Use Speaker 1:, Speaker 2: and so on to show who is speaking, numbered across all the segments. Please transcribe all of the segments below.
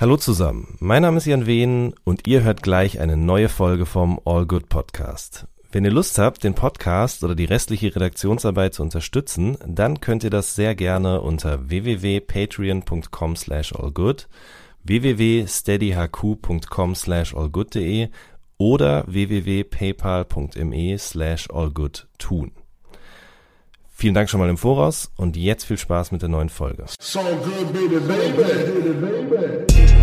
Speaker 1: Hallo zusammen, mein Name ist Jan Wehn und ihr hört gleich eine neue Folge vom All Good Podcast. Wenn ihr Lust habt, den Podcast oder die restliche Redaktionsarbeit zu unterstützen, dann könnt ihr das sehr gerne unter www.patreon.com slash allgood, www.steadyhq.com slash allgood.de oder www.paypal.me slash allgood tun. Vielen Dank schon mal im Voraus und jetzt viel Spaß mit der neuen Folge. So good, baby, baby.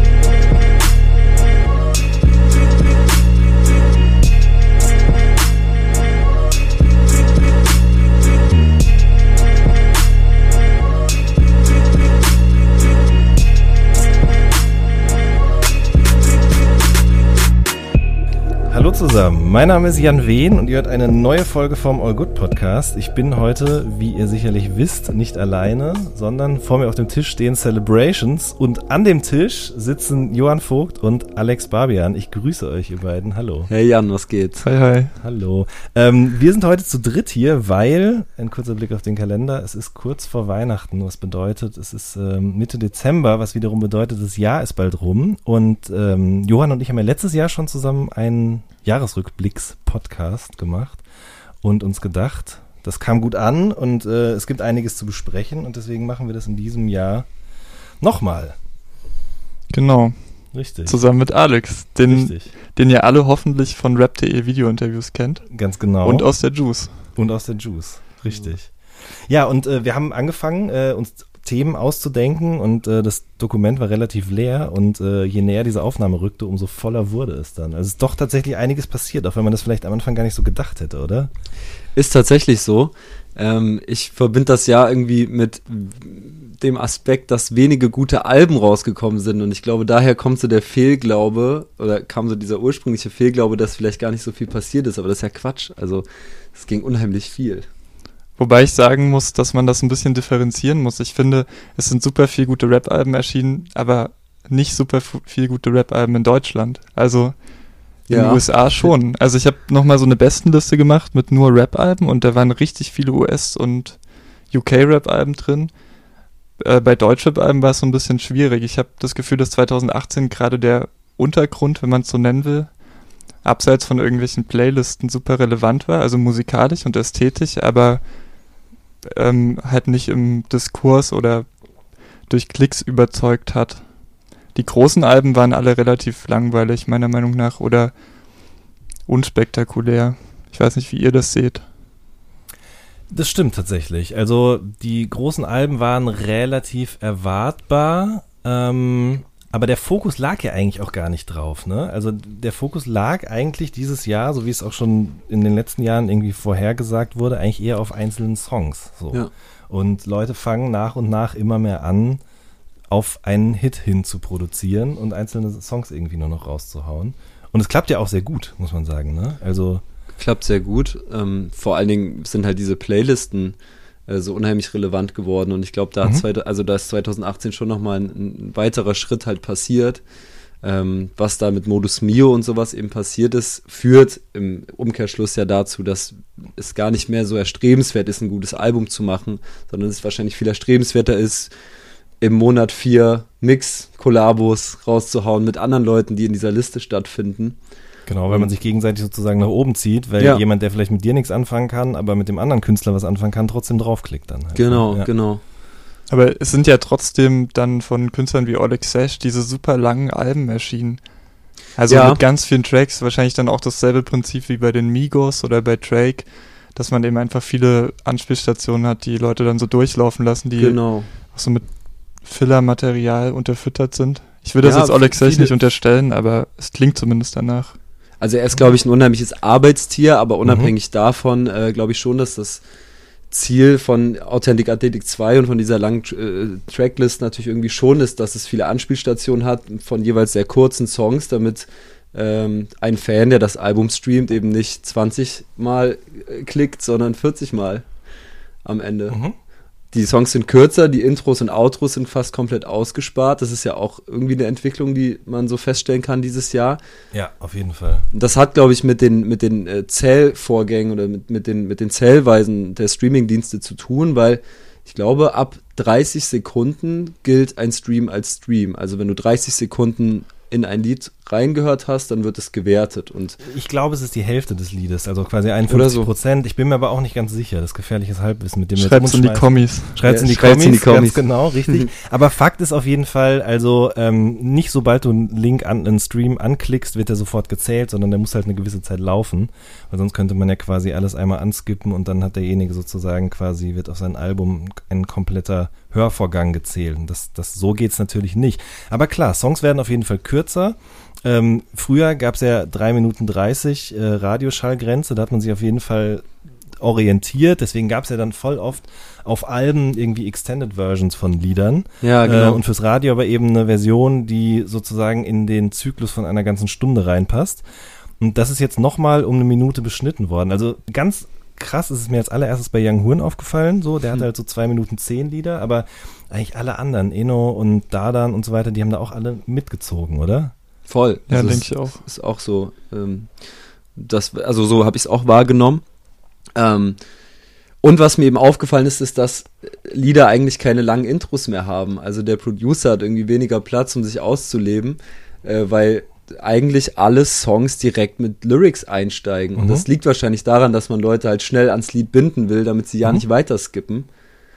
Speaker 1: Hallo zusammen, mein Name ist Jan Wehn und ihr hört eine neue Folge vom All Good Podcast. Ich bin heute, wie ihr sicherlich wisst, nicht alleine, sondern vor mir auf dem Tisch stehen Celebrations und an dem Tisch sitzen Johann Vogt und Alex Barbian. Ich grüße euch, ihr beiden. Hallo.
Speaker 2: Hey Jan, was geht?
Speaker 1: Hi, hi. Hallo. Ähm, wir sind heute zu dritt hier, weil, ein kurzer Blick auf den Kalender, es ist kurz vor Weihnachten, was bedeutet, es ist ähm, Mitte Dezember, was wiederum bedeutet, das Jahr ist bald rum. Und ähm, Johann und ich haben ja letztes Jahr schon zusammen einen Jahresrückblicks-Podcast gemacht und uns gedacht, das kam gut an und äh, es gibt einiges zu besprechen und deswegen machen wir das in diesem Jahr nochmal.
Speaker 3: Genau. Richtig. Zusammen mit Alex, den, den ihr alle hoffentlich von rap.de Video-Interviews kennt.
Speaker 1: Ganz genau.
Speaker 3: Und aus der Juice.
Speaker 1: Und aus der Juice, richtig. Ja, und äh, wir haben angefangen, äh, uns Themen auszudenken und äh, das Dokument war relativ leer und äh, je näher diese Aufnahme rückte, umso voller wurde es dann. Also es ist doch tatsächlich einiges passiert, auch wenn man das vielleicht am Anfang gar nicht so gedacht hätte, oder?
Speaker 2: Ist tatsächlich so. Ähm, ich verbinde das ja irgendwie mit dem Aspekt, dass wenige gute Alben rausgekommen sind und ich glaube, daher kommt so der Fehlglaube oder kam so dieser ursprüngliche Fehlglaube, dass vielleicht gar nicht so viel passiert ist, aber das ist ja Quatsch. Also es ging unheimlich viel.
Speaker 3: Wobei ich sagen muss, dass man das ein bisschen differenzieren muss. Ich finde, es sind super viel gute Rap-Alben erschienen, aber nicht super viel gute Rap-Alben in Deutschland. Also in den USA schon. Also ich habe nochmal so eine Bestenliste gemacht mit nur Rap-Alben und da waren richtig viele US- und UK-Rap-Alben drin. Äh, bei Deutsch-Rap-Alben war es so ein bisschen schwierig. Ich habe das Gefühl, dass 2018 gerade der Untergrund, wenn man es so nennen will, abseits von irgendwelchen Playlisten super relevant war, also musikalisch und ästhetisch, aber ähm, halt nicht im Diskurs oder durch Klicks überzeugt hat. Die großen Alben waren alle relativ langweilig, meiner Meinung nach, oder unspektakulär. Ich weiß nicht, wie ihr das seht.
Speaker 1: Das stimmt tatsächlich. Also die großen Alben waren relativ erwartbar. Ähm, aber der Fokus lag ja eigentlich auch gar nicht drauf, ne? Also der Fokus lag eigentlich dieses Jahr, so wie es auch schon in den letzten Jahren irgendwie vorhergesagt wurde, eigentlich eher auf einzelnen Songs. So. Ja. Und Leute fangen nach und nach immer mehr an, auf einen Hit hin zu produzieren und einzelne Songs irgendwie nur noch rauszuhauen. Und es klappt ja auch sehr gut, muss man sagen, ne? Also.
Speaker 2: Klappt sehr gut. Ähm, vor allen Dingen sind halt diese Playlisten äh, so unheimlich relevant geworden. Und ich glaube, da, mhm. also da ist 2018 schon nochmal ein, ein weiterer Schritt halt passiert. Ähm, was da mit Modus Mio und sowas eben passiert ist, führt im Umkehrschluss ja dazu, dass es gar nicht mehr so erstrebenswert ist, ein gutes Album zu machen, sondern es wahrscheinlich viel erstrebenswerter ist, im Monat vier Mix-Kollabos rauszuhauen mit anderen Leuten, die in dieser Liste stattfinden.
Speaker 1: Genau, weil man sich gegenseitig sozusagen nach oben zieht, weil ja. jemand, der vielleicht mit dir nichts anfangen kann, aber mit dem anderen Künstler was anfangen kann, trotzdem draufklickt dann. Halt.
Speaker 2: Genau, ja. genau.
Speaker 3: Aber es sind ja trotzdem dann von Künstlern wie Oleg Sash diese super langen Alben erschienen. Also ja. mit ganz vielen Tracks, wahrscheinlich dann auch dasselbe Prinzip wie bei den Migos oder bei Drake, dass man eben einfach viele Anspielstationen hat, die Leute dann so durchlaufen lassen, die genau. auch so mit Filler-Material unterfüttert sind. Ich würde das jetzt Oleg Sash nicht unterstellen, aber es klingt zumindest danach.
Speaker 2: Also er ist, glaube ich, ein unheimliches Arbeitstier, aber unabhängig mhm. davon äh, glaube ich schon, dass das Ziel von Authentic Athletic 2 und von dieser langen äh, Tracklist natürlich irgendwie schon ist, dass es viele Anspielstationen hat von jeweils sehr kurzen Songs, damit ähm, ein Fan, der das Album streamt, eben nicht 20 Mal äh, klickt, sondern 40 Mal am Ende. Mhm die Songs sind kürzer, die Intros und Outros sind fast komplett ausgespart. Das ist ja auch irgendwie eine Entwicklung, die man so feststellen kann dieses Jahr.
Speaker 1: Ja, auf jeden Fall.
Speaker 2: Das hat, glaube ich, mit den, mit den äh, Zählvorgängen oder mit, mit, den, mit den Zählweisen der Streamingdienste zu tun, weil ich glaube, ab 30 Sekunden gilt ein Stream als Stream. Also wenn du 30 Sekunden in ein Lied reingehört hast, dann wird es gewertet. Und
Speaker 1: ich glaube, es ist die Hälfte des Liedes, also quasi 51 Prozent. So. Ich bin mir aber auch nicht ganz sicher. Das ist gefährliches Halbwissen, mit dem
Speaker 3: wir Schreibt's in die Kommis.
Speaker 1: Schreibt's ja, in, die Kommis, in die Kommis. Ganz genau, richtig. aber Fakt ist auf jeden Fall, also ähm, nicht sobald du einen Link an einen Stream anklickst, wird er sofort gezählt, sondern der muss halt eine gewisse Zeit laufen. Weil sonst könnte man ja quasi alles einmal anskippen und dann hat derjenige sozusagen quasi, wird auf sein Album ein kompletter Hörvorgang gezählt. Und das, das, so geht's natürlich nicht. Aber klar, Songs werden auf jeden Fall kürzer. Ähm, früher gab es ja 3 Minuten 30 äh, Radioschallgrenze, da hat man sich auf jeden Fall orientiert. Deswegen gab es ja dann voll oft auf Alben irgendwie Extended Versions von Liedern.
Speaker 2: Ja, genau.
Speaker 1: Äh, und fürs Radio aber eben eine Version, die sozusagen in den Zyklus von einer ganzen Stunde reinpasst. Und das ist jetzt nochmal um eine Minute beschnitten worden. Also ganz krass ist es mir als allererstes bei Young Horn aufgefallen. So, der hm. hat halt so zwei Minuten zehn Lieder, aber eigentlich alle anderen, Eno und Dadan und so weiter, die haben da auch alle mitgezogen, oder?
Speaker 2: Voll.
Speaker 3: Ja, also denke ich auch.
Speaker 2: Ist auch so. Ähm, das, also so habe ich es auch wahrgenommen. Ähm, und was mir eben aufgefallen ist, ist, dass Lieder eigentlich keine langen Intros mehr haben. Also der Producer hat irgendwie weniger Platz, um sich auszuleben, äh, weil eigentlich alle Songs direkt mit Lyrics einsteigen. Mhm. Und das liegt wahrscheinlich daran, dass man Leute halt schnell ans Lied binden will, damit sie ja mhm. nicht weiter skippen.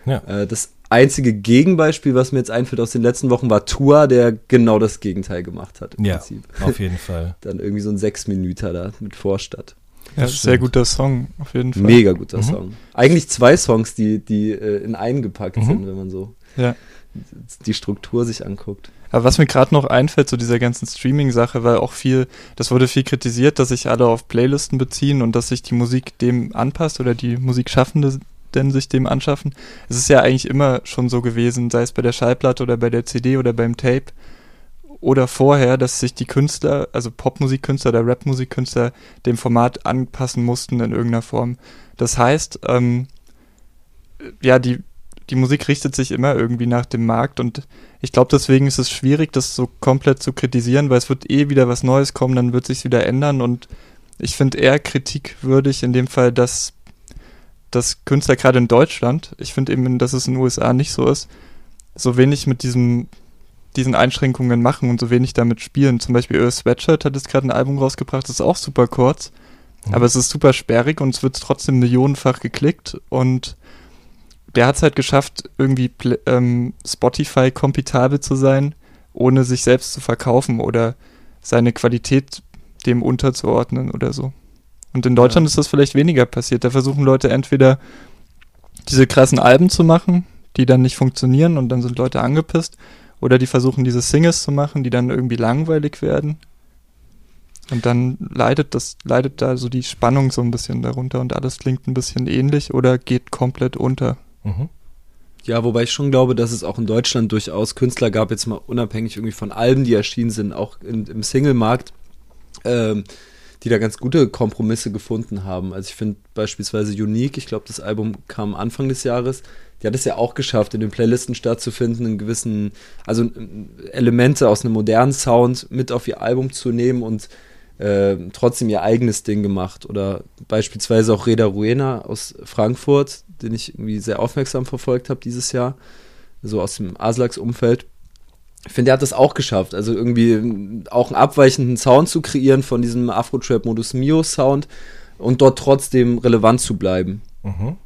Speaker 2: Ja. Äh, das einzige Gegenbeispiel, was mir jetzt einfällt aus den letzten Wochen, war Tua, der genau das Gegenteil gemacht hat.
Speaker 1: Im ja, Prinzip. auf jeden Fall.
Speaker 2: Dann irgendwie so ein Sechs-Minüter da mit Vorstadt.
Speaker 3: Ja, sehr guter Song, auf jeden Fall.
Speaker 2: Mega guter mhm. Song. Eigentlich zwei Songs, die, die äh, in einen gepackt mhm. sind, wenn man so
Speaker 3: ja.
Speaker 2: die Struktur sich anguckt.
Speaker 3: Aber was mir gerade noch einfällt zu dieser ganzen Streaming-Sache, weil auch viel, das wurde viel kritisiert, dass sich alle auf Playlisten beziehen und dass sich die Musik dem anpasst oder die Musikschaffende denn sich dem anschaffen. Es ist ja eigentlich immer schon so gewesen, sei es bei der Schallplatte oder bei der CD oder beim Tape oder vorher, dass sich die Künstler, also Popmusikkünstler oder Rapmusikkünstler, dem Format anpassen mussten in irgendeiner Form. Das heißt, ähm, ja, die, die Musik richtet sich immer irgendwie nach dem Markt und ich glaube, deswegen ist es schwierig, das so komplett zu kritisieren, weil es wird eh wieder was Neues kommen, dann wird sich wieder ändern und ich finde eher kritikwürdig in dem Fall, dass, dass Künstler gerade in Deutschland, ich finde eben, dass es in den USA nicht so ist, so wenig mit diesem, diesen Einschränkungen machen und so wenig damit spielen. Zum Beispiel Earth Sweatshirt hat jetzt gerade ein Album rausgebracht, das ist auch super kurz, mhm. aber es ist super sperrig und es wird trotzdem millionenfach geklickt und der hat es halt geschafft, irgendwie ähm, Spotify-kompitabel zu sein, ohne sich selbst zu verkaufen oder seine Qualität dem unterzuordnen oder so. Und in Deutschland ja. ist das vielleicht weniger passiert. Da versuchen Leute entweder diese krassen Alben zu machen, die dann nicht funktionieren und dann sind Leute angepisst, oder die versuchen diese Singles zu machen, die dann irgendwie langweilig werden. Und dann leidet das, leidet da so die Spannung so ein bisschen darunter und alles klingt ein bisschen ähnlich oder geht komplett unter. Mhm.
Speaker 2: Ja, wobei ich schon glaube, dass es auch in Deutschland durchaus Künstler gab, jetzt mal unabhängig irgendwie von Alben, die erschienen sind, auch in, im Single-Markt, ähm, die da ganz gute Kompromisse gefunden haben. Also ich finde beispielsweise Unique, ich glaube, das Album kam Anfang des Jahres, die hat es ja auch geschafft, in den Playlisten stattzufinden, einen gewissen, also Elemente aus einem modernen Sound mit auf ihr Album zu nehmen und äh, trotzdem ihr eigenes Ding gemacht. Oder beispielsweise auch Reda Ruena aus Frankfurt, den ich irgendwie sehr aufmerksam verfolgt habe dieses Jahr, so aus dem Aslax-Umfeld. Ich finde, er hat das auch geschafft. Also irgendwie auch einen abweichenden Sound zu kreieren von diesem Afro-Trap-Modus Mio-Sound und dort trotzdem relevant zu bleiben.
Speaker 1: Mhm.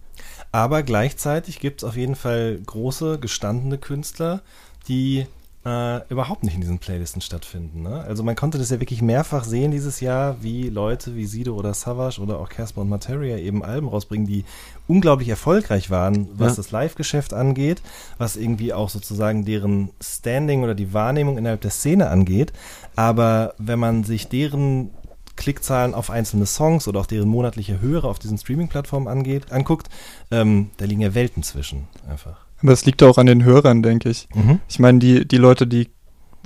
Speaker 1: Aber gleichzeitig gibt es auf jeden Fall große, gestandene Künstler, die äh, überhaupt nicht in diesen Playlisten stattfinden. Ne? Also man konnte das ja wirklich mehrfach sehen dieses Jahr, wie Leute wie Sido oder Savage oder auch Casper und Materia eben Alben rausbringen, die unglaublich erfolgreich waren, was ja. das Live-Geschäft angeht, was irgendwie auch sozusagen deren Standing oder die Wahrnehmung innerhalb der Szene angeht. Aber wenn man sich deren Klickzahlen auf einzelne Songs oder auch deren monatliche Höhe auf diesen Streaming-Plattformen angeht, anguckt, ähm, da liegen ja Welten zwischen einfach.
Speaker 3: Aber es liegt auch an den Hörern, denke ich. Mhm. Ich meine, die, die Leute, die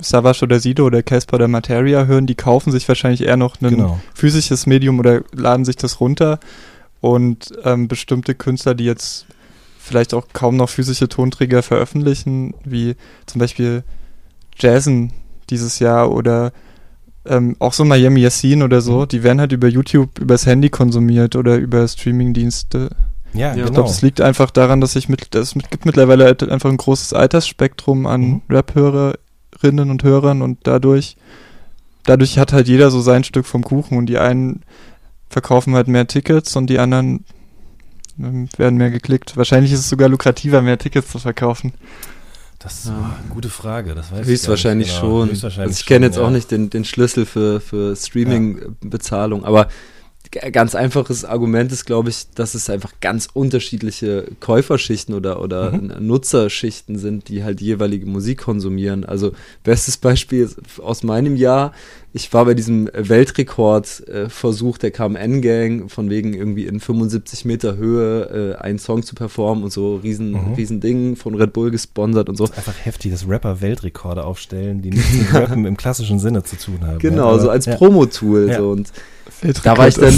Speaker 3: Savage oder Sido oder Casper oder Materia hören, die kaufen sich wahrscheinlich eher noch ein genau. physisches Medium oder laden sich das runter. Und ähm, bestimmte Künstler, die jetzt vielleicht auch kaum noch physische Tonträger veröffentlichen, wie zum Beispiel Jason dieses Jahr oder ähm, auch so Miami Yassin oder so, mhm. die werden halt über YouTube übers Handy konsumiert oder über Streamingdienste. Ja, ich genau. glaube, es liegt einfach daran, dass ich mit, es gibt mittlerweile halt einfach ein großes Altersspektrum an mhm. Rap-Hörerinnen und Hörern und dadurch, dadurch hat halt jeder so sein Stück vom Kuchen und die einen verkaufen halt mehr Tickets und die anderen ähm, werden mehr geklickt. Wahrscheinlich ist es sogar lukrativer, mehr Tickets zu verkaufen.
Speaker 1: Das ist ja. eine gute Frage. Das weiß
Speaker 2: Höchstwahrscheinlich genau. schon. Höchstwahrscheinlich also ich kenne jetzt ja. auch nicht den, den Schlüssel für, für Streaming-Bezahlung, aber ganz einfaches Argument ist, glaube ich, dass es einfach ganz unterschiedliche Käuferschichten oder, oder mhm. Nutzerschichten sind, die halt jeweilige Musik konsumieren. Also bestes Beispiel aus meinem Jahr, ich war bei diesem Weltrekordversuch äh, der KMN-Gang, von wegen irgendwie in 75 Meter Höhe äh, einen Song zu performen und so riesen, mhm. riesen Ding von Red Bull gesponsert und so.
Speaker 1: Das ist einfach heftig, dass Rapper Weltrekorde aufstellen, die nichts mit Rappen im klassischen Sinne zu tun haben.
Speaker 2: Genau, ja, so als ja. Promo-Tool. Ja. So. Und da war ich dann,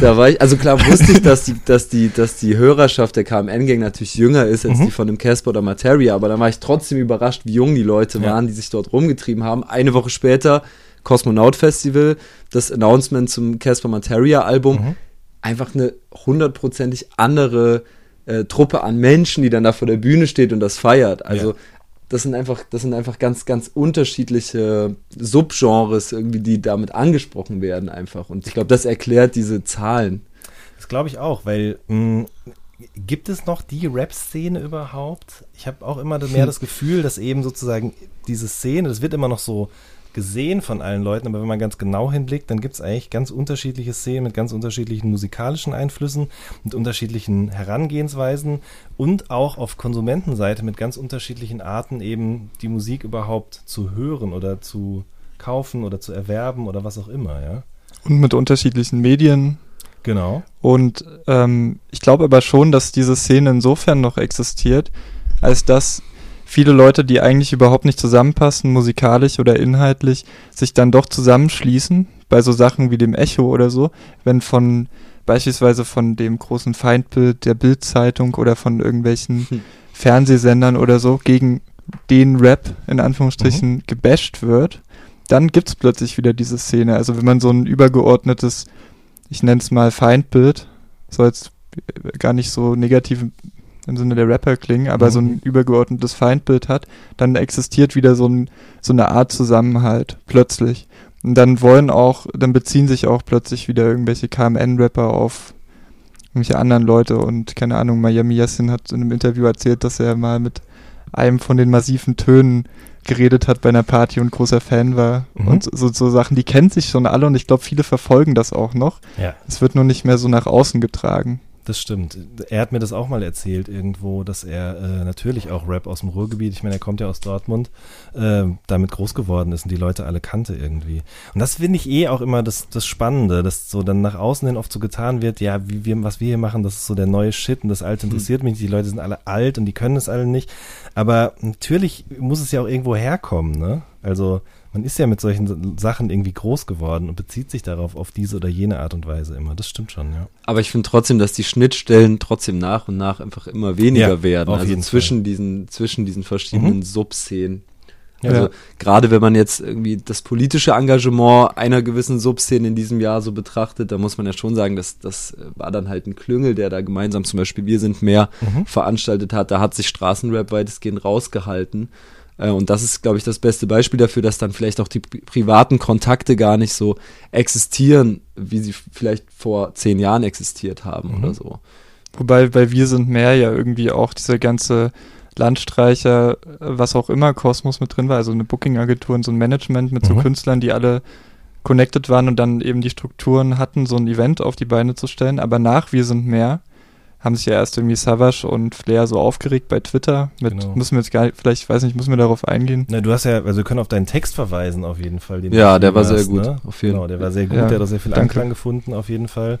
Speaker 2: da war ich, also klar wusste ich, dass die, dass die, dass die Hörerschaft der KMN-Gang natürlich jünger ist als mhm. die von dem Casper oder Materia, aber da war ich trotzdem überrascht, wie jung die Leute ja. waren, die sich dort rumgetrieben haben. Eine Woche später Kosmonaut Festival, das Announcement zum Casper Materia Album, mhm. einfach eine hundertprozentig andere äh, Truppe an Menschen, die dann da vor der Bühne steht und das feiert. Also ja das sind einfach, das sind einfach ganz, ganz unterschiedliche Subgenres irgendwie, die damit angesprochen werden einfach. Und ich glaube, das erklärt diese Zahlen.
Speaker 1: Das glaube ich auch, weil mh, gibt es noch die Rap-Szene überhaupt? Ich habe auch immer mehr das Gefühl, dass eben sozusagen diese Szene, das wird immer noch so gesehen von allen Leuten, aber wenn man ganz genau hinblickt, dann gibt es eigentlich ganz unterschiedliche Szenen mit ganz unterschiedlichen musikalischen Einflüssen, mit unterschiedlichen Herangehensweisen und auch auf Konsumentenseite mit ganz unterschiedlichen Arten eben die Musik überhaupt zu hören oder zu kaufen oder zu erwerben oder was auch immer, ja.
Speaker 3: Und mit unterschiedlichen Medien.
Speaker 1: Genau.
Speaker 3: Und ähm, ich glaube aber schon, dass diese Szene insofern noch existiert, als dass viele Leute, die eigentlich überhaupt nicht zusammenpassen, musikalisch oder inhaltlich, sich dann doch zusammenschließen, bei so Sachen wie dem Echo oder so, wenn von beispielsweise von dem großen Feindbild der Bildzeitung oder von irgendwelchen hm. Fernsehsendern oder so gegen den Rap in Anführungsstrichen mhm. gebasht wird, dann gibt es plötzlich wieder diese Szene. Also wenn man so ein übergeordnetes, ich nenne es mal Feindbild, soll jetzt gar nicht so negativ im Sinne der Rapper klingen, aber mhm. so ein mhm. übergeordnetes Feindbild hat, dann existiert wieder so, ein, so eine Art Zusammenhalt plötzlich. Und dann wollen auch, dann beziehen sich auch plötzlich wieder irgendwelche KMN-Rapper auf irgendwelche anderen Leute und keine Ahnung, Miami Yassin hat in einem Interview erzählt, dass er mal mit einem von den massiven Tönen geredet hat bei einer Party und großer Fan war mhm. und so, so Sachen, die kennt sich schon alle und ich glaube, viele verfolgen das auch noch. Ja. Es wird nur nicht mehr so nach außen getragen.
Speaker 1: Das stimmt. Er hat mir das auch mal erzählt irgendwo, dass er äh, natürlich auch Rap aus dem Ruhrgebiet, ich meine, er kommt ja aus Dortmund, äh, damit groß geworden ist und die Leute alle kannte irgendwie. Und das finde ich eh auch immer das, das Spannende, dass so dann nach außen hin oft so getan wird, ja, wie wir, was wir hier machen, das ist so der neue Shit und das Alte interessiert mhm. mich die Leute sind alle alt und die können es alle nicht. Aber natürlich muss es ja auch irgendwo herkommen, ne? Also man ist ja mit solchen Sachen irgendwie groß geworden und bezieht sich darauf auf diese oder jene Art und Weise immer. Das stimmt schon, ja.
Speaker 2: Aber ich finde trotzdem, dass die Schnittstellen trotzdem nach und nach einfach immer weniger ja, werden. also zwischen Fall. diesen, zwischen diesen verschiedenen mhm. Subszenen. Also ja. gerade wenn man jetzt irgendwie das politische Engagement einer gewissen Subszene in diesem Jahr so betrachtet, da muss man ja schon sagen, dass das war dann halt ein Klüngel, der da gemeinsam zum Beispiel Wir sind mehr mhm. veranstaltet hat. Da hat sich Straßenrap weitestgehend rausgehalten. Äh, und das ist, glaube ich, das beste Beispiel dafür, dass dann vielleicht auch die privaten Kontakte gar nicht so existieren, wie sie vielleicht vor zehn Jahren existiert haben mhm. oder so.
Speaker 3: Wobei bei Wir sind mehr ja irgendwie auch dieser ganze Landstreicher, was auch immer, Kosmos mit drin war, also eine Booking-Agentur und so ein Management mit mhm. so Künstlern, die alle connected waren und dann eben die Strukturen hatten, so ein Event auf die Beine zu stellen. Aber nach Wir sind mehr haben sich ja erst irgendwie Savage und Flair so aufgeregt bei Twitter. Mit, genau. Müssen wir jetzt gar nicht, vielleicht, weiß nicht, müssen wir darauf eingehen?
Speaker 1: Na, du hast ja, also wir können auf deinen Text verweisen, auf jeden Fall.
Speaker 2: ja, der war hast, sehr gut.
Speaker 1: Ne? Auf jeden. Genau, der war sehr gut, ja, der hat auch sehr viel danke. Anklang gefunden, auf jeden Fall.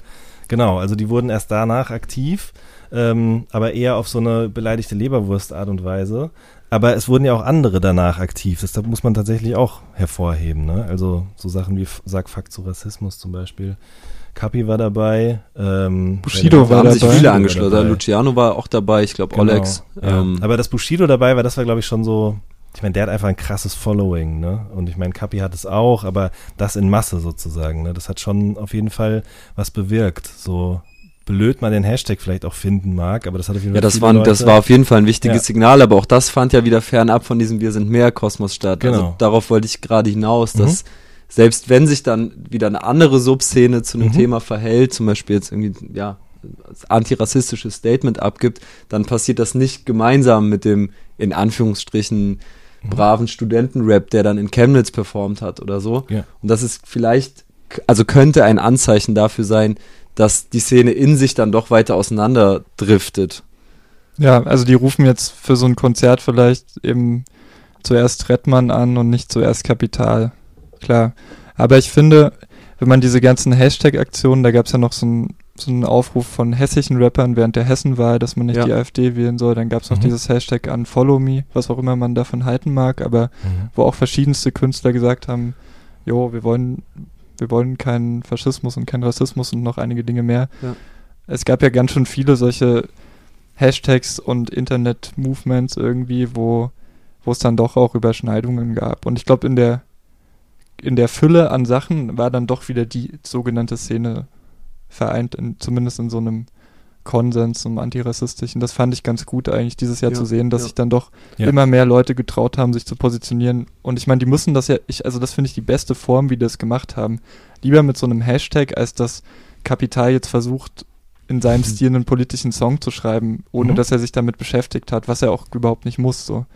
Speaker 1: Genau, also die wurden erst danach aktiv, ähm, aber eher auf so eine beleidigte Leberwurst-Art und Weise. Aber es wurden ja auch andere danach aktiv. Das muss man tatsächlich auch hervorheben. Ne? Also so Sachen wie Sag Fakt zu Rassismus zum Beispiel. Kapi war dabei. Ähm,
Speaker 2: Bushido war dabei. haben sich viele angeschlossen. Luciano war auch dabei, ich glaube genau, Olex.
Speaker 1: Ja. Ähm, Aber dass Bushido dabei war, das war glaube ich schon so, ich meine, der hat einfach ein krasses Following, ne? Und ich meine, Kapi hat es auch, aber das in Masse sozusagen, ne? Das hat schon auf jeden Fall was bewirkt, so blöd man den Hashtag vielleicht auch finden mag, aber das hat auf jeden
Speaker 2: Fall. Ja, das, waren, das war auf jeden Fall ein wichtiges ja. Signal, aber auch das fand ja wieder fernab von diesem Wir sind mehr Kosmos statt. Also genau. Also darauf wollte ich gerade hinaus, dass mhm. Selbst wenn sich dann wieder eine andere Subszene zu einem mhm. Thema verhält, zum Beispiel jetzt irgendwie, ja, antirassistisches Statement abgibt, dann passiert das nicht gemeinsam mit dem, in Anführungsstrichen, mhm. braven Studentenrap, der dann in Chemnitz performt hat oder so. Ja. Und das ist vielleicht, also könnte ein Anzeichen dafür sein, dass die Szene in sich dann doch weiter auseinander driftet.
Speaker 3: Ja, also die rufen jetzt für so ein Konzert vielleicht eben zuerst Rettmann an und nicht zuerst Kapital. Klar. Aber ich finde, wenn man diese ganzen Hashtag-Aktionen, da gab es ja noch so einen so einen Aufruf von hessischen Rappern während der Hessenwahl, dass man nicht ja. die AfD wählen soll. Dann gab es noch mhm. dieses Hashtag an Follow Me, was auch immer man davon halten mag, aber mhm. wo auch verschiedenste Künstler gesagt haben, jo, wir wollen wir wollen keinen Faschismus und keinen Rassismus und noch einige Dinge mehr. Ja. Es gab ja ganz schön viele solche Hashtags und Internet-Movements irgendwie, wo, wo es dann doch auch Überschneidungen gab. Und ich glaube, in der, in der Fülle an Sachen war dann doch wieder die sogenannte Szene vereint, in, zumindest in so einem Konsens zum Antirassistischen. Das fand ich ganz gut eigentlich dieses Jahr ja, zu sehen, dass ja. sich dann doch ja. immer mehr Leute getraut haben, sich zu positionieren. Und ich meine, die müssen das ja, ich, also das finde ich die beste Form, wie die das gemacht haben. Lieber mit so einem Hashtag, als dass Kapital jetzt versucht, in seinem mhm. Stil einen politischen Song zu schreiben, ohne mhm. dass er sich damit beschäftigt hat, was er auch überhaupt nicht muss. So.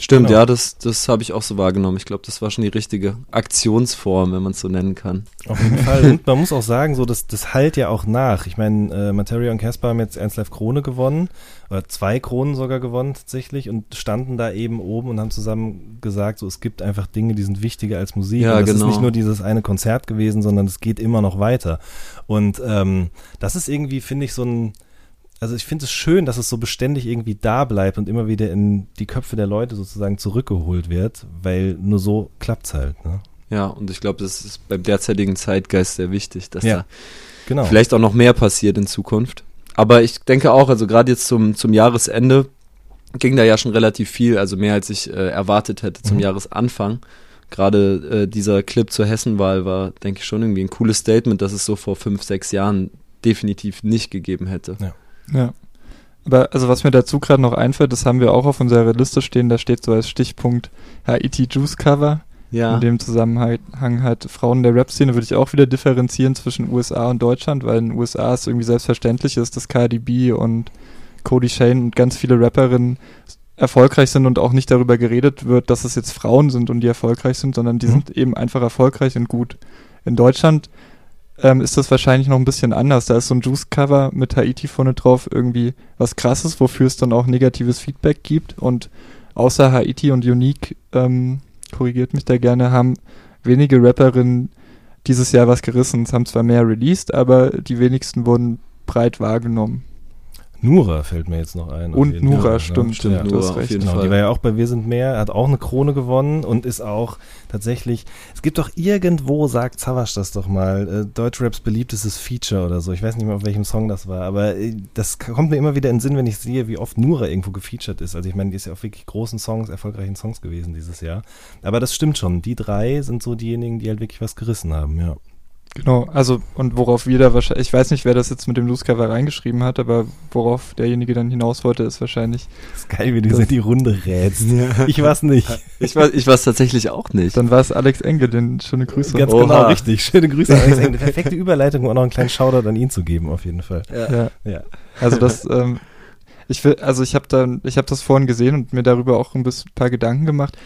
Speaker 2: Stimmt, genau. ja, das, das habe ich auch so wahrgenommen. Ich glaube, das war schon die richtige Aktionsform, wenn man es so nennen kann.
Speaker 1: Auf jeden Fall. Und man muss auch sagen, so das, das halt ja auch nach. Ich meine, äh, Materia und Casper haben jetzt Ernst Live Krone gewonnen, oder zwei Kronen sogar gewonnen tatsächlich und standen da eben oben und haben zusammen gesagt, so es gibt einfach Dinge, die sind wichtiger als Musik. Ja, und das genau. ist nicht nur dieses eine Konzert gewesen, sondern es geht immer noch weiter. Und ähm, das ist irgendwie, finde ich, so ein also ich finde es schön, dass es so beständig irgendwie da bleibt und immer wieder in die Köpfe der Leute sozusagen zurückgeholt wird, weil nur so klappt es halt. Ne?
Speaker 2: Ja, und ich glaube, das ist beim derzeitigen Zeitgeist sehr wichtig, dass ja, da genau. vielleicht auch noch mehr passiert in Zukunft. Aber ich denke auch, also gerade jetzt zum, zum Jahresende ging da ja schon relativ viel, also mehr als ich äh, erwartet hätte zum mhm. Jahresanfang. Gerade äh, dieser Clip zur Hessenwahl war, denke ich, schon irgendwie ein cooles Statement, das es so vor fünf, sechs Jahren definitiv nicht gegeben hätte.
Speaker 3: Ja. Ja. Aber also was mir dazu gerade noch einfällt, das haben wir auch auf unserer Liste stehen, da steht so als Stichpunkt Haiti Juice Cover. Ja. In dem Zusammenhang halt Frauen der Rap-Szene würde ich auch wieder differenzieren zwischen USA und Deutschland, weil in den USA es irgendwie selbstverständlich ist, dass Cardi B und Cody Shane und ganz viele Rapperinnen erfolgreich sind und auch nicht darüber geredet wird, dass es jetzt Frauen sind und die erfolgreich sind, sondern die mhm. sind eben einfach erfolgreich und gut. In Deutschland ähm, ist das wahrscheinlich noch ein bisschen anders. Da ist so ein Juice-Cover mit Haiti vorne drauf irgendwie was krasses, wofür es dann auch negatives Feedback gibt. Und außer Haiti und Unique, ähm, korrigiert mich da gerne, haben wenige Rapperinnen dieses Jahr was gerissen. Es haben zwar mehr released, aber die wenigsten wurden breit wahrgenommen.
Speaker 1: Nura fällt mir jetzt noch ein.
Speaker 3: Und Nura, Fall, ne? stimmt,
Speaker 1: stimmt. Ja, Nura, auf jeden genau, Fall. Die war ja auch bei Wir sind mehr, hat auch eine Krone gewonnen und ist auch tatsächlich, es gibt doch irgendwo, sagt Zawasch das doch mal, äh, Deutschraps beliebtestes Feature oder so. Ich weiß nicht mehr, auf welchem Song das war, aber äh, das kommt mir immer wieder in den Sinn, wenn ich sehe, wie oft Nura irgendwo gefeatured ist. Also ich meine, die ist ja auf wirklich großen Songs, erfolgreichen Songs gewesen dieses Jahr. Aber das stimmt schon. Die drei sind so diejenigen, die halt wirklich was gerissen haben, ja.
Speaker 3: Genau, also und worauf wir da wahrscheinlich, ich weiß nicht, wer das jetzt mit dem Loose Cover reingeschrieben hat, aber worauf derjenige dann hinaus wollte, ist wahrscheinlich.
Speaker 1: Das ist geil, wie du so in die Runde rätst. Ja. Ich war's nicht.
Speaker 2: Ich war ich war's tatsächlich auch nicht.
Speaker 3: Dann war es Alex Engel, den schöne Grüße.
Speaker 1: Ganz Oha. genau, richtig. Schöne Grüße an Alex Engel. Perfekte Überleitung, um auch noch einen kleinen Shoutout an ihn zu geben, auf jeden Fall.
Speaker 3: Ja. ja. ja. Also das, ähm, ich will, also ich habe dann, ich habe das vorhin gesehen und mir darüber auch ein bisschen, paar Gedanken gemacht.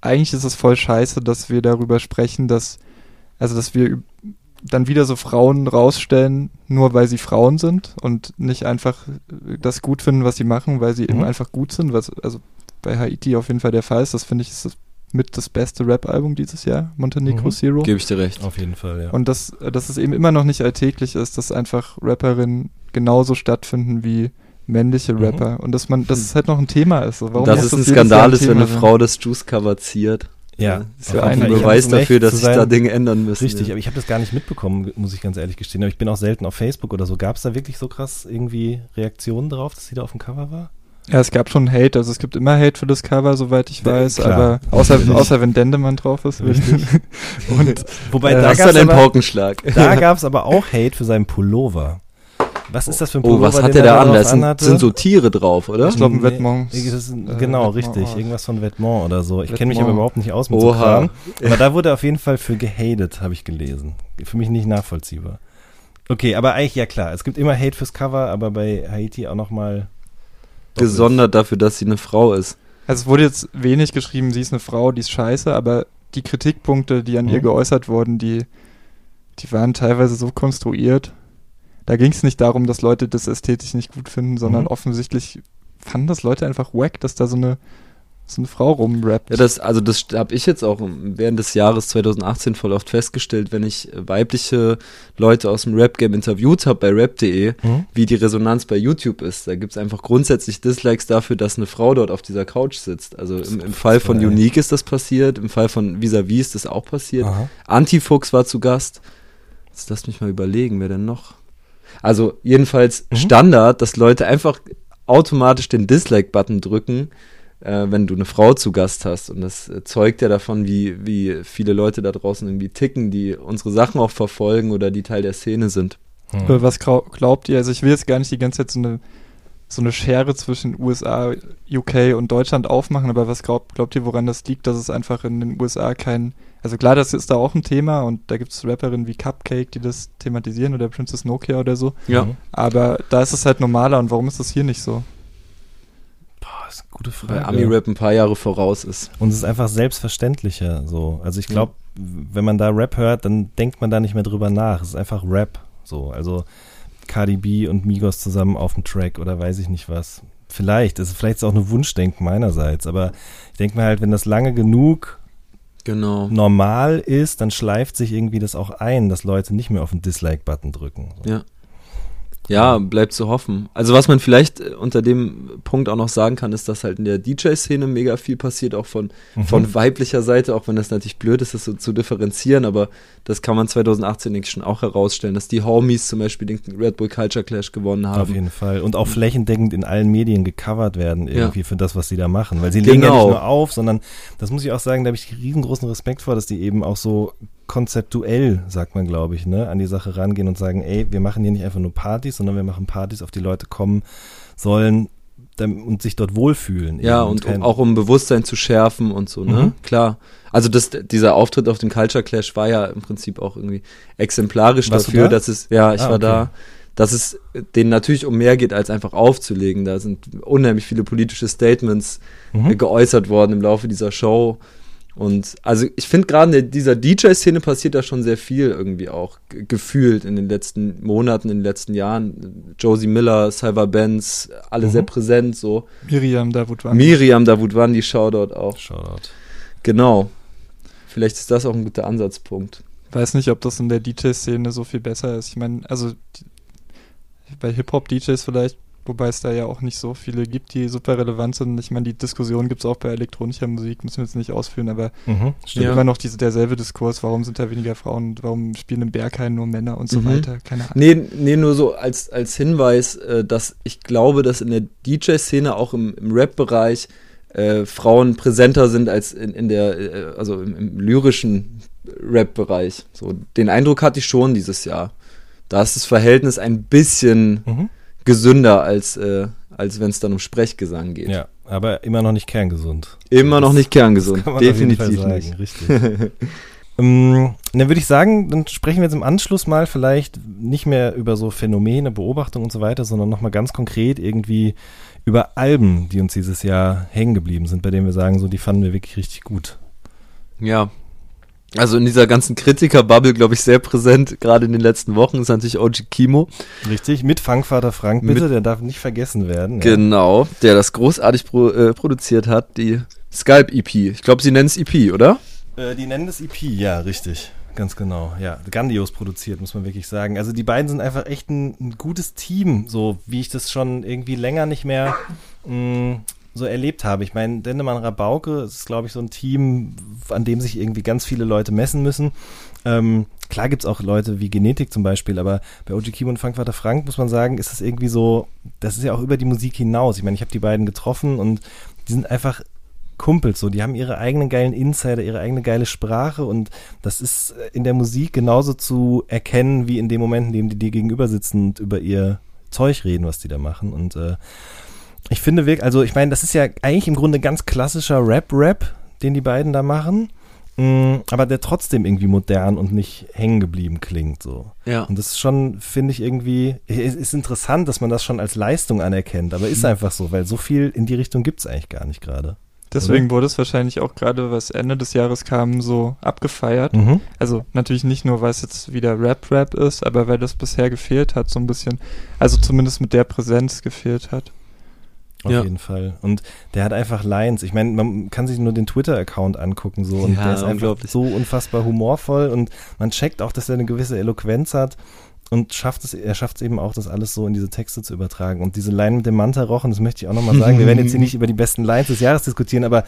Speaker 3: Eigentlich ist es voll scheiße, dass wir darüber sprechen, dass, also dass wir dann wieder so Frauen rausstellen, nur weil sie Frauen sind und nicht einfach das gut finden, was sie machen, weil sie mhm. eben einfach gut sind, was also bei Haiti auf jeden Fall der Fall ist. Das finde ich ist mit das beste Rap-Album dieses Jahr, Montenegro mhm. Zero.
Speaker 2: Gebe ich dir recht.
Speaker 1: Auf jeden Fall, ja.
Speaker 3: Und dass, dass es eben immer noch nicht alltäglich ist, dass einfach Rapperinnen genauso stattfinden wie männliche mhm. Rapper. Mhm. Und dass man, dass es halt noch ein Thema ist. So,
Speaker 2: warum dass es ein Skandal ist, wenn eine Frau das Juice-Cover ziert.
Speaker 1: Ja,
Speaker 2: ist ja ein Beweis dafür, dass sich da Dinge ändern müssen.
Speaker 1: Richtig,
Speaker 2: ja.
Speaker 1: aber ich habe das gar nicht mitbekommen, muss ich ganz ehrlich gestehen. Aber ich bin auch selten auf Facebook oder so. Gab es da wirklich so krass irgendwie Reaktionen drauf, dass sie da auf dem Cover war?
Speaker 3: Ja, es gab schon Hate, also es gibt immer Hate für das Cover, soweit ich weiß, Klar. aber außer, außer wenn Dendemann drauf ist. Richtig.
Speaker 1: Und
Speaker 2: wobei äh, da gab es
Speaker 1: einen Paukenschlag. Da gab es aber auch Hate für seinen Pullover. Was ist das für ein
Speaker 2: Oh, was hat der da an? Das sind, sind so Tiere drauf, oder?
Speaker 3: Ich glaube, ein
Speaker 1: Nee, ist ein-
Speaker 3: Äh,
Speaker 1: genau,
Speaker 3: Vetements,
Speaker 1: richtig.
Speaker 3: oh.
Speaker 1: Irgendwas von Vetements oder so. Ich kenne mich aber überhaupt nicht aus mit so
Speaker 2: Oha.
Speaker 1: Kram. Aber da wurde er auf jeden Fall für gehatet, habe ich gelesen. Für mich nicht nachvollziehbar. Okay, aber eigentlich ja klar. Es gibt immer Hate fürs Cover, aber bei Haiti auch nochmal
Speaker 2: Gesondert dafür, dass sie eine Frau ist.
Speaker 3: Also es wurde jetzt wenig geschrieben, sie ist eine Frau, die ist scheiße, aber die Kritikpunkte, die an
Speaker 1: Mhm.
Speaker 3: ihr geäußert wurden, die, die waren teilweise so konstruiert. Da ging es nicht darum, dass Leute das ästhetisch nicht gut finden, sondern
Speaker 1: Mhm.
Speaker 3: offensichtlich fanden das Leute einfach wack, dass da so eine, so eine Frau rumrappt.
Speaker 2: Ja, das, also das habe ich jetzt auch während des Jahres 2018 voll oft festgestellt, wenn ich äh, weibliche Leute aus dem Rap-Game interviewt habe bei rap.de,
Speaker 1: Mhm.
Speaker 2: wie die Resonanz bei YouTube ist. Da gibt's einfach grundsätzlich Dislikes dafür, dass eine Frau dort auf dieser Couch sitzt. Also im, im Fall von
Speaker 1: geil.
Speaker 2: Unique ist das passiert, im Fall von Vis-a-vis ist das auch passiert.
Speaker 1: Aha.
Speaker 2: Antifuchs war zu Gast. Jetzt lass mich mal überlegen, wer denn noch? Also jedenfalls
Speaker 1: Mhm.
Speaker 2: Standard, dass Leute einfach automatisch den Dislike-Button drücken, äh, wenn du eine Frau zu Gast hast. Und das äh, zeugt ja davon, wie, wie viele Leute da draußen irgendwie ticken, die unsere Sachen auch verfolgen oder die Teil der Szene sind.
Speaker 1: Hm.
Speaker 3: Aber Was glaubt ihr? Also ich will jetzt gar nicht die ganze Zeit so eine, so eine Schere zwischen USA, UK und Deutschland aufmachen, aber was glaubt, glaubt ihr, woran das liegt, dass es einfach in den USA kein, also klar, das ist da auch ein Thema und da gibt es Rapperinnen wie Cupcake, die das thematisieren oder Princess Nokia oder so,
Speaker 2: Ja.
Speaker 1: Mhm.
Speaker 3: aber da ist es halt normaler und warum ist das hier nicht so?
Speaker 1: Boah, ist eine gute
Speaker 2: Weil
Speaker 1: Frage.
Speaker 2: Ami-Rap ein paar Jahre voraus ist.
Speaker 1: Und es ist einfach selbstverständlicher so. Also ich glaube, wenn man da Rap hört, dann denkt man da nicht mehr drüber nach. Es ist einfach Rap so. Also Cardi B und Migos zusammen auf dem Track oder weiß ich nicht was. Vielleicht, es ist vielleicht ist auch eine Wunschdenken meinerseits, aber ich denke mir halt, wenn das lange genug
Speaker 2: Genau.
Speaker 1: normal ist, dann schleift sich irgendwie das auch ein, dass Leute nicht mehr auf den Dislike-Button drücken. So.
Speaker 2: Ja. Ja, bleibt zu hoffen. Also was man vielleicht äh, unter dem Punkt auch noch sagen kann, ist, dass halt in der DJ-Szene mega viel passiert, auch von,
Speaker 1: Mhm.
Speaker 2: von weiblicher Seite, auch wenn das natürlich blöd ist, das so zu differenzieren, aber das kann man 2018, denke ich, schon auch herausstellen, dass die Homies zum Beispiel den Red Bull Culture Clash gewonnen
Speaker 1: Auf
Speaker 2: haben.
Speaker 1: jeden Fall. Und auch flächendeckend in allen Medien gecovert werden irgendwie für das, was sie da machen. Weil sie legen ja
Speaker 2: Genau.
Speaker 1: nicht nur auf, sondern, das muss ich auch sagen, da habe ich riesengroßen Respekt vor, dass die eben auch so konzeptuell, sagt man, glaube ich, ne, an die Sache rangehen und sagen, ey, wir machen hier nicht einfach nur Partys, sondern wir machen Partys, auf die Leute kommen sollen und sich dort wohlfühlen.
Speaker 2: Ja, und um, auch um Bewusstsein zu schärfen und so, ne?
Speaker 1: Mhm.
Speaker 2: Klar. Also das, dieser Auftritt auf dem Culture Clash war ja im Prinzip auch irgendwie exemplarisch
Speaker 1: Warst
Speaker 2: dafür,
Speaker 1: da?
Speaker 2: dass es, ja, ich
Speaker 1: Ah,
Speaker 2: war
Speaker 1: okay.
Speaker 2: da, dass es denen natürlich um mehr geht, als einfach aufzulegen. Da sind unheimlich viele politische Statements
Speaker 1: Mhm.
Speaker 2: geäußert worden im Laufe dieser Show. Und also ich finde gerade in dieser DJ-Szene passiert da schon sehr viel irgendwie auch ge- gefühlt in den letzten Monaten, in den letzten Jahren. Josie Miller, Salva Benz, alle
Speaker 1: Mhm.
Speaker 2: sehr präsent so.
Speaker 3: Miriam Davut war
Speaker 2: Miriam Davutwandi, Shoutout auch.
Speaker 1: Shoutout.
Speaker 2: Genau. Vielleicht ist das auch ein guter Ansatzpunkt.
Speaker 3: weiß nicht, ob das in der DJ-Szene so viel besser ist. Ich meine, also bei Hip-Hop-DJs vielleicht, wobei es da ja auch nicht so viele gibt, die super relevant sind. Ich meine, die Diskussion gibt es auch bei elektronischer Musik, müssen wir jetzt nicht ausführen, aber
Speaker 1: Mhm.
Speaker 3: steht
Speaker 2: Ja.
Speaker 3: immer noch diese, derselbe Diskurs, warum sind da weniger Frauen, warum spielen im Berghain nur Männer und so
Speaker 2: Mhm.
Speaker 3: weiter. Keine Ahnung.
Speaker 2: Nee, nee, nur so als, als Hinweis, äh, dass ich glaube, dass in der DJ-Szene, auch im, im Rap-Bereich, äh, Frauen präsenter sind als in, in der, äh, also im, im lyrischen Rap-Bereich. So, den Eindruck hatte ich schon dieses Jahr. Da ist das Verhältnis ein bisschen
Speaker 1: Mhm.
Speaker 2: Gesünder, als, äh, als wenn es dann um Sprechgesang geht.
Speaker 1: Ja, aber immer noch nicht kerngesund.
Speaker 2: Immer noch nicht kerngesund.
Speaker 1: Kann man
Speaker 2: Definitiv
Speaker 1: Fall
Speaker 2: nicht.
Speaker 1: sagen, richtig. ähm, dann würde ich sagen, dann sprechen wir jetzt im Anschluss mal vielleicht nicht mehr über so Phänomene, Beobachtung und so weiter, sondern nochmal ganz konkret irgendwie über Alben, die uns dieses Jahr hängen geblieben sind, bei denen wir sagen, so die fanden wir wirklich richtig gut.
Speaker 2: Ja. Also in dieser ganzen Kritiker-Bubble, glaube ich, sehr präsent, gerade in den letzten Wochen, ist natürlich OG Kimo.
Speaker 1: Richtig, mit Funkvater Frank bitte,
Speaker 2: Mit-
Speaker 1: der darf nicht vergessen werden.
Speaker 2: Genau, der das großartig pro, äh, produziert hat, die Skype EP. Ich glaube, sie nennen es EP, oder?
Speaker 1: Ja. Äh, die nennen das EP, ja, richtig. Ganz genau, ja. Grandios produziert, muss man wirklich sagen. Also die beiden sind einfach echt ein, ein gutes Team, so wie ich das schon irgendwie länger nicht mehr mh, so erlebt habe. Ich meine, Dendemann Rabauke ist, glaube ich, so ein Team, an dem sich irgendwie ganz viele Leute messen müssen. Ähm, klar gibt's auch Leute wie Genetik zum Beispiel, aber bei OG Kimo und Funkvater Frank muss man sagen, ist es irgendwie so, das ist ja auch über die Musik hinaus. Ich meine, ich habe die beiden getroffen und die sind einfach Kumpels so, die haben ihre eigenen geilen Insider, ihre eigene geile Sprache und das ist in der Musik genauso zu erkennen wie in dem Moment, in dem die dir gegenüber sitzen und über ihr Zeug reden, was die da machen. Und äh, ich finde wirklich, also ich meine, das ist ja eigentlich im Grunde ganz klassischer Rap-Rap, den die beiden da machen. Mm, aber der trotzdem irgendwie modern und nicht hängen geblieben klingt so.
Speaker 2: Ja.
Speaker 1: Und das ist schon, finde ich irgendwie, ist, ist interessant, dass man das schon als Leistung anerkennt, aber ist einfach so, weil so viel in die Richtung gibt es eigentlich gar nicht gerade.
Speaker 3: Deswegen
Speaker 1: Oder?
Speaker 3: wurde es wahrscheinlich auch gerade, was Ende des Jahres kam, so abgefeiert.
Speaker 1: Mhm.
Speaker 3: Also natürlich nicht nur, weil es jetzt wieder Rap-Rap ist, aber weil das bisher gefehlt hat, so ein bisschen. Also zumindest mit der Präsenz gefehlt hat.
Speaker 1: Auf
Speaker 2: Ja.
Speaker 1: jeden Fall. Und der hat einfach Lines. Ich meine, man kann sich nur den Twitter-Account angucken so und
Speaker 2: Ja,
Speaker 1: der ist einfach so unfassbar humorvoll und man checkt auch, dass er eine gewisse Eloquenz hat und schafft es, er schafft es eben auch, das alles so in diese Texte zu übertragen. Und diese Line mit dem Manta-Rochen, das möchte ich auch nochmal sagen. Wir werden jetzt hier nicht über die besten Lines des Jahres diskutieren, aber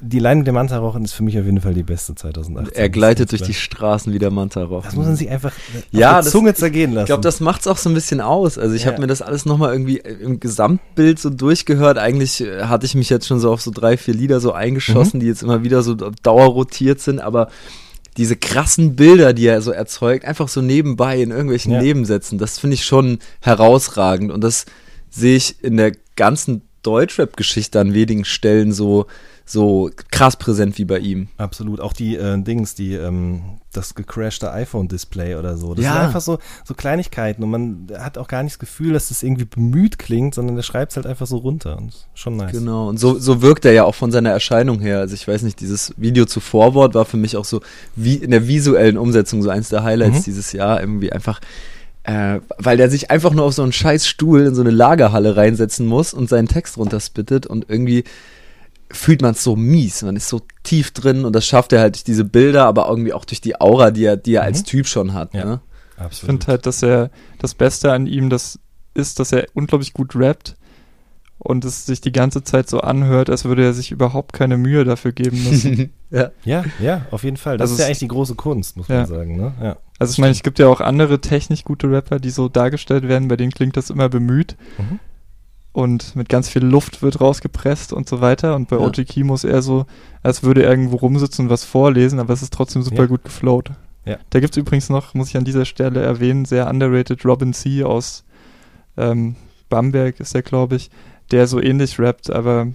Speaker 1: die Line mit dem Manta-Rochen ist für mich auf jeden Fall die beste 2018.
Speaker 2: Er gleitet durch die Straßen wie der Mantaroch.
Speaker 1: Das muss man sich einfach
Speaker 2: Ja,
Speaker 1: auf
Speaker 2: das-
Speaker 1: Zunge zergehen lassen.
Speaker 2: Ich glaube, das macht's auch so ein bisschen aus. Also ich
Speaker 1: Ja.
Speaker 2: habe mir das alles nochmal irgendwie im Gesamtbild so durchgehört. Eigentlich äh, hatte ich mich jetzt schon so auf so drei, vier Lieder so eingeschossen, die jetzt immer wieder so dauerrotiert sind, aber diese krassen Bilder, die er so erzeugt, einfach so nebenbei in irgendwelchen
Speaker 1: Ja.
Speaker 2: Nebensätzen, das finde ich schon herausragend. Und das sehe ich in der ganzen Deutschrap-Geschichte an wenigen Stellen so, so krass präsent wie bei ihm.
Speaker 1: Absolut. Auch die äh, Dings, die, ähm, das gecrashte iPhone-Display oder so. Das
Speaker 2: Ja.
Speaker 1: sind einfach so, so Kleinigkeiten und man hat auch gar nicht das Gefühl, dass das irgendwie bemüht klingt, sondern der schreibt es halt einfach so runter und schon nice.
Speaker 2: Genau, und so, so wirkt er ja auch von seiner Erscheinung her. Also ich weiß nicht, dieses Video zu Vorwort war für mich auch so wie in der visuellen Umsetzung so eins der Highlights
Speaker 1: Mhm.
Speaker 2: dieses Jahr. Irgendwie einfach, äh, weil der sich einfach nur auf so einen scheiß Stuhl in so eine Lagerhalle reinsetzen muss und seinen Text runterspittet und irgendwie fühlt man es so mies. Man ist so tief drin und das schafft er halt durch diese Bilder, aber irgendwie auch durch die Aura, die er, die er als
Speaker 1: Mhm.
Speaker 2: Typ schon hat.
Speaker 1: Ja.
Speaker 2: Ne?
Speaker 3: Ich
Speaker 1: Absolut.
Speaker 3: finde halt, dass er das Beste an ihm das ist, dass er unglaublich gut rappt und es sich die ganze Zeit so anhört, als würde er sich überhaupt keine Mühe dafür geben müssen.
Speaker 2: ja.
Speaker 1: ja, ja, auf jeden Fall. Das
Speaker 3: Also
Speaker 1: ist ja eigentlich die große Kunst, muss
Speaker 3: Ja.
Speaker 1: man sagen. Ne? Ja.
Speaker 3: Also ich meine, es gibt ja auch andere technisch gute Rapper, die so dargestellt werden, bei denen klingt das immer bemüht
Speaker 1: Mhm.
Speaker 3: Und mit ganz viel Luft wird rausgepresst und so weiter. Und bei
Speaker 2: Ja.
Speaker 3: OG Kimo ist er so, als würde er irgendwo rumsitzen und was vorlesen, aber es ist trotzdem super
Speaker 1: Ja.
Speaker 3: gut geflowt.
Speaker 1: Ja.
Speaker 3: Da gibt es übrigens noch, muss ich an dieser Stelle erwähnen, sehr underrated Robin C. aus ähm, Bamberg ist der, glaube ich, der so ähnlich rappt, aber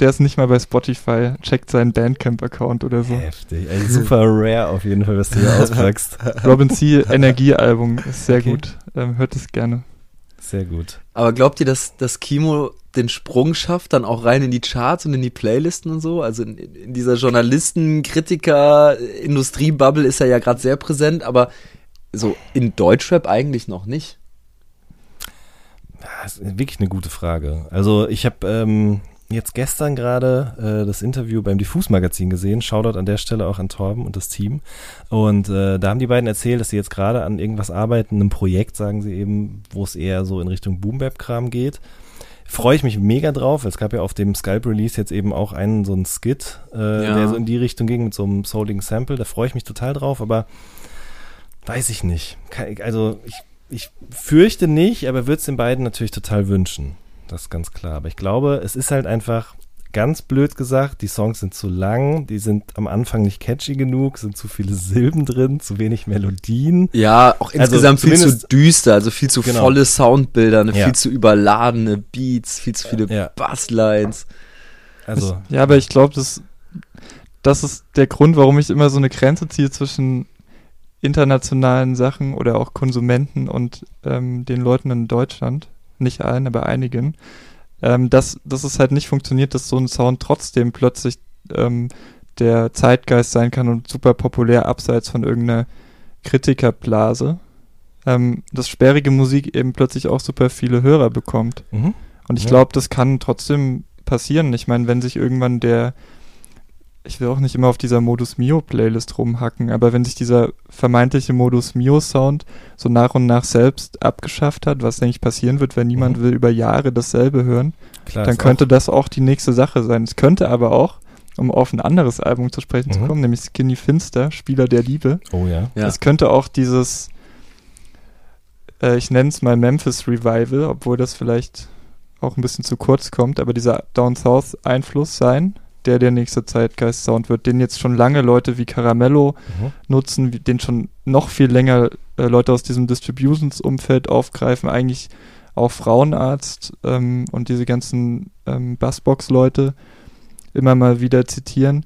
Speaker 3: der ist nicht mal bei Spotify, checkt seinen Bandcamp-Account oder so.
Speaker 1: Heftig. Ey, super rare auf jeden Fall, was du hier auspackst.
Speaker 3: Robin C. Energiealbum ist sehr
Speaker 1: Okay.
Speaker 3: gut. Ähm, hört es gerne.
Speaker 1: Sehr gut.
Speaker 2: Aber glaubt ihr, dass das Kimo den Sprung schafft, dann auch rein in die Charts und in die Playlisten und so? Also in, in dieser Journalisten, Kritiker, Industriebubble ist er ja gerade sehr präsent, aber so in Deutschrap eigentlich noch nicht.
Speaker 1: Das ist wirklich eine gute Frage. Also ich habe ähm, jetzt gestern gerade äh, das Interview beim Diffus-Magazin gesehen. Shoutout an der Stelle auch an Torben und das Team. Und äh, da haben die beiden erzählt, dass sie jetzt gerade an irgendwas arbeiten, einem Projekt, sagen sie eben, wo es eher so in Richtung Boom-Bap-Kram geht. Freue ich mich mega drauf. Es gab ja auf dem Skype-Release jetzt eben auch einen so einen Skit, äh,
Speaker 2: Ja.
Speaker 1: der so in die Richtung ging mit so einem Souling Sample. Da freue ich mich total drauf, aber weiß ich nicht. Also ich, ich fürchte nicht, aber würde es den beiden natürlich total wünschen. Das ist ganz klar. Aber ich glaube, es ist halt einfach ganz blöd gesagt, die Songs sind zu lang, die sind am Anfang nicht catchy genug, sind zu viele Silben drin, zu wenig Melodien.
Speaker 2: Ja, auch
Speaker 1: Also
Speaker 2: insgesamt viel zu düster, also viel zu
Speaker 1: Genau.
Speaker 2: volle Soundbilder, eine
Speaker 1: Ja.
Speaker 2: viel zu überladene Beats, viel zu viele
Speaker 1: Ja.
Speaker 2: Basslines.
Speaker 1: Also,
Speaker 3: Ich, ja, aber ich glaube, das, das ist der Grund, warum ich immer so eine Grenze ziehe zwischen internationalen Sachen oder auch Konsumenten und ähm, den Leuten in Deutschland. Nicht allen, aber einigen. Ähm, dass, dass es halt nicht funktioniert, dass so ein Sound trotzdem plötzlich ähm, der Zeitgeist sein kann und super populär abseits von irgendeiner Kritikerblase. Ähm, dass sperrige Musik eben plötzlich auch super viele Hörer bekommt.
Speaker 1: mhm.
Speaker 3: Und ich
Speaker 1: Ja.
Speaker 3: glaube, das kann trotzdem passieren. Ich meine, wenn sich irgendwann der, ich will auch nicht immer auf dieser Modus Mio Playlist rumhacken, aber wenn sich dieser vermeintliche Modus Mio Sound so nach und nach selbst abgeschafft hat, was denke ich passieren wird, wenn niemand
Speaker 1: Mhm.
Speaker 3: will über Jahre dasselbe hören,
Speaker 1: klar.
Speaker 3: dann könnte das auch die nächste Sache sein. Es könnte aber auch, um auf ein anderes Album zu sprechen zu
Speaker 1: Mhm.
Speaker 3: kommen, nämlich Skinny Finster, Spieler der Liebe,
Speaker 1: Auch, oh ja.
Speaker 2: Ja.
Speaker 3: es könnte auch dieses, äh, ich nenne es mal Memphis Revival, obwohl das vielleicht auch ein bisschen zu kurz kommt, aber dieser Down South Einfluss sein, der der nächste Zeitgeist-Sound wird, den jetzt schon lange Leute wie Caramello
Speaker 1: Mhm.
Speaker 3: nutzen, wie- den schon noch viel länger äh, Leute aus diesem Distributions-Umfeld aufgreifen, eigentlich auch Frauenarzt ähm, und diese ganzen ähm, Bassbox-Leute immer mal wieder zitieren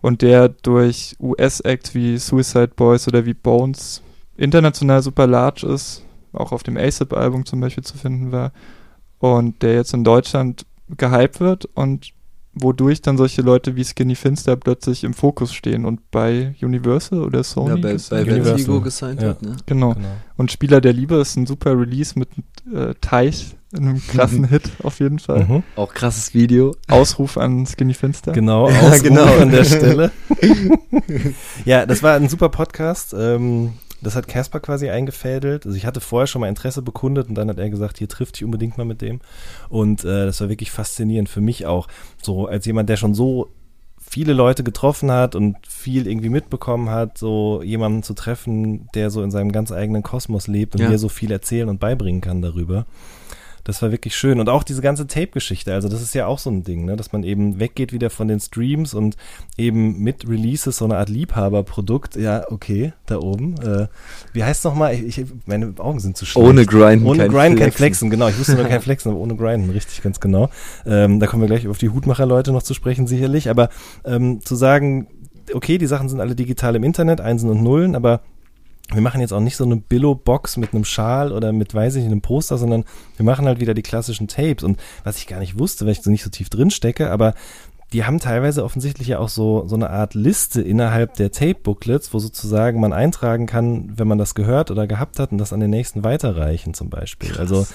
Speaker 3: und der durch US-Acts wie Suicide Boys oder wie Bones international super large ist, auch auf dem ASAP-Album zum Beispiel zu finden war und der jetzt in Deutschland gehypt wird und wodurch dann solche Leute wie Skinny Finster plötzlich im Fokus stehen und bei Universal oder Sony
Speaker 2: Ja, bei, bei
Speaker 1: Universal.
Speaker 2: Vertigo gesigned
Speaker 1: Ja.
Speaker 2: hat, ne?
Speaker 3: genau.
Speaker 1: Genau.
Speaker 3: Und Spieler der Liebe ist ein super Release mit äh, Teich, einem krassen Hit auf jeden Fall.
Speaker 1: Mhm.
Speaker 2: Auch krasses Video.
Speaker 3: Ausruf an Skinny Finster.
Speaker 1: Genau,
Speaker 2: Ja,
Speaker 1: Ausruf
Speaker 2: genau.
Speaker 1: an der Stelle. ja, das war ein super Podcast. Ähm, das hat Casper quasi eingefädelt. Also ich hatte vorher schon mal Interesse bekundet und dann hat er gesagt, hier trifft dich unbedingt mal mit dem. Und äh, das war wirklich faszinierend für mich auch. So als jemand, der schon so viele Leute getroffen hat und viel irgendwie mitbekommen hat, so jemanden zu treffen, der so in seinem ganz eigenen Kosmos lebt und
Speaker 2: Ja.
Speaker 1: mir so viel erzählen und beibringen kann darüber. Das war wirklich schön. Und auch diese ganze Tape-Geschichte. Also, das ist ja auch so ein Ding, ne? dass man eben weggeht wieder von den Streams und eben mit Releases so eine Art Liebhaberprodukt. Ja, okay, da oben. Äh, wie heißt nochmal? Ich, ich, meine Augen sind zu schlecht.
Speaker 2: Ohne Grinden.
Speaker 1: Ohne
Speaker 2: kein
Speaker 1: Grind, kein
Speaker 2: Flexen.
Speaker 1: Flexen, genau. Ich wusste nur kein Flexen, aber ohne Grinden, richtig, ganz genau. Ähm, da kommen wir gleich auf die Hutmacher-Leute noch zu sprechen, sicherlich. Aber ähm, zu sagen, okay, die Sachen sind alle digital im Internet, Einsen und Nullen, aber wir machen jetzt auch nicht so eine Billo-Box mit einem Schal oder mit, weiß ich einem Poster, sondern wir machen halt wieder die klassischen Tapes. Und was ich gar nicht wusste, weil ich so nicht so tief drin stecke, aber die haben teilweise offensichtlich ja auch so, so eine Art Liste innerhalb der Tape-Booklets, wo sozusagen man eintragen kann, wenn man das gehört oder gehabt hat und das an den nächsten weiterreichen zum Beispiel. Also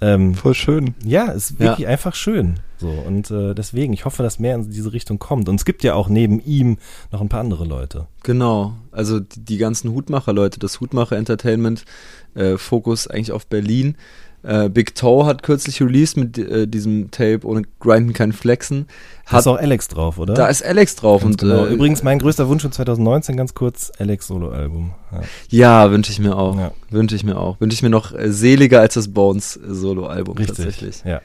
Speaker 1: ähm,
Speaker 3: Voll schön.
Speaker 1: ja, ist
Speaker 2: Ja.
Speaker 1: wirklich einfach schön. So und äh, deswegen, ich hoffe, dass mehr in diese Richtung kommt. Und es gibt ja auch neben ihm noch ein paar andere Leute.
Speaker 2: Genau, also die, die ganzen Hutmacher-Leute, das Hutmacher-Entertainment, äh, Fokus eigentlich auf Berlin. Äh, Big Toe hat kürzlich released mit äh, diesem Tape ohne Grinden kein Flexen.
Speaker 1: Da
Speaker 2: Hat,
Speaker 1: ist auch Alex drauf, oder?
Speaker 2: da ist Alex drauf
Speaker 1: Ganz
Speaker 2: und
Speaker 1: genau.
Speaker 2: äh,
Speaker 1: Übrigens mein größter Wunsch von 2019, ganz kurz, Alex Solo-Album. Ja.
Speaker 2: ja, wünsche ich mir auch.
Speaker 1: Ja.
Speaker 2: Wünsche ich mir auch. Wünsche ich mir noch äh, seliger als das Bones äh, Solo-Album
Speaker 1: Richtig.
Speaker 2: tatsächlich.
Speaker 1: Ja.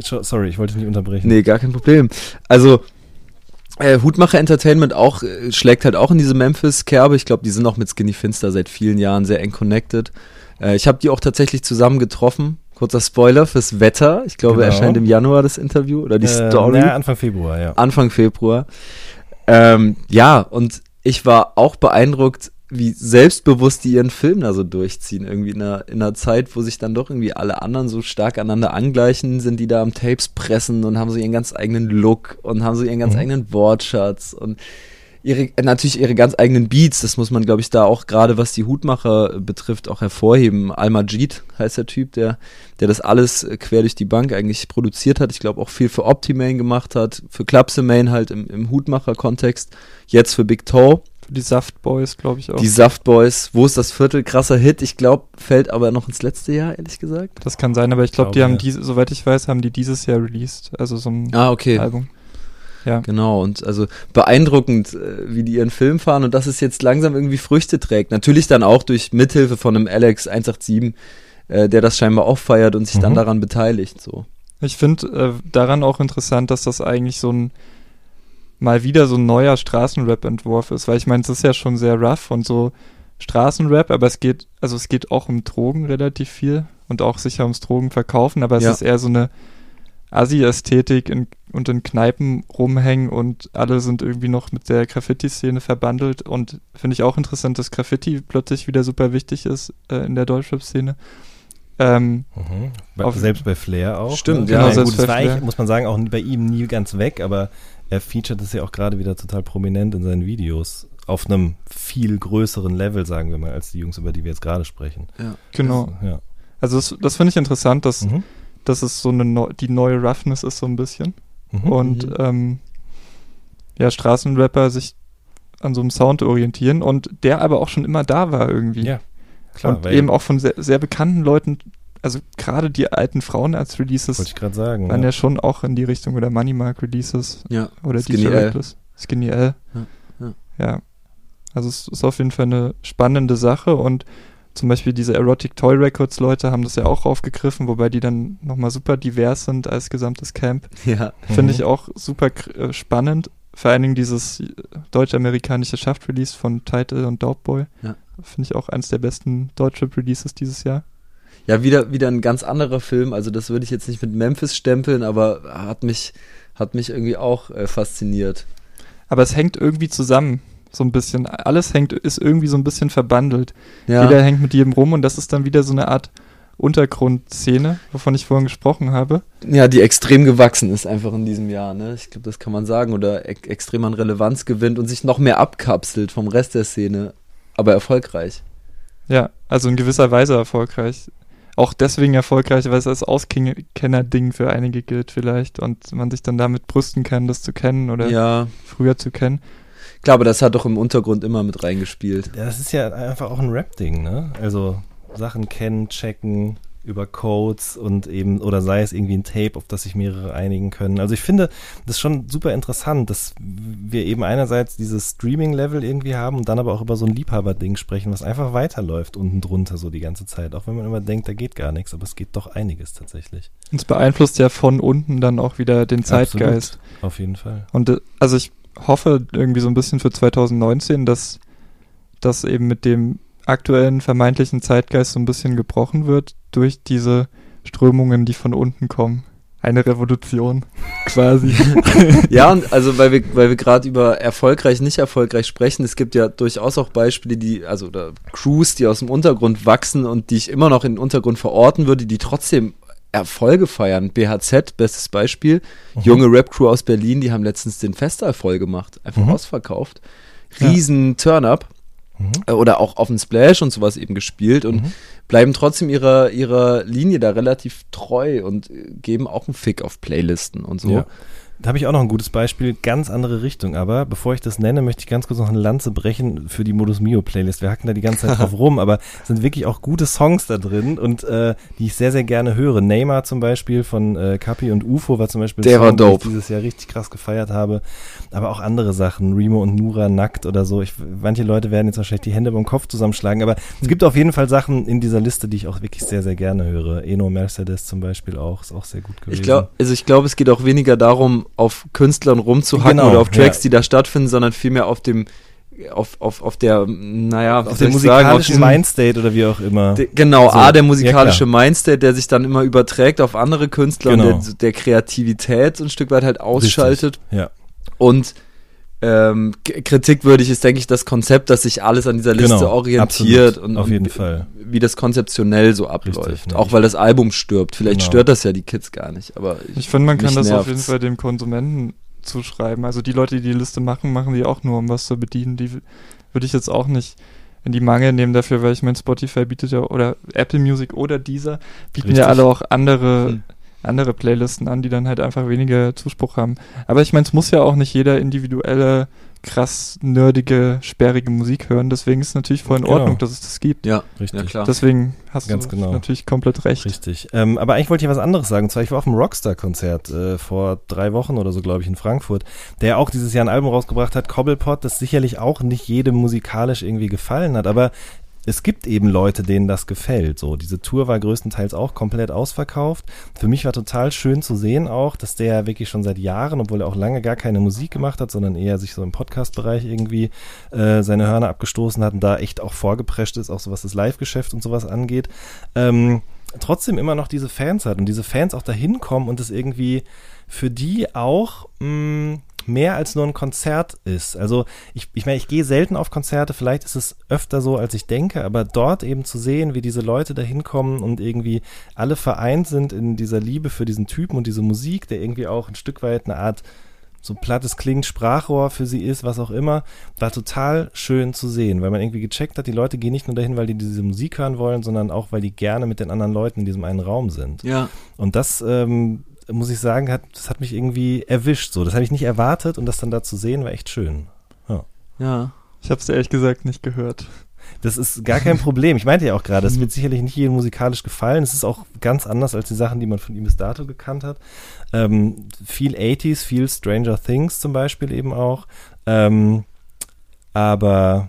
Speaker 1: Sorry, ich wollte dich nicht unterbrechen.
Speaker 2: Nee, gar kein Problem. Also äh, Hutmacher Entertainment auch äh, schlägt halt auch in diese Memphis-Kerbe. Ich glaube, die sind auch mit Skinny Finster seit vielen Jahren sehr eng connected. Äh, ich habe die auch tatsächlich zusammen getroffen. Kurzer Spoiler fürs Wetter. Ich glaube,
Speaker 1: Genau.
Speaker 2: erscheint im Januar das Interview oder die
Speaker 1: Äh,
Speaker 2: Story.
Speaker 1: Ja, Anfang Februar, ja.
Speaker 2: Anfang Februar. Ähm, ja, und ich war auch beeindruckt, wie selbstbewusst die ihren Film da so durchziehen. Irgendwie in einer, in einer Zeit, wo sich dann doch irgendwie alle anderen so stark aneinander angleichen, sind die da am Tapes pressen und haben so ihren ganz eigenen Look und haben so ihren ganz
Speaker 1: Mhm.
Speaker 2: eigenen Wortschatz und ihre, äh, natürlich ihre ganz eigenen Beats. Das muss man, glaube ich, da auch gerade was die Hutmacher äh, betrifft, auch hervorheben. Al-Majid heißt der Typ, der, der das alles äh, quer durch die Bank eigentlich produziert hat. Ich glaube auch viel für Optimane gemacht hat, für Klapsemane halt im, im Hutmacher-Kontext. Jetzt für Big Toe.
Speaker 3: Für die Saftboys, glaube ich auch.
Speaker 2: Die Saftboys, wo ist das Viertel? Krasser Hit. Ich glaube, fällt aber noch ins letzte Jahr, ehrlich gesagt.
Speaker 3: das kann sein, aber ich glaube, die
Speaker 1: Glaube,
Speaker 3: haben
Speaker 1: ja.
Speaker 3: diese, soweit ich weiß, haben die dieses Jahr released. Also so ein
Speaker 2: Ah, okay.
Speaker 3: Album. Ja.
Speaker 2: Genau, und also beeindruckend, äh, wie die ihren Film fahren und dass es jetzt langsam irgendwie Früchte trägt. Natürlich dann auch durch Mithilfe von einem Alex 187, äh, der das scheinbar auch feiert und sich dann
Speaker 1: Mhm.
Speaker 2: daran beteiligt. So.
Speaker 3: Ich finde äh, daran auch interessant, dass das eigentlich so ein mal wieder so ein neuer Straßenrap-Entwurf ist, weil ich meine, es ist ja schon sehr rough und so Straßenrap, aber es geht, also es geht auch um Drogen relativ viel und auch sicher ums Drogenverkaufen, aber es
Speaker 2: Ja.
Speaker 3: ist eher so eine Assi-Ästhetik in, und in Kneipen rumhängen und alle sind irgendwie noch mit der Graffiti-Szene verbandelt und finde ich auch interessant, dass Graffiti plötzlich wieder super wichtig ist äh, in der Deutschrap-Szene. Ähm,
Speaker 1: Mhm. Bei,
Speaker 3: Auf-
Speaker 1: selbst bei Flair auch.
Speaker 2: Stimmt,
Speaker 1: ne?
Speaker 2: ja.
Speaker 1: Ich
Speaker 3: Selbst
Speaker 1: gut, das
Speaker 3: bei
Speaker 1: war
Speaker 3: Flair.
Speaker 1: eigentlich, muss man sagen, auch bei ihm nie ganz weg, aber er featuret es ja auch gerade wieder total prominent in seinen Videos. Auf einem viel größeren Level, sagen wir mal, als die Jungs, über die wir jetzt gerade sprechen.
Speaker 3: genau.
Speaker 1: Ja.
Speaker 3: Also das, das finde ich interessant, dass
Speaker 1: Mhm.
Speaker 3: dass es so eine neu, die neue Roughness ist so ein bisschen
Speaker 1: Mhm.
Speaker 3: und ähm, ja Straßenrapper sich an so einem Sound orientieren und der aber auch schon immer da war irgendwie
Speaker 1: ja, klar.
Speaker 3: und
Speaker 1: weil-
Speaker 3: eben auch von sehr, sehr bekannten Leuten also gerade die alten Frauen als
Speaker 1: Wollte
Speaker 3: Releases
Speaker 1: ich gerade sagen.
Speaker 3: waren
Speaker 1: ja.
Speaker 3: ja schon auch in die Richtung oder Money Mark Releases
Speaker 2: Ja.
Speaker 3: oder
Speaker 2: Skinny
Speaker 3: DJ
Speaker 2: L.
Speaker 3: Skinny L
Speaker 2: Ja, ja.
Speaker 3: ja also es ist auf jeden Fall eine spannende Sache und zum Beispiel diese Erotic Toy Records Leute haben das ja auch aufgegriffen, wobei die dann nochmal super divers sind als gesamtes Camp.
Speaker 2: Ja.
Speaker 3: Finde
Speaker 1: Mhm.
Speaker 3: ich auch super äh, spannend. Vor allen Dingen dieses äh, deutsch-amerikanische Shaft-Release von Title und Dope Boy.
Speaker 2: Ja.
Speaker 3: Finde ich auch eins der besten Deutschrap-Releases dieses Jahr.
Speaker 2: Ja, wieder, wieder ein ganz anderer Film. Also das würde ich jetzt nicht mit Memphis stempeln, aber hat mich, hat mich irgendwie auch äh, fasziniert.
Speaker 3: Aber es hängt irgendwie zusammen, so ein bisschen. Alles hängt, ist irgendwie so ein bisschen verbandelt. Ja. Jeder hängt mit jedem rum und das ist dann wieder so eine Art Untergrundszene, wovon ich vorhin gesprochen habe.
Speaker 2: Ja, die extrem gewachsen ist einfach in diesem Jahr, ne? Ich glaube, das kann man sagen. Oder e extrem an Relevanz gewinnt und sich noch mehr abkapselt vom Rest der Szene, aber erfolgreich.
Speaker 3: Ja, also in gewisser Weise erfolgreich auch deswegen erfolgreich, weil es als Auskenner-Ding für einige gilt vielleicht und man sich dann damit brüsten kann, das zu kennen oder ja. früher zu kennen.
Speaker 2: Klar, aber das hat doch im Untergrund immer mit reingespielt.
Speaker 1: Ja, das ist ja einfach auch ein Rap-Ding, ne? Also Sachen kennen, checken, über Codes und eben, oder sei es irgendwie ein Tape, auf das sich mehrere einigen können. Also ich finde das schon super interessant, dass wir eben einerseits dieses Streaming-Level irgendwie haben und dann aber auch über so ein Liebhaber-Ding sprechen, was einfach weiterläuft unten drunter so die ganze Zeit. Auch wenn man immer denkt, da geht gar nichts, aber es geht doch einiges tatsächlich.
Speaker 3: Und es beeinflusst ja von unten dann auch wieder den Zeitgeist.
Speaker 1: Absolut, auf jeden Fall.
Speaker 3: Und äh, also ich hoffe irgendwie so ein bisschen für 2019, dass das eben mit dem aktuellen vermeintlichen Zeitgeist so ein bisschen gebrochen wird durch diese Strömungen, die von unten kommen. Eine Revolution, quasi.
Speaker 2: ja, und also weil wir, weil wir gerade über erfolgreich, nicht erfolgreich sprechen, es gibt ja durchaus auch Beispiele, die, also oder Crews, die aus dem Untergrund wachsen und die ich immer noch in den Untergrund verorten würde, die trotzdem Erfolge feiern. BHZ, bestes Beispiel. Mhm. Junge Rap-Crew aus Berlin, die haben letztens den Festival gemacht, einfach mhm. ausverkauft. Riesen ja. Turn-up mhm. Äh, oder auch auf dem Splash und sowas eben gespielt und mhm. bleiben trotzdem ihrer, ihrer Linie da relativ treu und äh, geben auch einen Fick auf Playlisten und so. Ja.
Speaker 1: Da habe ich auch noch ein gutes Beispiel, ganz andere Richtung. Aber bevor ich das nenne, möchte ich ganz kurz noch eine Lanze brechen für die Modus Mio Playlist. Wir hacken da die ganze Zeit drauf rum, aber es sind wirklich auch gute Songs da drin und äh, die ich sehr, sehr gerne höre. Neymar zum Beispiel von äh, Kapi und UFO war zum Beispiel
Speaker 2: Der
Speaker 1: Song, den ich dieses Jahr richtig krass gefeiert habe. Aber auch andere Sachen, Remo und Nura nackt oder so. Ich, manche Leute werden jetzt wahrscheinlich die Hände beim Kopf zusammenschlagen, aber es gibt auf jeden Fall Sachen in dieser Liste, die ich auch wirklich sehr, sehr gerne höre. Eno Mercedes zum Beispiel auch, ist auch sehr gut gewesen.
Speaker 2: Ich glaube, also ich glaube, es geht auch weniger darum, auf Künstler Künstlern rumzuhacken genau, oder auf Tracks, ja. die da stattfinden, sondern vielmehr auf dem auf, auf, auf der, naja,
Speaker 1: auf der musikalischen sagen, Mindstate oder wie auch immer.
Speaker 2: De, genau, so. A, der musikalische ja, Mindstate, der sich dann immer überträgt auf andere Künstler genau. und der, der Kreativität so ein Stück weit halt ausschaltet.
Speaker 1: Richtig. Ja.
Speaker 2: Und ähm, kritikwürdig ist, denke ich, das Konzept, dass sich alles an dieser Liste genau, orientiert
Speaker 1: absolut, und, auf jeden Fall.
Speaker 2: wie das konzeptionell so abläuft. Richtig, Auch weil das Album stirbt. Vielleicht genau. stört das ja die Kids gar nicht. Aber
Speaker 3: ich, ich finde, man kann das nervt's. auf jeden Fall dem Konsumenten zuschreiben. Also die Leute, die die Liste machen, machen die auch nur, um was zu bedienen. Die würde ich jetzt auch nicht in die Mangel nehmen dafür, weil ich mein Spotify bietet ja, oder Apple Music oder dieser bieten Richtig. ja alle auch andere hm andere Playlisten an, die dann halt einfach weniger Zuspruch haben. Aber ich meine, es muss ja auch nicht jeder individuelle krass nerdige, sperrige Musik hören. Deswegen ist es natürlich voll in genau. Ordnung, dass es das gibt.
Speaker 2: Ja, richtig. Ja,
Speaker 3: klar. Deswegen hast
Speaker 1: Ganz
Speaker 3: du
Speaker 1: genau.
Speaker 3: natürlich komplett recht.
Speaker 1: Richtig. Ähm, aber eigentlich wollte ich was anderes sagen. Und zwar, ich war auf dem Rockstar-Konzert äh, vor drei Wochen oder so, glaube ich, in Frankfurt, der auch dieses Jahr ein Album rausgebracht hat, Cobblepot, das sicherlich auch nicht jedem musikalisch irgendwie gefallen hat. Aber es gibt eben Leute, denen das gefällt. So, diese Tour war größtenteils auch komplett ausverkauft. Für mich war total schön zu sehen auch, dass der wirklich schon seit Jahren, obwohl er auch lange gar keine Musik gemacht hat, sondern eher sich so im Podcast-Bereich irgendwie äh, seine Hörner abgestoßen hat und da echt auch vorgeprescht ist, auch so was das Live-Geschäft und sowas angeht. Ähm, trotzdem immer noch diese Fans hat und diese Fans auch dahin kommen und es irgendwie für die auch mh, mm, mehr als nur ein Konzert ist. Also ich, ich meine, ich gehe selten auf Konzerte, vielleicht ist es öfter so, als ich denke, aber dort eben zu sehen, wie diese Leute da hinkommen und irgendwie alle vereint sind in dieser Liebe für diesen Typen und diese Musik, der irgendwie auch ein Stück weit eine Art so plattes klingt, Sprachrohr für sie ist, was auch immer, war total schön zu sehen, weil man irgendwie gecheckt hat, die Leute gehen nicht nur dahin, weil die diese Musik hören wollen, sondern auch, weil die gerne mit den anderen Leuten in diesem einen Raum sind.
Speaker 2: Ja.
Speaker 1: Und das ähm, muss ich sagen, hat, das hat mich irgendwie erwischt. So, das habe ich nicht erwartet und das dann da zu sehen, war echt schön.
Speaker 3: Ja. ja. Ich habe es ehrlich gesagt nicht gehört.
Speaker 1: Das ist gar kein Problem. Ich meinte ja auch gerade, es wird sicherlich nicht jedem musikalisch gefallen. Es ist auch ganz anders als die Sachen, die man von ihm bis dato gekannt hat. Ähm, viel 80s, viel Stranger Things zum Beispiel eben auch. Ähm, aber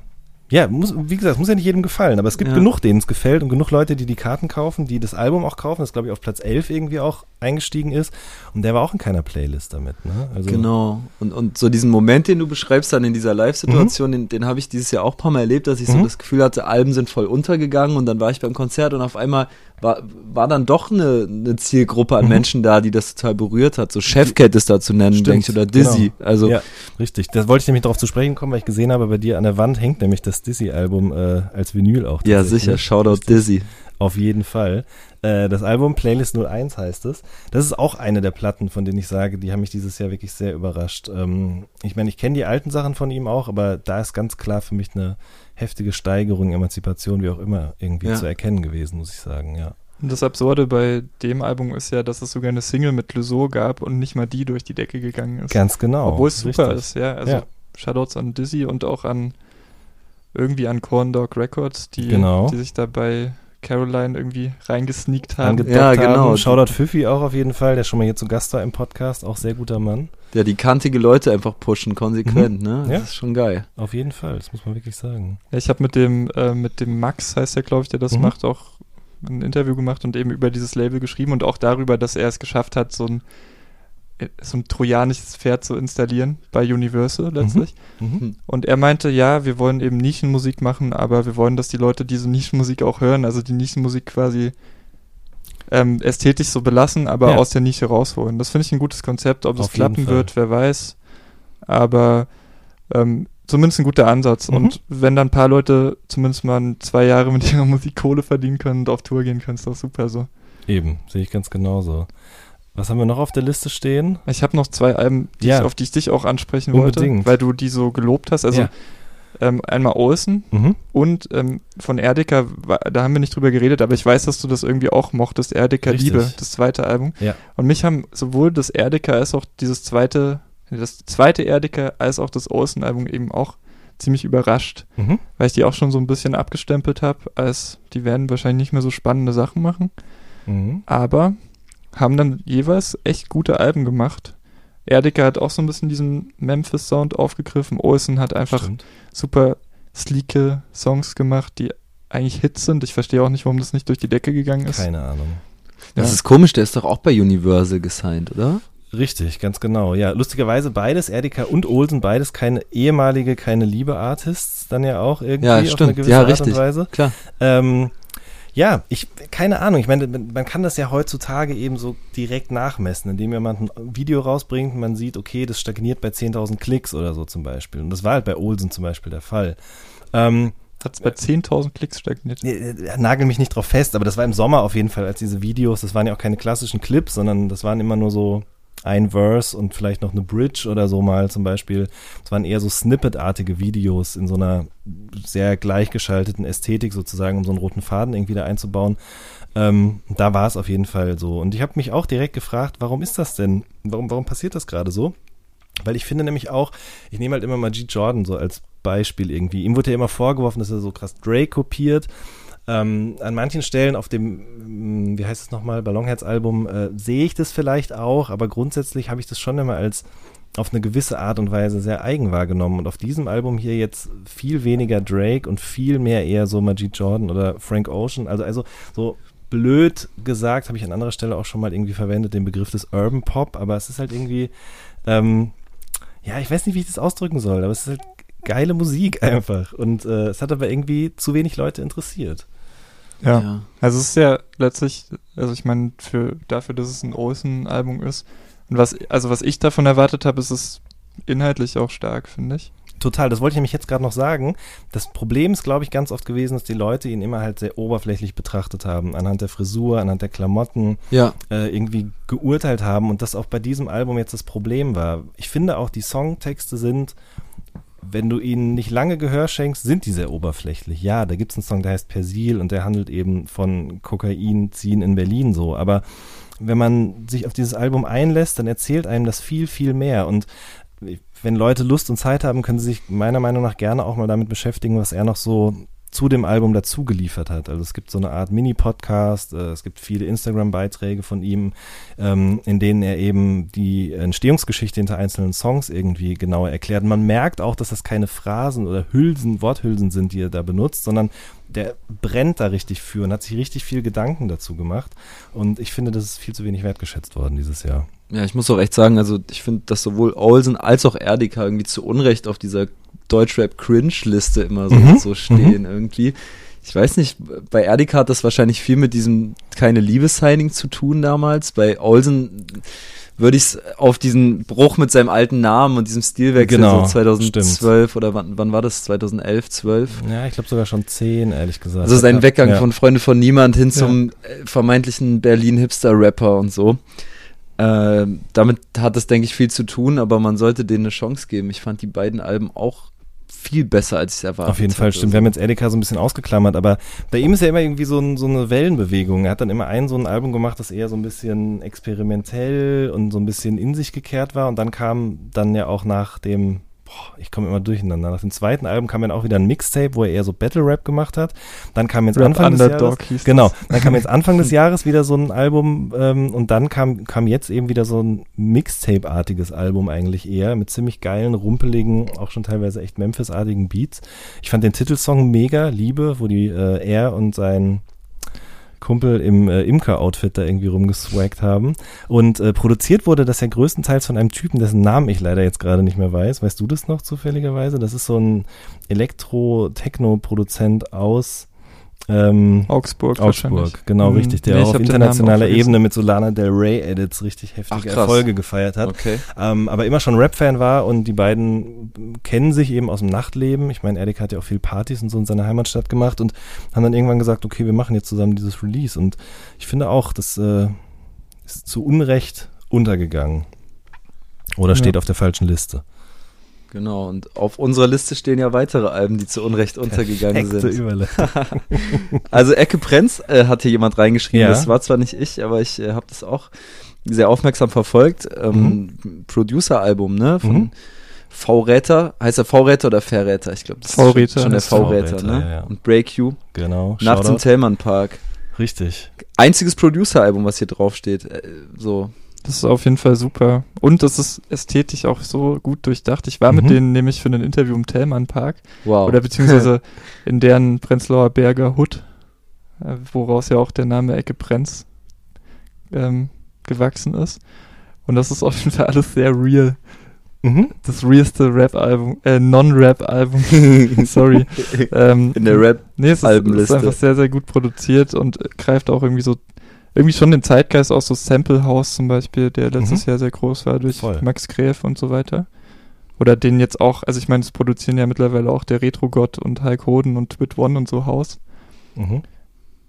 Speaker 1: Ja, muss, wie gesagt, es muss ja nicht jedem gefallen, aber es gibt
Speaker 2: Ja.
Speaker 1: genug, denen es gefällt und genug Leute, die die Karten kaufen, die das Album auch kaufen, das glaube ich auf Platz 11 irgendwie auch eingestiegen ist und der war auch in keiner Playlist damit, ne? Also,
Speaker 2: Genau. Und, und so diesen Moment, den du beschreibst dann in dieser Live-Situation, den, den habe ich dieses Jahr auch ein paar Mal erlebt, dass ich so
Speaker 1: Mhm.
Speaker 2: das Gefühl hatte, Alben sind voll untergegangen und dann war ich beim Konzert und auf einmal war, war dann doch eine, eine Zielgruppe an
Speaker 1: Mhm.
Speaker 2: Menschen da, die das total berührt hat. So Chefcat ist da zu nennen,
Speaker 1: Stimmt,
Speaker 2: denke ich, oder Dizzy.
Speaker 1: genau.
Speaker 2: Also
Speaker 1: ja, richtig. Da wollte ich nämlich darauf zu sprechen kommen, weil ich gesehen habe, bei dir an der Wand hängt nämlich das Dizzy-Album äh, als Vinyl auch.
Speaker 2: ja, sicher, Shoutout Dizzy.
Speaker 1: Auf jeden Fall. Äh, das Album Playlist 01 heißt es. Das ist auch eine der Platten, von denen ich sage, die haben mich dieses Jahr wirklich sehr überrascht. Ähm, ich meine, ich kenne die alten Sachen von ihm auch, aber da ist ganz klar für mich eine heftige Steigerung, Emanzipation, wie auch immer, irgendwie
Speaker 2: Ja.
Speaker 1: zu erkennen gewesen, muss ich sagen, ja.
Speaker 3: Und das Absurde bei dem Album ist ja, dass es sogar eine Single mit Clouseau gab und nicht mal die durch die Decke gegangen ist.
Speaker 1: Ganz genau.
Speaker 3: Obwohl es super
Speaker 1: richtig.
Speaker 3: ist, ja. Also
Speaker 1: Ja.
Speaker 3: Shoutouts an Dizzy und auch an irgendwie an Corn Dog Records, die,
Speaker 1: Genau.
Speaker 3: die sich da bei Caroline irgendwie reingesneakt haben.
Speaker 2: Ja, genau.
Speaker 1: Haben. Shoutout Pfiffi auch auf jeden Fall, der schon mal hier zu Gast war im Podcast, auch sehr guter Mann.
Speaker 2: Ja, die kantige Leute einfach pushen, konsequent, ne? Das
Speaker 1: Mhm. Ja.
Speaker 2: ist schon geil.
Speaker 1: Auf jeden Fall, das muss man wirklich sagen.
Speaker 3: Ja, ich habe mit dem äh, mit dem Max, heißt der, glaube ich, der das
Speaker 1: Mhm.
Speaker 3: macht, auch ein Interview gemacht und eben über dieses Label geschrieben und auch darüber, dass er es geschafft hat, so ein so ein trojanisches Pferd zu installieren bei Universal letztlich.
Speaker 1: Mhm.
Speaker 3: Und er meinte, ja, wir wollen eben Nischenmusik machen, aber wir wollen, dass die Leute diese Nischenmusik auch hören, also die Nischenmusik quasi ähm, ästhetisch so belassen, aber
Speaker 1: Ja.
Speaker 3: aus der Nische rausholen. Das finde ich ein gutes Konzept. Ob es
Speaker 1: Auf
Speaker 3: klappen wird, wer weiß. Aber ähm, zumindest ein guter Ansatz.
Speaker 1: Mhm.
Speaker 3: Und wenn dann ein paar Leute zumindest mal zwei Jahre mit ihrer Musik Kohle verdienen können und auf Tour gehen können, ist doch super so.
Speaker 1: Eben, sehe ich ganz genauso. Was haben wir noch auf der Liste stehen?
Speaker 3: Ich habe noch zwei Alben, die
Speaker 1: Ja.
Speaker 3: ich, auf die ich dich auch ansprechen
Speaker 1: Unbedingt.
Speaker 3: wollte, weil du die so gelobt hast. Also
Speaker 1: Ja.
Speaker 3: ähm, einmal Olsen,
Speaker 1: Mhm.
Speaker 3: Und ähm, von wa- da haben wir nicht drüber geredet, aber ich weiß, dass du das irgendwie auch mochtest,
Speaker 1: Richtig.
Speaker 3: Liebe, das zweite Album.
Speaker 1: Ja.
Speaker 3: Und mich haben sowohl das Erdeka als auch dieses zweite, das zweite Erdeka als auch das Olsen-Album eben auch ziemlich überrascht,
Speaker 1: Mhm.
Speaker 3: weil ich die auch schon so ein bisschen abgestempelt habe, als die werden wahrscheinlich nicht mehr so spannende Sachen machen,
Speaker 1: Mhm.
Speaker 3: aber haben dann jeweils echt gute Alben gemacht. Erdeka hat auch so ein bisschen diesen Memphis-Sound aufgegriffen, Olsen hat einfach
Speaker 1: Stimmt.
Speaker 3: super sleeke Songs gemacht, die eigentlich Hits sind. Ich verstehe auch nicht, warum das nicht durch die Decke gegangen ist.
Speaker 1: Keine Ahnung.
Speaker 3: Ja.
Speaker 2: Das ist komisch, der ist doch auch bei Universal gesigned, oder?
Speaker 1: Richtig, ganz genau. Ja, lustigerweise beides, Erdika und Olsen, beides keine ehemalige, keine Liebe-Artists, dann ja auch irgendwie
Speaker 2: Ja,
Speaker 1: auf eine
Speaker 2: stimmt.
Speaker 1: gewisse
Speaker 2: Ja,
Speaker 1: Art
Speaker 2: richtig.
Speaker 1: und Weise.
Speaker 2: Klar.
Speaker 1: Ähm, ja, ich, keine Ahnung, ich meine, man kann das ja heutzutage eben so direkt nachmessen, indem jemand ein Video rausbringt und man sieht, okay, das stagniert bei 10.000 Klicks oder so zum Beispiel. Und das war halt bei Olsen zum Beispiel der Fall. Ähm,
Speaker 3: Hat es bei 10.000 Klicks stagniert.
Speaker 1: Nee, äh, Nagel mich nicht drauf fest, aber das war im Sommer auf jeden Fall, als diese Videos, das waren ja auch keine klassischen Clips, sondern das waren immer nur so ein Verse und vielleicht noch eine Bridge oder so mal zum Beispiel. Das waren eher so Snippet-artige Videos in so einer sehr gleichgeschalteten Ästhetik sozusagen, um so einen roten Faden irgendwie da einzubauen. Ähm, da war es auf jeden Fall so. Und ich habe mich auch direkt gefragt, warum ist das denn? Warum, warum passiert das gerade so? Weil ich finde nämlich auch, ich nehme halt immer mal G. Jordan so als Beispiel irgendwie. Ihm wurde ja immer vorgeworfen, dass er so krass Drake kopiert. Ähm, an manchen Stellen auf dem, mm, wie heißt es nochmal, Ballonherz-Album äh, sehe ich das vielleicht auch, aber grundsätzlich habe ich das schon immer als auf eine gewisse Art und Weise sehr eigen wahrgenommen. Und auf diesem Album hier jetzt viel weniger Drake und viel mehr eher so Majid Jordan oder Frank Ocean. Also, also so blöd gesagt, habe ich an anderer Stelle auch schon mal irgendwie verwendet, den Begriff des Urban Pop, aber es ist halt irgendwie, ähm, ja, ich weiß nicht, wie ich das ausdrücken soll, aber es ist halt geile Musik einfach. Und äh, es hat aber irgendwie zu wenig Leute interessiert.
Speaker 3: Ja. Also es ist ja letztlich, also ich meine, für dafür, dass es ein Olsen-Album ist. Und was, also was ich davon erwartet habe, ist es inhaltlich auch stark, finde ich.
Speaker 1: Total, das wollte ich nämlich jetzt gerade noch sagen. Das Problem ist, glaube ich, ganz oft gewesen, dass die Leute ihn immer halt sehr oberflächlich betrachtet haben, anhand der Frisur, anhand der Klamotten,
Speaker 2: Ja.
Speaker 1: äh, irgendwie geurteilt haben und das auch bei diesem Album jetzt das Problem war. Ich finde auch, die Songtexte sind, wenn du ihnen nicht lange Gehör schenkst, sind die sehr oberflächlich. Ja, da gibt es einen Song, der heißt Persil und der handelt eben von Kokain ziehen in Berlin so, aber wenn man sich auf dieses Album einlässt, dann erzählt einem das viel, viel mehr und wenn Leute Lust und Zeit haben, können sie sich meiner Meinung nach gerne auch mal damit beschäftigen, was er noch so zu dem Album dazu geliefert hat. Also es gibt so eine Art Mini-Podcast, äh, es gibt viele Instagram-Beiträge von ihm, ähm, in denen er eben die Entstehungsgeschichte hinter einzelnen Songs irgendwie genauer erklärt. Man merkt auch, dass das keine Phrasen oder Hülsen, Worthülsen sind, die er da benutzt, sondern der brennt da richtig für und hat sich richtig viel Gedanken dazu gemacht. Und ich finde, das ist viel zu wenig wertgeschätzt worden dieses Jahr.
Speaker 2: Ja, ich muss auch echt sagen, also ich finde, dass sowohl Olsen als auch Erdika irgendwie zu Unrecht auf dieser Deutschrap-Cringe-Liste immer so, mhm. so stehen mhm. irgendwie. Ich weiß nicht, bei Erdika hat das wahrscheinlich viel mit diesem keine Liebes-Signing zu tun damals. Bei Olsen würde ich es auf diesen Bruch mit seinem alten Namen und diesem Stilwechsel
Speaker 1: genau,
Speaker 2: so 2012 stimmt. oder wann, wann war das? 2011, 12?
Speaker 1: Ja, ich glaube sogar schon 10, ehrlich gesagt.
Speaker 2: Also sein Weggang ja. von Freunde von Niemand hin zum ja. vermeintlichen Berlin-Hipster-Rapper und so. Äh, damit hat es, denke ich, viel zu tun, aber man sollte denen eine Chance geben. Ich fand die beiden Alben auch viel besser, als ich es erwartet.
Speaker 1: Auf jeden Fall, stimmt. Wir haben jetzt Edeka so ein bisschen ausgeklammert, aber bei ihm ist ja immer irgendwie so, ein, so eine Wellenbewegung. Er hat dann immer ein so ein Album gemacht, das eher so ein bisschen experimentell und so ein bisschen in sich gekehrt war und dann kam dann ja auch nach dem boah, ich komme immer durcheinander. Nach dem zweiten Album kam dann auch wieder ein Mixtape, wo er eher so Battle Rap gemacht hat. Dann kam jetzt Rap Anfang des Jahres, genau, dann kam jetzt Anfang des Jahres wieder so ein Album ähm, und dann kam kam jetzt eben wieder so ein Mixtape-artiges Album eigentlich eher mit ziemlich geilen, rumpeligen, auch schon teilweise echt Memphis-artigen Beats. Ich fand den Titelsong mega, Liebe, wo die äh, er und sein Kumpel im äh, Imker-Outfit da irgendwie rumgeswaggt haben. Und äh, produziert wurde das ja größtenteils von einem Typen, dessen Namen ich leider jetzt gerade nicht mehr weiß. Weißt du das noch zufälligerweise? Das ist so ein Elektro-Techno-Produzent aus
Speaker 3: ähm, Augsburg,
Speaker 1: Augsburg, genau, mhm. richtig, der nee, auch auf internationaler Ebene mit Solana Del Rey Edits richtig heftige Ach, Erfolge gefeiert hat.
Speaker 2: Okay.
Speaker 1: Ähm, aber immer schon Rap-Fan war und die beiden kennen sich eben aus dem Nachtleben. Ich meine, Erik hat ja auch viel Partys und so in seiner Heimatstadt gemacht und haben dann irgendwann gesagt, okay, wir machen jetzt zusammen dieses Release. Und ich finde auch, das äh, ist zu Unrecht untergegangen. Oder steht auf der falschen Liste.
Speaker 2: Genau, und auf unserer Liste stehen ja weitere Alben, die zu Unrecht untergegangen sind. also Ecke Prenz äh, hat hier jemand reingeschrieben, ja. das war zwar nicht ich, aber ich äh, habe das auch sehr aufmerksam verfolgt. Ähm, mhm. Producer-Album, ne? Von mhm. V-Räter, heißt er V-Räter oder Verräter? Ich glaube, das ist schon der V-Räter, ne?
Speaker 1: Ja, ja.
Speaker 2: Und Break You.
Speaker 1: Genau.
Speaker 2: Nachts im Tellmann Park.
Speaker 1: Richtig.
Speaker 2: Einziges Producer-Album, was hier draufsteht. Äh, so,
Speaker 3: das ist auf jeden Fall super. Und das ist ästhetisch auch so gut durchdacht. Ich war mhm. mit denen nämlich für ein Interview im Tellmann Park.
Speaker 2: Wow.
Speaker 3: Oder beziehungsweise in deren Prenzlauer Berger Hut, äh, woraus ja auch der Name Ecke Prenz ähm, gewachsen ist. Und das ist auf jeden Fall alles sehr real. Mhm. Das realste Rap-Album, äh, Non-Rap-Album. Sorry.
Speaker 2: ähm, in der Rap-Albenliste.
Speaker 3: Nee, es ist, ist einfach sehr, sehr gut produziert und greift auch irgendwie so irgendwie schon den Zeitgeist aus so Sample House zum Beispiel, der letztes mhm. Jahr sehr groß war durch Voll. Max Gräf und so weiter. Oder den jetzt auch, also ich meine, es produzieren ja mittlerweile auch der Retro-Gott und Hulk Hoden und Twit One und so Haus. Mhm.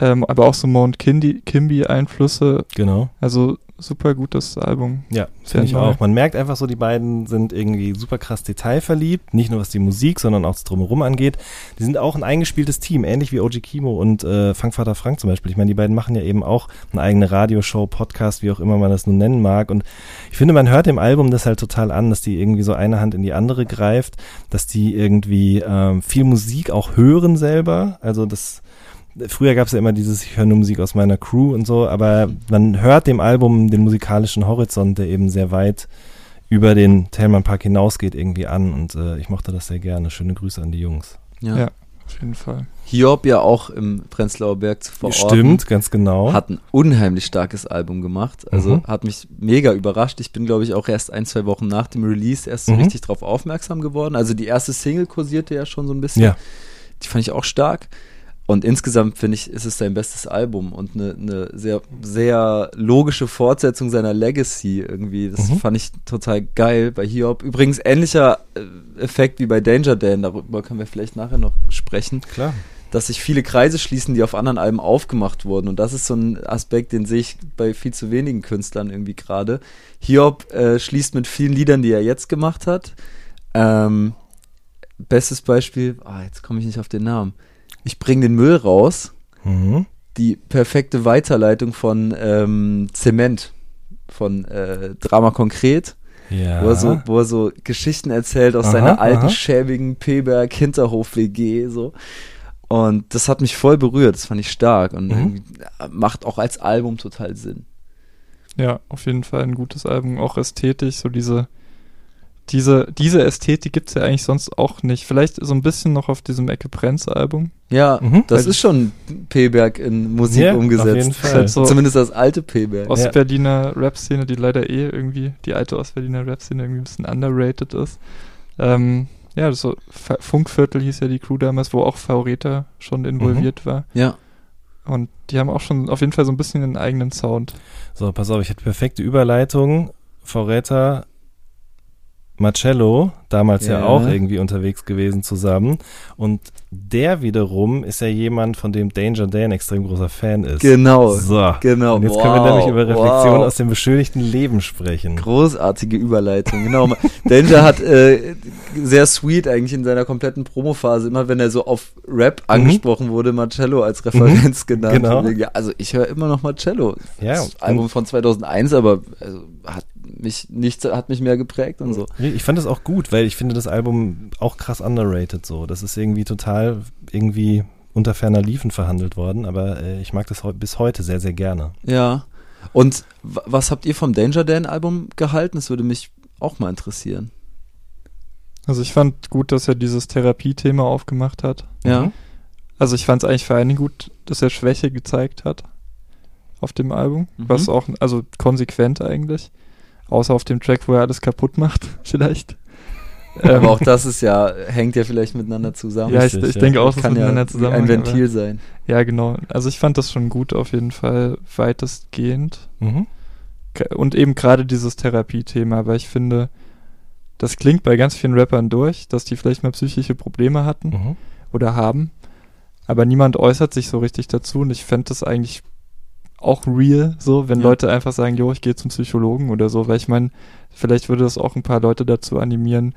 Speaker 3: Ähm, aber auch so Mount Kimby-Einflüsse.
Speaker 1: Genau.
Speaker 3: Also super gutes Album.
Speaker 1: Ja, finde ich auch. Man merkt einfach so, die beiden sind irgendwie super krass detailverliebt. Nicht nur was die Musik, sondern auch das Drumherum angeht. Die sind auch ein eingespieltes Team, ähnlich wie OG Kimo und äh, Funkvater Frank zum Beispiel. Ich meine, die beiden machen ja eben auch eine eigene Radioshow, Podcast, wie auch immer man das nun nennen mag. Und ich finde, man hört dem Album das halt total an, dass die irgendwie so eine Hand in die andere greift, dass die irgendwie ähm, viel Musik auch hören selber. Also das früher gab es ja immer dieses, ich höre nur Musik aus meiner Crew und so, aber man hört dem Album den musikalischen Horizont, der eben sehr weit über den Tellman Park hinausgeht, irgendwie an und äh, ich mochte das sehr gerne. Schöne Grüße an die Jungs.
Speaker 3: Ja, ja auf jeden Fall.
Speaker 2: Hiob ja auch im Prenzlauer Berg zu verorten.
Speaker 1: Stimmt, ganz genau.
Speaker 2: Hat ein unheimlich starkes Album gemacht. Also mhm. hat mich mega überrascht. Ich bin, glaube ich, auch erst ein, zwei Wochen nach dem Release erst so mhm. richtig drauf aufmerksam geworden. Also die erste Single kursierte ja schon so ein bisschen.
Speaker 1: Ja.
Speaker 2: Die fand ich auch stark. Und insgesamt finde ich, ist es sein bestes Album und eine, eine sehr, sehr logische Fortsetzung seiner Legacy irgendwie. Das mhm. fand ich total geil bei Hiob. Übrigens ähnlicher äh, Effekt wie bei Danger Dan, darüber können wir vielleicht nachher noch sprechen.
Speaker 1: Klar.
Speaker 2: Dass sich viele Kreise schließen, die auf anderen Alben aufgemacht wurden. Und das ist so ein Aspekt, den sehe ich bei viel zu wenigen Künstlern irgendwie gerade. Hiob äh, schließt mit vielen Liedern, die er jetzt gemacht hat. Ähm, bestes Beispiel, ah, jetzt komme ich nicht auf den Namen ich bringe den Müll raus. Mhm. Die perfekte Weiterleitung von ähm, Zement, von äh, Drama Konkret.
Speaker 1: Ja.
Speaker 2: Wo, er so, wo er so Geschichten erzählt aus aha, seiner alten, aha. schäbigen Peberg-Hinterhof-WG. So. Und das hat mich voll berührt, das fand ich stark und mhm. macht auch als Album total Sinn.
Speaker 3: Ja, auf jeden Fall ein gutes Album, auch ästhetisch, so diese diese, diese Ästhetik gibt es ja eigentlich sonst auch nicht. Vielleicht so ein bisschen noch auf diesem Ecke Prenz-Album.
Speaker 2: Ja, mhm. das ist schon P-Berg in Musik ja, umgesetzt. Auf jeden Fall. So Zumindest das alte P-Berg.
Speaker 3: Ostberliner ja. Rap-Szene, die leider eh irgendwie, die alte Ostberliner Rap-Szene irgendwie ein bisschen underrated ist. Ähm, ja, das so Funkviertel hieß ja die Crew damals, wo auch Faureta schon involviert mhm. war.
Speaker 2: Ja.
Speaker 3: Und die haben auch schon auf jeden Fall so ein bisschen einen eigenen Sound.
Speaker 1: So, pass auf, ich hätte perfekte Überleitung. Faureta Marcello, damals ja. ja. auch irgendwie unterwegs gewesen zusammen. Und der wiederum ist ja jemand, von dem Danger Dan ein extrem großer Fan ist.
Speaker 2: Genau.
Speaker 1: So.
Speaker 2: Genau.
Speaker 1: Und jetzt wow. können wir nämlich über Reflexion wow. aus dem beschönigten Leben sprechen.
Speaker 2: Großartige Überleitung. Genau. Danger hat äh, sehr sweet eigentlich in seiner kompletten Promophase, immer wenn er so auf Rap mhm. angesprochen wurde, Marcello als Referenz mhm. genannt. Genau. Ja, also ich höre immer noch Marcello. Ja. Das Album von 2001, aber also, hat mich nichts hat mich mehr geprägt und so.
Speaker 1: Ich fand das auch gut, weil ich finde das Album auch krass underrated so. Das ist irgendwie total irgendwie unter ferner Liefen verhandelt worden, aber äh, ich mag das bis heute sehr, sehr gerne.
Speaker 2: Ja. Und was habt ihr vom Danger Dan Album gehalten? Das würde mich auch mal interessieren.
Speaker 3: Also ich fand gut, dass er dieses Therapiethema aufgemacht hat.
Speaker 2: Ja. Mhm.
Speaker 3: Also ich fand es eigentlich vor allen Dingen gut, dass er Schwäche gezeigt hat auf dem Album, mhm. was auch, also konsequent eigentlich. Außer auf dem Track, wo er alles kaputt macht, vielleicht.
Speaker 2: Aber ähm, auch das ist ja, hängt ja vielleicht miteinander zusammen.
Speaker 3: Ja, ich, ich ja. denke auch, dass
Speaker 2: kann miteinander ja zusammen ein Ventil sein.
Speaker 3: Ja, genau. Also ich fand das schon gut, auf jeden Fall weitestgehend. Mhm. Und eben gerade dieses Therapie-Thema, weil ich finde, das klingt bei ganz vielen Rappern durch, dass die vielleicht mal psychische Probleme hatten mhm. oder haben. Aber niemand äußert sich so richtig dazu und ich fände das eigentlich auch real, so, wenn ja. Leute einfach sagen, jo, ich gehe zum Psychologen oder so, weil ich meine, vielleicht würde das auch ein paar Leute dazu animieren,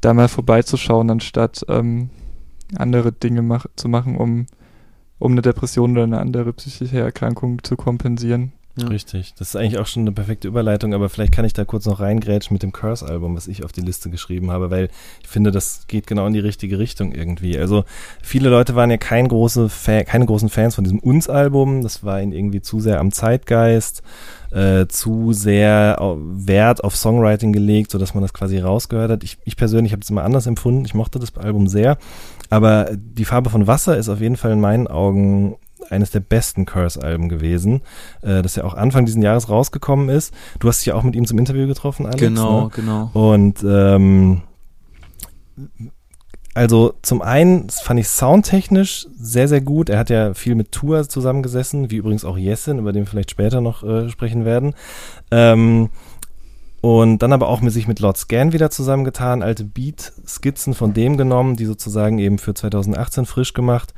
Speaker 3: da mal vorbeizuschauen, anstatt ähm, andere Dinge mach zu machen, um, um eine Depression oder eine andere psychische Erkrankung zu kompensieren.
Speaker 1: Ja. Richtig. Das ist eigentlich auch schon eine perfekte Überleitung, aber vielleicht kann ich da kurz noch reingrätschen mit dem Curse-Album, was ich auf die Liste geschrieben habe, weil ich finde, das geht genau in die richtige Richtung irgendwie. Also viele Leute waren ja kein große Fan, keine großen Fans von diesem Uns-Album. Das war ihnen irgendwie zu sehr am Zeitgeist, äh, zu sehr Wert auf Songwriting gelegt, sodass man das quasi rausgehört hat. Ich, ich persönlich habe es immer anders empfunden. Ich mochte das Album sehr. Aber die Farbe von Wasser ist auf jeden Fall in meinen Augen eines der besten Curse-Alben gewesen, äh, das ja auch Anfang dieses Jahres rausgekommen ist. Du hast dich ja auch mit ihm zum Interview getroffen, Alex.
Speaker 2: Genau,
Speaker 1: ne?
Speaker 2: genau.
Speaker 1: Und ähm, also zum einen fand ich soundtechnisch sehr, sehr gut. Er hat ja viel mit Tour zusammengesessen, wie übrigens auch Jessin, über den wir vielleicht später noch äh, sprechen werden. Ähm, und dann aber auch mit sich mit Lord Scan wieder zusammengetan, alte Beat-Skizzen von dem genommen, die sozusagen eben für 2018 frisch gemacht.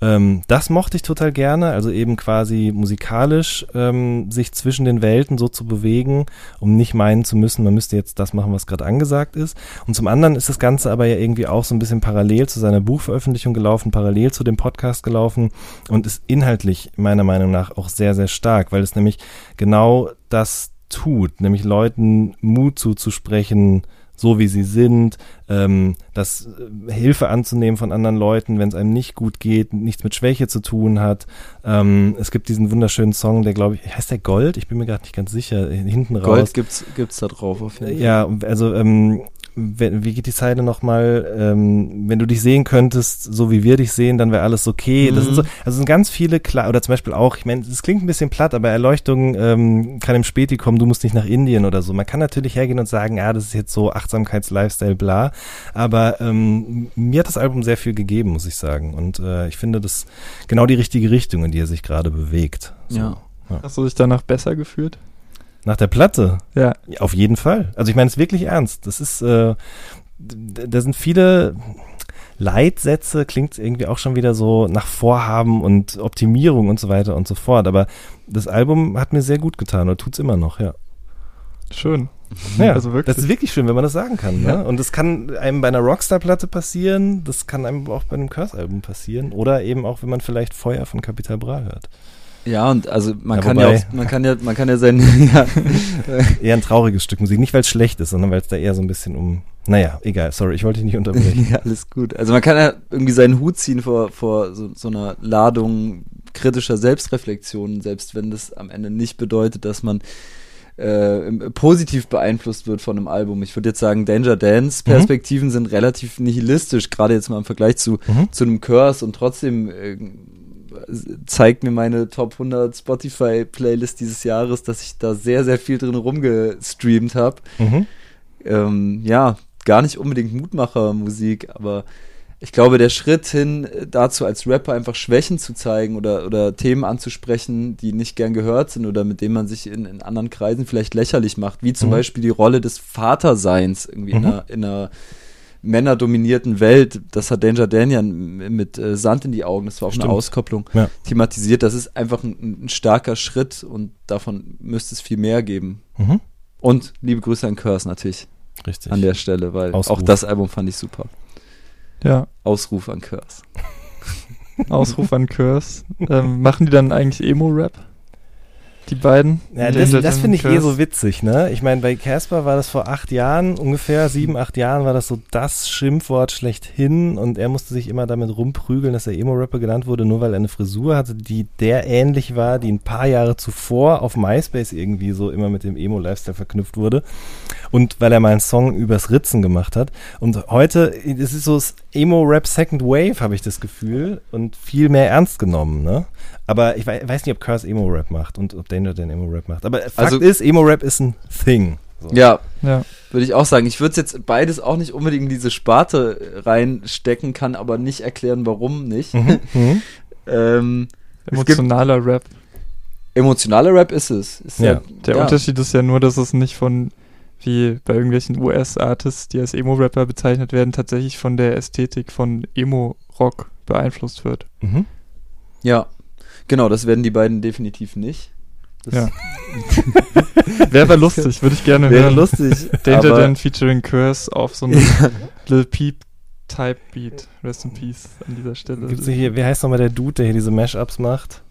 Speaker 1: Ähm, das mochte ich total gerne, also eben quasi musikalisch ähm, sich zwischen den Welten so zu bewegen, um nicht meinen zu müssen, man müsste jetzt das machen, was gerade angesagt ist. Und zum anderen ist das Ganze aber ja irgendwie auch so ein bisschen parallel zu seiner Buchveröffentlichung gelaufen, parallel zu dem Podcast gelaufen und ist inhaltlich meiner Meinung nach auch sehr, sehr stark, weil es nämlich genau das tut, nämlich Leuten Mut zuzusprechen, so wie sie sind, ähm, das äh, Hilfe anzunehmen von anderen Leuten, wenn es einem nicht gut geht, nichts mit Schwäche zu tun hat. Ähm, es gibt diesen wunderschönen Song, der glaube ich, heißt der Gold? Ich bin mir gerade nicht ganz sicher, hinten
Speaker 2: Gold
Speaker 1: raus.
Speaker 2: Gold gibt's, gibt's da drauf auf
Speaker 1: jeden Fall. Ja, also ähm, wie geht die Zeile nochmal? Ähm, wenn du dich sehen könntest, so wie wir dich sehen, dann wäre alles okay. Mhm. Das sind so, also sind ganz viele klar, oder zum Beispiel auch, ich meine, das klingt ein bisschen platt, aber Erleuchtung ähm, kann im Späti kommen, du musst nicht nach Indien oder so. Man kann natürlich hergehen und sagen, ja, das ist jetzt so Achtsamkeits-Lifestyle, bla. Aber ähm, mir hat das Album sehr viel gegeben, muss ich sagen. Und äh, ich finde das genau die richtige Richtung, in die er sich gerade bewegt.
Speaker 2: So. Ja.
Speaker 3: ja. Hast du dich danach besser gefühlt?
Speaker 1: Nach der Platte?
Speaker 3: Ja.
Speaker 1: Auf jeden Fall. Also ich meine es wirklich ernst. Das ist, äh, da sind viele Leitsätze, klingt irgendwie auch schon wieder so nach Vorhaben und Optimierung und so weiter und so fort. Aber das Album hat mir sehr gut getan oder tut's immer noch, ja.
Speaker 3: Schön.
Speaker 1: Ja, also wirklich. Das ist wirklich schön, wenn man das sagen kann. Ne? Ja. Und das kann einem bei einer Rockstar-Platte passieren, das kann einem auch bei einem Curse-Album passieren oder eben auch, wenn man vielleicht Feuer von Capital Bra hört.
Speaker 2: Ja, und also man ja, kann ja auch, man kann ja, man kann ja sein, ja.
Speaker 1: eher ein trauriges Stück Musik. Nicht, weil es schlecht ist, sondern weil es da eher so ein bisschen um, Naja, egal, sorry, ich wollte dich nicht unterbrechen.
Speaker 2: ja, alles gut. Also man kann ja irgendwie seinen Hut ziehen vor, vor so, so einer Ladung kritischer Selbstreflexion, selbst wenn das am Ende nicht bedeutet, dass man äh, positiv beeinflusst wird von einem Album. Ich würde jetzt sagen, Danger Dance mhm. Perspektiven mhm. sind relativ nihilistisch, gerade jetzt mal im Vergleich zu, mhm. zu einem Curse und trotzdem äh, zeigt mir meine Top 100 Spotify Playlist dieses Jahres, dass ich da sehr, sehr viel drin rumgestreamt habe. Mhm. Ähm, ja, gar nicht unbedingt Mutmacher-Musik, aber ich glaube, der Schritt hin dazu, als Rapper einfach Schwächen zu zeigen oder, oder Themen anzusprechen, die nicht gern gehört sind oder mit denen man sich in, in anderen Kreisen vielleicht lächerlich macht, wie zum mhm. Beispiel die Rolle des Vaterseins irgendwie mhm. in, einer, in einer männerdominierten Welt, das hat Danger Daniel mit äh, Sand in die Augen, das war auch Stimmt. eine Auskopplung, ja. thematisiert. Das ist einfach ein, ein, starker Schritt und davon müsste es viel mehr geben. Mhm. Und liebe Grüße an Curse natürlich. Richtig. An der Stelle, weil Ausruf. auch das Album fand ich super.
Speaker 3: Ja.
Speaker 2: Ausruf an Curse.
Speaker 3: Ausruf an Curse. Ähm, machen die dann eigentlich Emo-Rap? Die beiden.
Speaker 1: Ja, das, das finde ich eh so witzig, ne? Ich meine, bei Casper war das vor acht Jahren, ungefähr sieben, acht Jahren war das so das Schimpfwort schlechthin und er musste sich immer damit rumprügeln, dass er Emo-Rapper genannt wurde, nur weil er eine Frisur hatte, die der ähnlich war, die ein paar Jahre zuvor auf MySpace irgendwie so immer mit dem Emo-Lifestyle verknüpft wurde und weil er mal einen Song übers Ritzen gemacht hat. Und heute, es ist so das Emo-Rap Second Wave, habe ich das Gefühl, und viel mehr ernst genommen, ne? Aber ich weiß nicht, ob Curse Emo-Rap macht und ob Danger den Emo-Rap macht. Aber Fakt also, ist, Emo-Rap ist ein Thing.
Speaker 2: So. Ja, ja. würde ich auch sagen. Ich würde jetzt beides auch nicht unbedingt in diese Sparte reinstecken, kann aber nicht erklären, warum nicht. Mhm. mhm.
Speaker 3: ähm, Emotionaler Rap.
Speaker 2: Emotionaler Rap ist es. Ist
Speaker 3: ja. ja. Der ja. Unterschied ist ja nur, dass es nicht von, wie bei irgendwelchen US-Artists, die als Emo-Rapper bezeichnet werden, tatsächlich von der Ästhetik von Emo-Rock beeinflusst wird. Mhm.
Speaker 2: Ja, Genau, das werden die beiden definitiv nicht.
Speaker 3: Das ja. Wäre aber lustig, würde ich gerne
Speaker 2: Wäre hören. Wäre lustig.
Speaker 3: Danger Dan featuring Curse auf so einem Lil Peep Type Beat. Rest in Peace an dieser Stelle.
Speaker 1: Gibt's hier, wie heißt nochmal der Dude, der hier diese Mashups macht?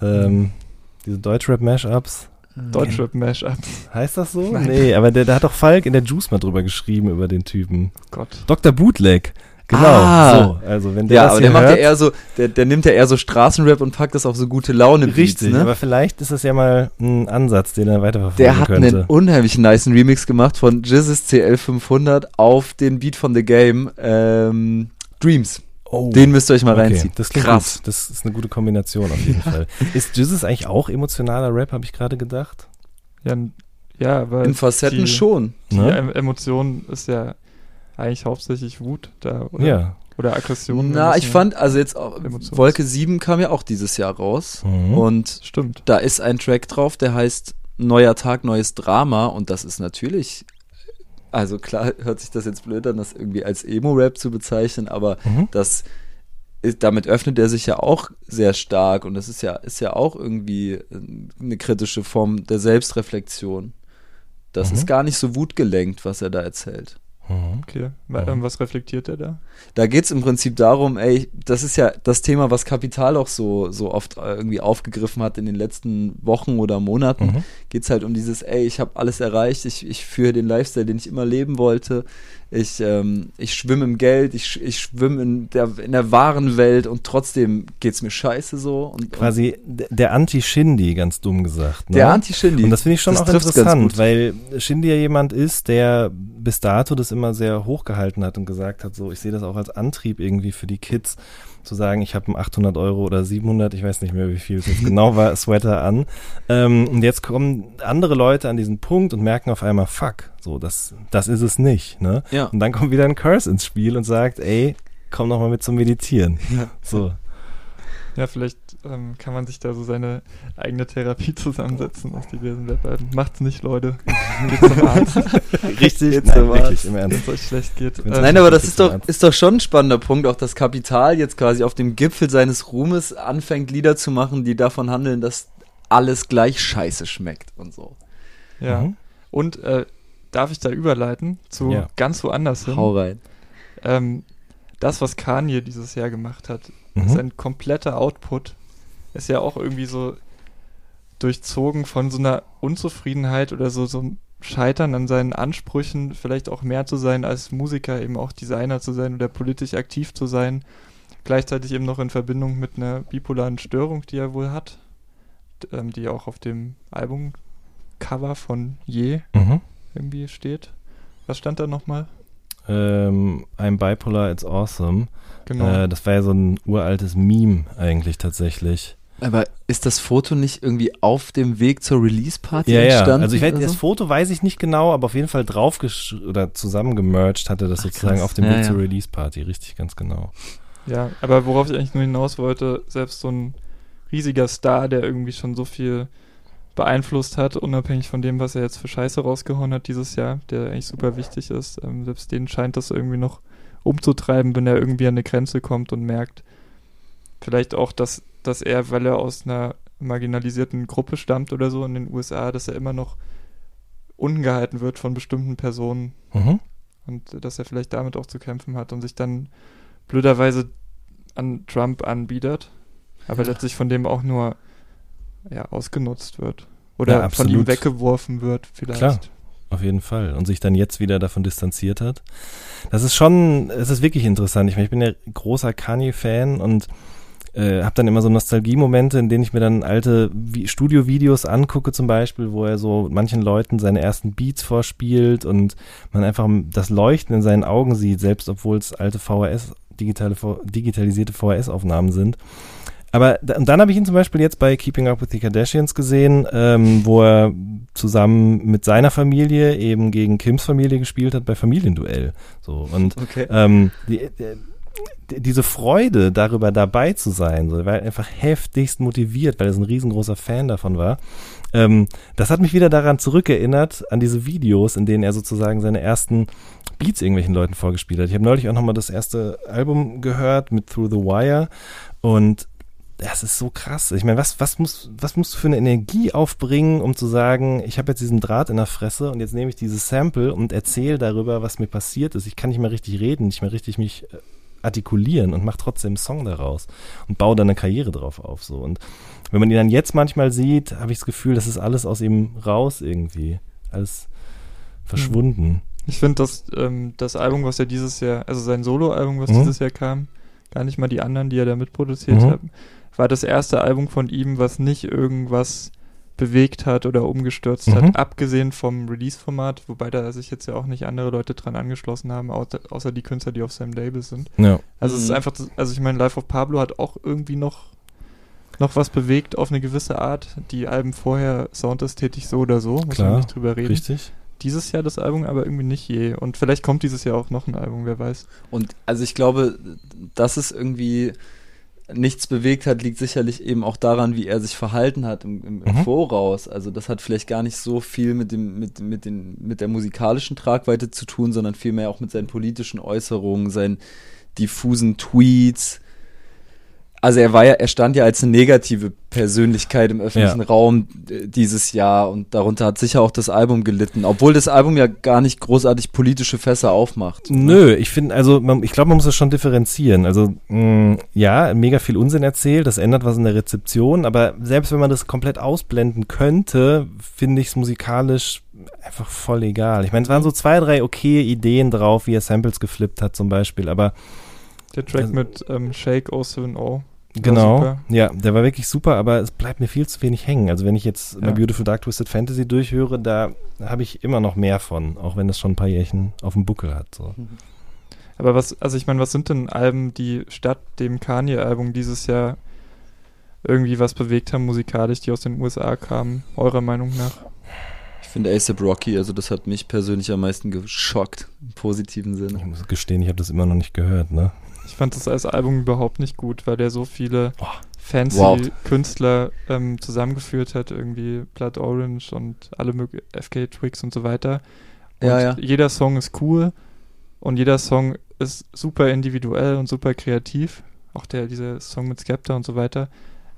Speaker 1: Ähm, diese Deutschrap-Mashups.
Speaker 3: Deutschrap-Mashups.
Speaker 1: Heißt das so? Nein. Nee, aber der, der hat doch Falk in der Juice mal drüber geschrieben, über den Typen.
Speaker 3: Gott.
Speaker 1: Dr. Bootleg. Genau,
Speaker 2: ah, so. Also wenn der ja, aber der macht ja eher so, der, der nimmt ja eher so Straßenrap und packt das auf so gute Laune
Speaker 1: Beats, Richtig, ne? aber vielleicht ist das ja mal ein Ansatz, den er weiterverfolgen
Speaker 2: Der hat
Speaker 1: könnte.
Speaker 2: einen unheimlich nice Remix gemacht von Jizzes CL500 auf den Beat von The Game, ähm, Dreams. Oh, den müsst ihr euch mal okay. reinziehen.
Speaker 1: Das klingt Krass. Gut. Das ist eine gute Kombination auf jeden Fall. Ist Jizzes eigentlich auch emotionaler Rap, habe ich gerade gedacht?
Speaker 3: Ja, ja, aber
Speaker 2: in Facetten die, schon.
Speaker 3: Die ne? Emotion ist ja eigentlich hauptsächlich Wut da, oder?
Speaker 1: Ja.
Speaker 3: Oder Aggression.
Speaker 2: Na, ich fand, also jetzt Emotions. Wolke 7 kam ja auch dieses Jahr raus. Mhm. Und
Speaker 3: Stimmt.
Speaker 2: da ist ein Track drauf, der heißt Neuer Tag, neues Drama. Und das ist natürlich, also klar hört sich das jetzt blöd an, das irgendwie als Emo-Rap zu bezeichnen, aber mhm. das ist, damit öffnet er sich ja auch sehr stark und das ist ja, ist ja auch irgendwie eine kritische Form der Selbstreflexion. Das mhm. ist gar nicht so wutgelenkt, was er da erzählt.
Speaker 3: Mhm. Okay. Mhm. Was reflektiert er da?
Speaker 2: Da geht es im Prinzip darum, ey, das ist ja das Thema, was Kapital auch so, so oft äh, irgendwie aufgegriffen hat in den letzten Wochen oder Monaten. Mhm. Geht es halt um dieses, ey, ich habe alles erreicht, ich, ich führe den Lifestyle, den ich immer leben wollte ich, ähm, ich schwimme im Geld, ich, ich schwimme in der, in der wahren Welt und trotzdem geht's mir scheiße so. Und,
Speaker 1: Quasi und der Anti-Shindy, ganz dumm gesagt.
Speaker 2: Ne? Der Anti-Shindy.
Speaker 1: Und das finde ich schon das auch interessant, weil Shindy ja jemand ist, der bis dato das immer sehr hochgehalten hat und gesagt hat, so, ich sehe das auch als Antrieb irgendwie für die Kids zu sagen, ich habe einen 800 Euro oder 700, ich weiß nicht mehr, wie viel es jetzt genau war, Sweater an. Ähm, und jetzt kommen andere Leute an diesen Punkt und merken auf einmal, fuck, so, das, das ist es nicht. Ne?
Speaker 2: Ja.
Speaker 1: Und dann kommt wieder ein Curse ins Spiel und sagt, ey, komm noch mal mit zum Meditieren. Ja. So.
Speaker 3: Ja, vielleicht ähm, kann man sich da so seine eigene Therapie zusammensetzen aus diversen Webseiten. Macht's nicht, Leute. Geht zum Arzt.
Speaker 1: Richtig,
Speaker 3: Geht's nein, wirklich, im Ernst. Wenn euch schlecht geht.
Speaker 2: Ähm, nein, aber das ist doch, ist doch schon ein spannender Punkt, auch das Kapital jetzt quasi auf dem Gipfel seines Ruhmes anfängt, Lieder zu machen, die davon handeln, dass alles gleich scheiße schmeckt und so.
Speaker 3: Ja. Mhm. Und äh, darf ich da überleiten zu ja. ganz woanders hin?
Speaker 2: Hau rein.
Speaker 3: Ähm, das, was Kanye dieses Jahr gemacht hat, mhm. sein kompletter Output ist ja auch irgendwie so durchzogen von so einer Unzufriedenheit oder so, so Scheitern an seinen Ansprüchen, vielleicht auch mehr zu sein als Musiker, eben auch Designer zu sein oder politisch aktiv zu sein. Gleichzeitig eben noch in Verbindung mit einer bipolaren Störung, die er wohl hat, ähm, die auch auf dem Albumcover von Je mhm. irgendwie steht. Was stand da nochmal?
Speaker 1: Ähm, I'm bipolar, it's awesome. Genau. Äh, das war ja so ein uraltes Meme eigentlich tatsächlich.
Speaker 2: Aber ist das Foto nicht irgendwie auf dem Weg zur Release-Party
Speaker 1: ja, entstanden? Ja, also ich weiß, so? das Foto weiß ich nicht genau, aber auf jeden Fall drauf oder zusammengemerged hatte das Ach, sozusagen krass. auf dem ja, Weg ja. zur Release-Party, richtig, ganz genau.
Speaker 3: Ja, aber worauf ich eigentlich nur hinaus wollte, selbst so ein riesiger Star, der irgendwie schon so viel beeinflusst hat, unabhängig von dem, was er jetzt für Scheiße rausgehauen hat dieses Jahr, der eigentlich super wichtig ist, ähm, selbst den scheint das irgendwie noch umzutreiben, wenn er irgendwie an eine Grenze kommt und merkt, vielleicht auch, dass dass er, weil er aus einer marginalisierten Gruppe stammt oder so in den USA, dass er immer noch ungehalten wird von bestimmten Personen. Mhm. Und dass er vielleicht damit auch zu kämpfen hat und sich dann blöderweise an Trump anbietet, aber ja. letztlich von dem auch nur ja, ausgenutzt wird. Oder ja, von ihm weggeworfen wird, vielleicht. Klar,
Speaker 1: auf jeden Fall. Und sich dann jetzt wieder davon distanziert hat. Das ist schon, es ist wirklich interessant. Ich meine, ich bin ja großer Kanye-Fan und äh, habe dann immer so Nostalgie-Momente, in denen ich mir dann alte Studio-Videos angucke zum Beispiel, wo er so manchen Leuten seine ersten Beats vorspielt und man einfach das Leuchten in seinen Augen sieht, selbst obwohl es alte VHS, digitale, digitalisierte VHS-Aufnahmen sind. Aber und dann habe ich ihn zum Beispiel jetzt bei Keeping Up with the Kardashians gesehen, ähm, wo er zusammen mit seiner Familie eben gegen Kims Familie gespielt hat bei Familienduell. So und okay. ähm, die, die, diese Freude darüber dabei zu sein, so, er einfach heftigst motiviert, weil er so ein riesengroßer Fan davon war. Ähm, das hat mich wieder daran zurückerinnert, an diese Videos, in denen er sozusagen seine ersten Beats irgendwelchen Leuten vorgespielt hat. Ich habe neulich auch nochmal das erste Album gehört mit Through the Wire und das ist so krass. Ich meine, was, was, muss, was musst du für eine Energie aufbringen, um zu sagen, ich habe jetzt diesen Draht in der Fresse und jetzt nehme ich dieses Sample und erzähle darüber, was mir passiert ist. Ich kann nicht mehr richtig reden, nicht mehr richtig mich äh, artikulieren und macht trotzdem einen Song daraus und baut dann eine Karriere drauf auf. So. Und wenn man ihn dann jetzt manchmal sieht, habe ich das Gefühl, das ist alles aus ihm raus irgendwie. Alles verschwunden.
Speaker 3: Ich finde, dass ähm, das Album, was er dieses Jahr, also sein Solo-Album, was mhm. dieses Jahr kam, gar nicht mal die anderen, die er da mitproduziert mhm. hat, war das erste Album von ihm, was nicht irgendwas bewegt hat oder umgestürzt mhm. hat, abgesehen vom Release-Format, wobei da sich jetzt ja auch nicht andere Leute dran angeschlossen haben, außer, außer die Künstler, die auf seinem Label sind. Ja. Also mhm. es ist mhm. einfach, also ich meine, Life of Pablo hat auch irgendwie noch noch was bewegt auf eine gewisse Art. Die Alben vorher soundästhetisch so oder so, muss Klar, man nicht drüber reden.
Speaker 1: Richtig.
Speaker 3: Dieses Jahr das Album aber irgendwie nicht je. Und vielleicht kommt dieses Jahr auch noch ein Album, wer weiß.
Speaker 2: Und also ich glaube, das ist irgendwie nichts bewegt hat, liegt sicherlich eben auch daran, wie er sich verhalten hat im, im, im mhm. Voraus. Also das hat vielleicht gar nicht so viel mit dem, mit, mit, den, mit der musikalischen Tragweite zu tun, sondern vielmehr auch mit seinen politischen Äußerungen, seinen diffusen Tweets, also er war ja, er stand ja als eine negative Persönlichkeit im öffentlichen ja. Raum äh, dieses Jahr und darunter hat sicher auch das Album gelitten, obwohl das Album ja gar nicht großartig politische Fässer aufmacht.
Speaker 1: Ne? Nö, ich finde, also man, ich glaube, man muss das schon differenzieren. Also mh, mm, ja, mega viel Unsinn erzählt, das ändert was in der Rezeption, aber selbst wenn man das komplett ausblenden könnte, finde ich es musikalisch einfach voll egal. Ich meine, es waren so zwei, drei okay Ideen drauf, wie er Samples geflippt hat zum Beispiel, aber
Speaker 3: der Track mit ähm, Shake 070.
Speaker 1: Genau, ja, der war wirklich super, aber es bleibt mir viel zu wenig hängen. Also wenn ich jetzt ja. My Beautiful Dark Twisted Fantasy durchhöre, da habe ich immer noch mehr von, auch wenn das schon ein paar Jährchen auf dem Buckel hat. So. Mhm.
Speaker 3: Aber was, also ich meine, was sind denn Alben, die statt dem Kanye-Album dieses Jahr irgendwie was bewegt haben musikalisch, die aus den USA kamen, eurer Meinung nach?
Speaker 2: Ich finde ASAP Rocky, also das hat mich persönlich am meisten geschockt, im positiven Sinne.
Speaker 1: Ich muss gestehen, ich habe das immer noch nicht gehört, ne?
Speaker 3: Ich fand das als Album überhaupt nicht gut, weil der so viele oh, fancy wow. Künstler ähm, zusammengeführt hat, irgendwie Blood Orange und alle möglichen FK Twigs und so weiter. Und ja, ja. jeder Song ist cool und jeder Song ist super individuell und super kreativ. Auch der, dieser Song mit Skepta und so weiter.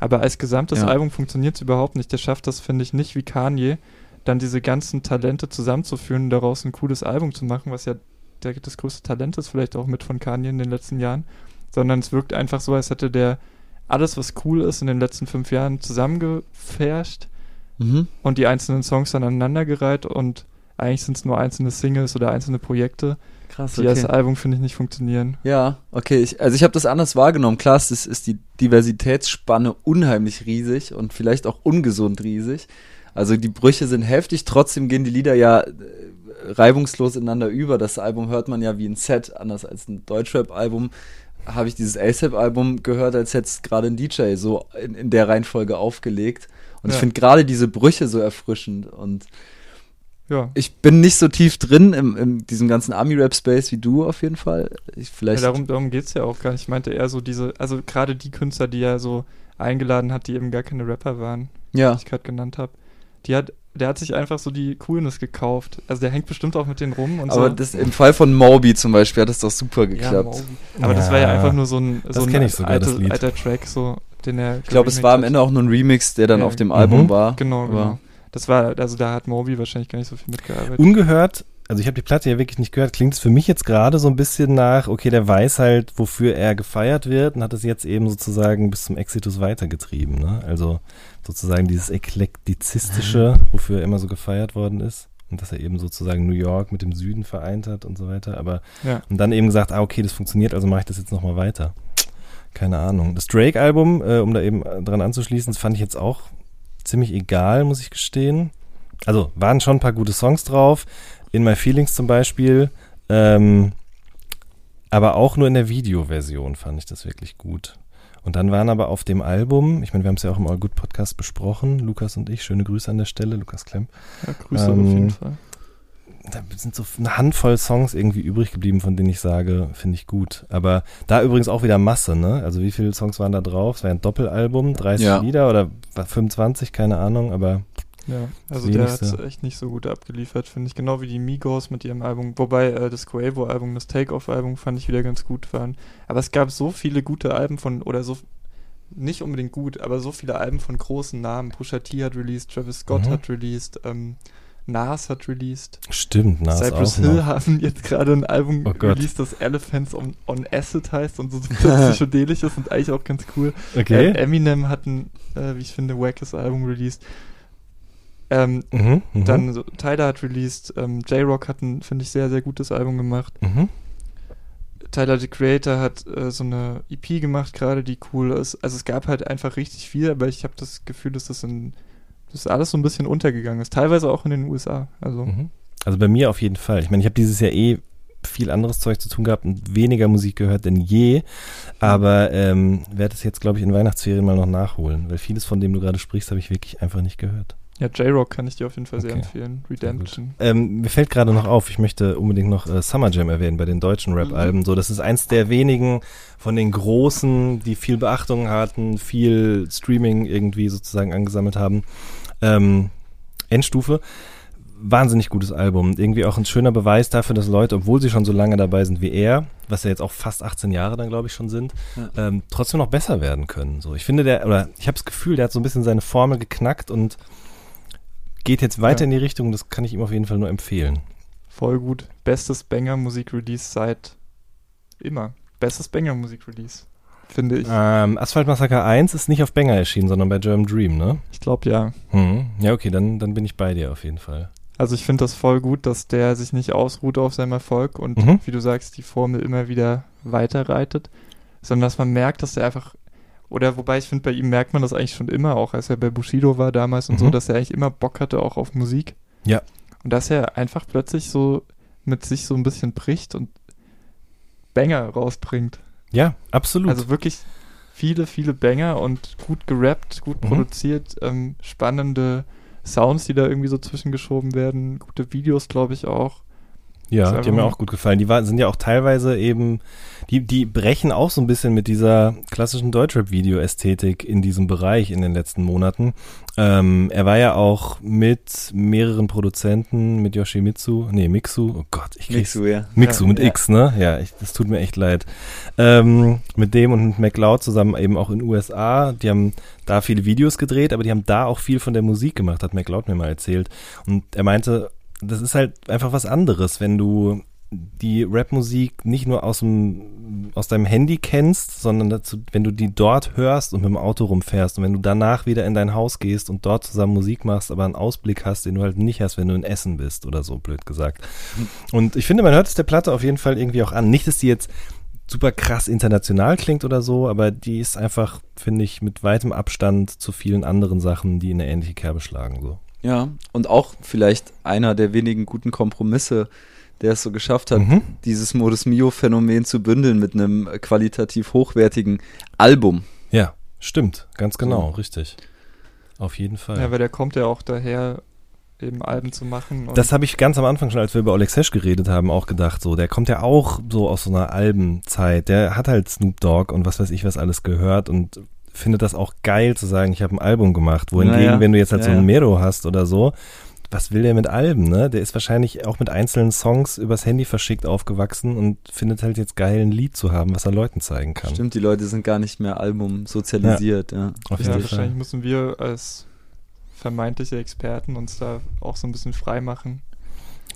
Speaker 3: Aber als gesamtes ja. Album funktioniert es überhaupt nicht. Der schafft das, finde ich, nicht wie Kanye, dann diese ganzen Talente zusammenzuführen und daraus ein cooles Album zu machen, was ja der, das größte Talent ist, vielleicht auch mit von Kanye in den letzten Jahren, sondern es wirkt einfach so, als hätte der alles, was cool ist, in den letzten fünf Jahren zusammengefärscht mhm. und die einzelnen Songs dann aneinandergereiht und eigentlich sind es nur einzelne Singles oder einzelne Projekte,
Speaker 2: Krass,
Speaker 3: die als Album, finde ich, nicht funktionieren.
Speaker 2: Ja, okay. Ich, also ich habe das anders wahrgenommen. Klar, es ist, ist die Diversitätsspanne unheimlich riesig und vielleicht auch ungesund riesig. Also die Brüche sind heftig, trotzdem gehen die Lieder ja äh, reibungslos ineinander über. Das Album hört man ja wie ein Set, anders als ein Deutschrap-Album. Habe ich dieses ASAP-Album gehört, als hätte es gerade ein DJ so in, in der Reihenfolge aufgelegt. Und
Speaker 3: Ja.
Speaker 2: ich finde gerade diese Brüche so erfrischend und
Speaker 3: Ja.
Speaker 2: ich bin nicht so tief drin im, in diesem ganzen Army-Rap-Space wie du auf jeden Fall. Ich
Speaker 3: Ja,
Speaker 2: vielleicht.
Speaker 3: darum darum geht es ja auch gar nicht. Ich meinte eher so diese, also gerade die Künstler, die er so eingeladen hat, die eben gar keine Rapper waren,
Speaker 2: ja.
Speaker 3: die ich gerade genannt habe. Die hat, der hat sich einfach so die Coolness gekauft. Also der hängt bestimmt auch mit denen rum und
Speaker 2: Aber
Speaker 3: so.
Speaker 2: das, im Fall von Moby zum Beispiel hat das doch super
Speaker 3: ja,
Speaker 2: geklappt.
Speaker 3: Moby. Aber das war ja
Speaker 1: Ja,
Speaker 3: einfach nur so ein,
Speaker 1: das
Speaker 3: so ein
Speaker 1: sogar, das
Speaker 3: alter, alter Track, so, den er.
Speaker 2: ich glaube, es war am Ende auch nur ein Remix, der dann
Speaker 3: Ja,
Speaker 2: auf dem
Speaker 1: mhm.
Speaker 2: Album war.
Speaker 3: hat. Genau, genau. Das war, also da hat Moby wahrscheinlich gar nicht so viel mitgearbeitet.
Speaker 1: Ungehört, also ich habe die Platte ja wirklich nicht gehört, klingt es für mich jetzt gerade so ein bisschen nach, okay, der weiß halt, wofür er gefeiert wird und hat es jetzt eben sozusagen bis zum Exitus weitergetrieben. Ne? Also sozusagen dieses eklektizistische, wofür er immer so gefeiert worden ist. Und dass er eben sozusagen New York mit dem Süden vereint hat und so weiter. Aber
Speaker 3: Ja.
Speaker 1: und dann eben gesagt, ah, okay, das funktioniert, also mache ich das jetzt nochmal weiter. Keine Ahnung. Das Drake-Album, äh, um da eben äh, dran anzuschließen, das fand ich jetzt auch ziemlich egal, muss ich gestehen. Also waren schon ein paar gute Songs drauf. In My Feelings zum Beispiel. Ähm, aber auch nur in der Videoversion fand ich das wirklich gut. Und dann waren aber auf dem Album, ich meine, wir haben es ja auch im All Good Podcast besprochen, Lukas und ich, schöne Grüße an der Stelle, Lukas Klemm.
Speaker 3: Ja, Grüße
Speaker 1: Ähm,
Speaker 3: auf jeden Fall.
Speaker 1: Da sind so eine Handvoll Songs irgendwie übrig geblieben, von denen ich sage, finde ich gut. Aber da übrigens auch wieder Masse, ne? Also wie viele Songs waren da drauf? Es war ein Doppelalbum, 30
Speaker 2: Ja.
Speaker 1: Lieder oder 25, keine Ahnung, aber
Speaker 3: Ja, also der hat echt nicht so gut abgeliefert, finde ich. Genau wie die Migos mit ihrem Album. Wobei äh, das Quavo-Album, das Take-Off-Album fand ich wieder ganz gut waren. Aber es gab so viele gute Alben von, oder so, nicht unbedingt gut, aber so viele Alben von großen Namen. Pusha T hat released, Travis Scott
Speaker 1: Mhm.
Speaker 3: hat released, ähm, Nas hat released.
Speaker 1: stimmt, Nas
Speaker 3: Cypress Hill
Speaker 1: noch.
Speaker 3: haben jetzt gerade ein Album
Speaker 1: Oh
Speaker 3: released, das Elephants on, on Acid heißt und so psychedelisch ist und eigentlich auch ganz cool.
Speaker 1: Okay.
Speaker 3: Äh, Eminem hat ein, äh, wie ich finde, wackes Album released. Ähm,
Speaker 1: mhm, mhm,
Speaker 3: dann so, Tyler hat released, ähm, J-Rock hat ein, finde ich, sehr, sehr gutes Album gemacht.
Speaker 1: mhm.
Speaker 3: Tyler, the Creator, hat äh, so eine EP gemacht gerade, die cool ist. Also es gab halt einfach richtig viel, aber ich habe das Gefühl, dass das in dass alles so ein bisschen untergegangen ist. Teilweise auch in den USA. Also
Speaker 1: Mhm. Also bei mir auf jeden Fall. Ich meine, ich habe dieses Jahr eh viel anderes Zeug zu tun gehabt und weniger Musik gehört denn je. Aber ähm, werde es jetzt, glaube ich, in Weihnachtsferien mal noch nachholen, weil vieles von dem du gerade sprichst, habe ich wirklich einfach nicht gehört.
Speaker 3: Ja, J-Rock kann ich dir auf jeden Fall sehr
Speaker 1: Okay.
Speaker 3: empfehlen. Redemption.
Speaker 1: Ähm, mir fällt gerade noch auf, ich möchte unbedingt noch äh, Summer Jam erwähnen bei den deutschen Rap-Alben. So, das ist eins der wenigen von den großen, die viel Beachtung hatten, viel Streaming irgendwie sozusagen angesammelt haben. Ähm, Endstufe. Wahnsinnig gutes Album. Irgendwie auch ein schöner Beweis dafür, dass Leute, obwohl sie schon so lange dabei sind wie er, was ja jetzt auch fast 18 Jahre dann, glaube ich, schon sind,
Speaker 2: Ja.
Speaker 1: ähm, trotzdem noch besser werden können. So, ich finde der, oder ich habe das Gefühl, der hat so ein bisschen seine Formel geknackt und geht jetzt weiter
Speaker 3: Ja.
Speaker 1: in die Richtung. Das kann ich ihm auf jeden Fall nur empfehlen.
Speaker 3: Voll gut. Bestes Banger-Musik-Release seit immer. Bestes Banger-Musik-Release. Finde ich.
Speaker 1: Ähm, Asphalt Massaker 1 ist nicht auf Banger erschienen, sondern bei German Dream, ne?
Speaker 3: Ich glaube ja.
Speaker 1: Hm. Ja, okay, dann, dann bin ich bei dir auf jeden Fall.
Speaker 3: Also ich finde das voll gut, dass der sich nicht ausruht auf seinem Erfolg und
Speaker 1: Mhm.
Speaker 3: wie du sagst, die Formel immer wieder weiterreitet, sondern dass man merkt, dass der einfach, oder wobei ich finde, bei ihm merkt man das eigentlich schon immer, auch als er bei Bushido war damals und so,
Speaker 1: Mhm.
Speaker 3: dass er eigentlich immer Bock hatte auch auf Musik.
Speaker 1: Ja.
Speaker 3: Und dass er einfach plötzlich so mit sich so ein bisschen bricht und Banger rausbringt.
Speaker 1: Ja, absolut.
Speaker 3: Also wirklich viele, viele Banger und gut gerappt, gut
Speaker 1: Mhm.
Speaker 3: produziert, ähm, spannende Sounds, die da irgendwie so zwischengeschoben werden, gute Videos, glaube ich auch.
Speaker 1: Ja, die haben mir auch gut gefallen. Die war, sind ja auch teilweise eben, die, die brechen auch so ein bisschen mit dieser klassischen Deutschrap-Video-Ästhetik in diesem Bereich in den letzten Monaten. Ähm, er war ja auch mit mehreren Produzenten, mit Yoshimitsu, nee, Mixu, oh Gott, ich krieg's.
Speaker 2: Mixu, ja.
Speaker 1: Mixu
Speaker 3: Ja,
Speaker 1: mit
Speaker 2: ja.
Speaker 1: X, ne? Ja, ich, das tut mir echt leid. Ähm, mit dem und mit McLeod zusammen eben auch in USA. Die haben da viele Videos gedreht, aber die haben da auch viel von der Musik gemacht, hat McLeod mir mal erzählt. Und er meinte, das ist halt einfach was anderes, wenn du die Rapmusik nicht nur aus dem aus deinem Handy kennst, sondern dazu, wenn du die dort hörst und mit dem Auto rumfährst und wenn du danach wieder in dein Haus gehst und dort zusammen Musik machst, aber einen Ausblick hast, den du halt nicht hast, wenn du in Essen bist oder so, blöd gesagt. Und ich finde, man hört es der Platte auf jeden Fall irgendwie auch an. Nicht, dass die jetzt super krass international klingt oder so, aber die ist einfach, finde ich, mit weitem Abstand zu vielen anderen Sachen, die in eine ähnliche Kerbe schlagen. So.
Speaker 2: Ja, und auch vielleicht einer der wenigen guten Kompromisse, der es so geschafft hat, mhm. dieses Modus Mio-Phänomen zu bündeln mit einem qualitativ hochwertigen Album.
Speaker 1: Ja, stimmt, ganz genau, so. richtig. Auf jeden Fall.
Speaker 3: Ja, weil der kommt ja auch daher, eben Alben zu machen.
Speaker 1: das habe ich ganz am Anfang schon, als wir über Oleg Sesh geredet haben, auch gedacht. So, der kommt ja auch so aus so einer Albenzeit. Der hat halt Snoop Dogg und was weiß ich was alles gehört und findet das auch geil zu sagen, ich habe ein Album gemacht. Wohingegen, naja. wenn du jetzt halt ja, so ein Mero hast oder so, was will der mit Alben, ne? Der ist wahrscheinlich auch mit einzelnen Songs übers Handy verschickt aufgewachsen und findet halt jetzt geil, ein Lied zu haben, was er Leuten zeigen kann.
Speaker 2: Stimmt, die Leute sind gar nicht mehr Album sozialisiert, ja.
Speaker 3: ja. ja wahrscheinlich müssen wir als vermeintliche Experten uns da auch so ein bisschen frei machen.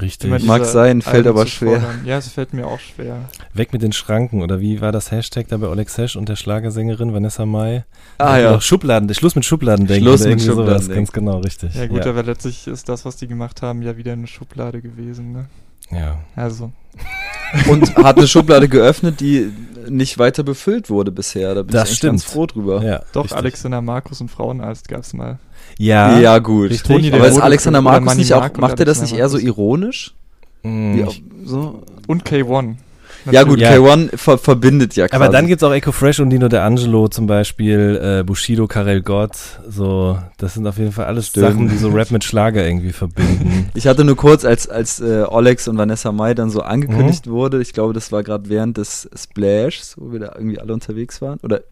Speaker 1: Richtig.
Speaker 2: Mag sein, fällt aber schwer.
Speaker 3: Fordern. Ja, es fällt mir auch schwer.
Speaker 1: Weg mit den Schranken, oder wie war das Hashtag da bei Oleg Sesh und der Schlagersängerin Vanessa Mai?
Speaker 2: Ah ja.
Speaker 1: Schubladen, Schluss mit Schubladendenken.
Speaker 2: Schluss mit Schubladendenken.
Speaker 1: Ganz genau, richtig.
Speaker 3: Ja gut, ja. aber letztlich ist das, was die gemacht haben, ja wieder eine Schublade gewesen, ne?
Speaker 1: Ja.
Speaker 3: Also.
Speaker 2: Und hat eine Schublade geöffnet, die nicht weiter befüllt wurde bisher. Da bin
Speaker 1: das
Speaker 2: ich
Speaker 1: stimmt.
Speaker 2: ganz froh drüber.
Speaker 3: Ja, Doch, richtig. Alexander Markus und Frauenarzt gab es mal.
Speaker 2: Ja, ja gut. Richtig. Aber ist Alexander Markus nicht auch, macht er das nicht eher so ironisch?
Speaker 1: Mm.
Speaker 2: Wie, so?
Speaker 3: Und K1.
Speaker 2: Ja gut, ja. K1 ver verbindet ja
Speaker 1: quasi. Aber dann gibt's auch Echo Fresh und Dino D'Angelo zum Beispiel, äh, Bushido, Karel Gott, so, das sind auf jeden Fall alles Stimmt. Sachen, die so Rap mit Schlager irgendwie verbinden.
Speaker 2: Ich hatte nur kurz, als, als äh, Olex und Vanessa Mai dann so angekündigt mhm. wurde, ich glaube, das war gerade während des Splashs, wo wir da irgendwie alle unterwegs waren, oder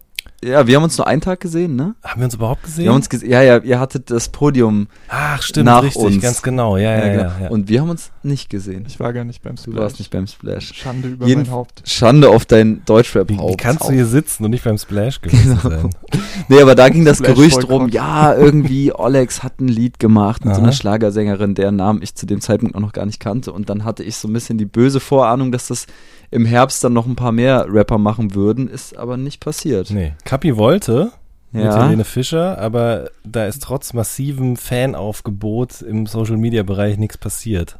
Speaker 2: ja, wir haben uns nur einen Tag gesehen, ne?
Speaker 1: Haben wir uns überhaupt gesehen?
Speaker 2: Wir haben uns gesehen. Ja, ja, ihr hattet das Podium.
Speaker 1: Ach, stimmt,
Speaker 2: nach
Speaker 1: richtig,
Speaker 2: uns.
Speaker 1: ganz genau. Ja, ja, ja,
Speaker 2: genau. ja, Und wir haben uns nicht gesehen.
Speaker 3: Ich war gar nicht beim
Speaker 2: Splash. Du warst nicht beim Splash.
Speaker 3: Schande über Jeden mein Haupt.
Speaker 2: Schande auf dein Deutschrap-Haupt.
Speaker 1: Wie, wie kannst du hier sitzen und nicht beim Splash gewesen genau. sein?
Speaker 2: nee, aber da ging das Splash Gerücht rum, ja, irgendwie Olex hat ein Lied gemacht mit Aha. so einer Schlagersängerin, deren Namen ich zu dem Zeitpunkt auch noch gar nicht kannte. Und dann hatte ich so ein bisschen die böse Vorahnung, dass das im Herbst dann noch ein paar mehr Rapper machen würden, ist aber nicht passiert.
Speaker 1: Nee. Kapi wollte mit ja. Helene Fischer, aber da ist trotz massivem Fanaufgebot im Social Media Bereich nichts passiert.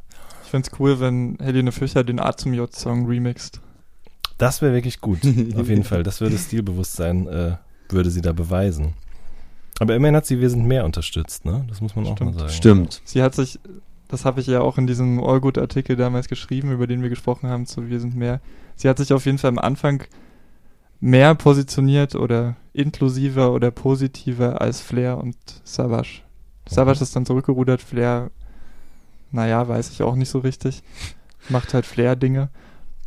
Speaker 3: Ich find's cool, wenn Helene Fischer den A zum J-Song remixt.
Speaker 1: Das wäre wirklich gut, auf jeden Fall. Das würde Stilbewusstsein, äh, würde sie da beweisen. Aber immerhin hat sie Wir sind mehr unterstützt, ne? Das muss man Stimmt. auch mal sagen.
Speaker 2: Stimmt.
Speaker 3: Sie hat sich das habe ich ja auch in diesem Allgood-Artikel damals geschrieben, über den wir gesprochen haben, zu Wir sind mehr. Sie hat sich auf jeden Fall am Anfang mehr positioniert oder inklusiver oder positiver als Flair und Savage. Savage ist dann zurückgerudert, Flair, naja, weiß ich auch nicht so richtig. Macht halt Flair-Dinge.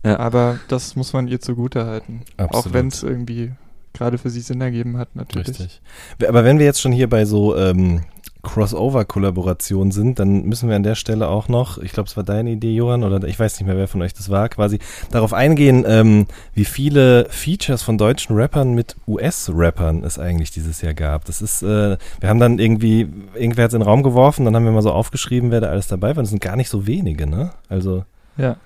Speaker 3: Ja. Aber das muss man ihr zugute halten. Absolut. Auch wenn es irgendwie gerade für sie Sinn ergeben hat, natürlich. Richtig.
Speaker 1: Aber wenn wir jetzt schon hier bei so ähm, Crossover-Kollaboration sind, dann müssen wir an der Stelle auch noch, ich glaube, es war deine Idee, Johann, oder ich weiß nicht mehr, wer von euch das war, quasi darauf eingehen, ähm, wie viele Features von deutschen Rappern mit US-Rappern es eigentlich dieses Jahr gab. Das ist, äh, wir haben dann irgendwie, irgendwer hat es in den Raum geworfen, dann haben wir mal so aufgeschrieben, wer da alles dabei war. Das sind gar nicht so wenige, ne? Also
Speaker 3: ja.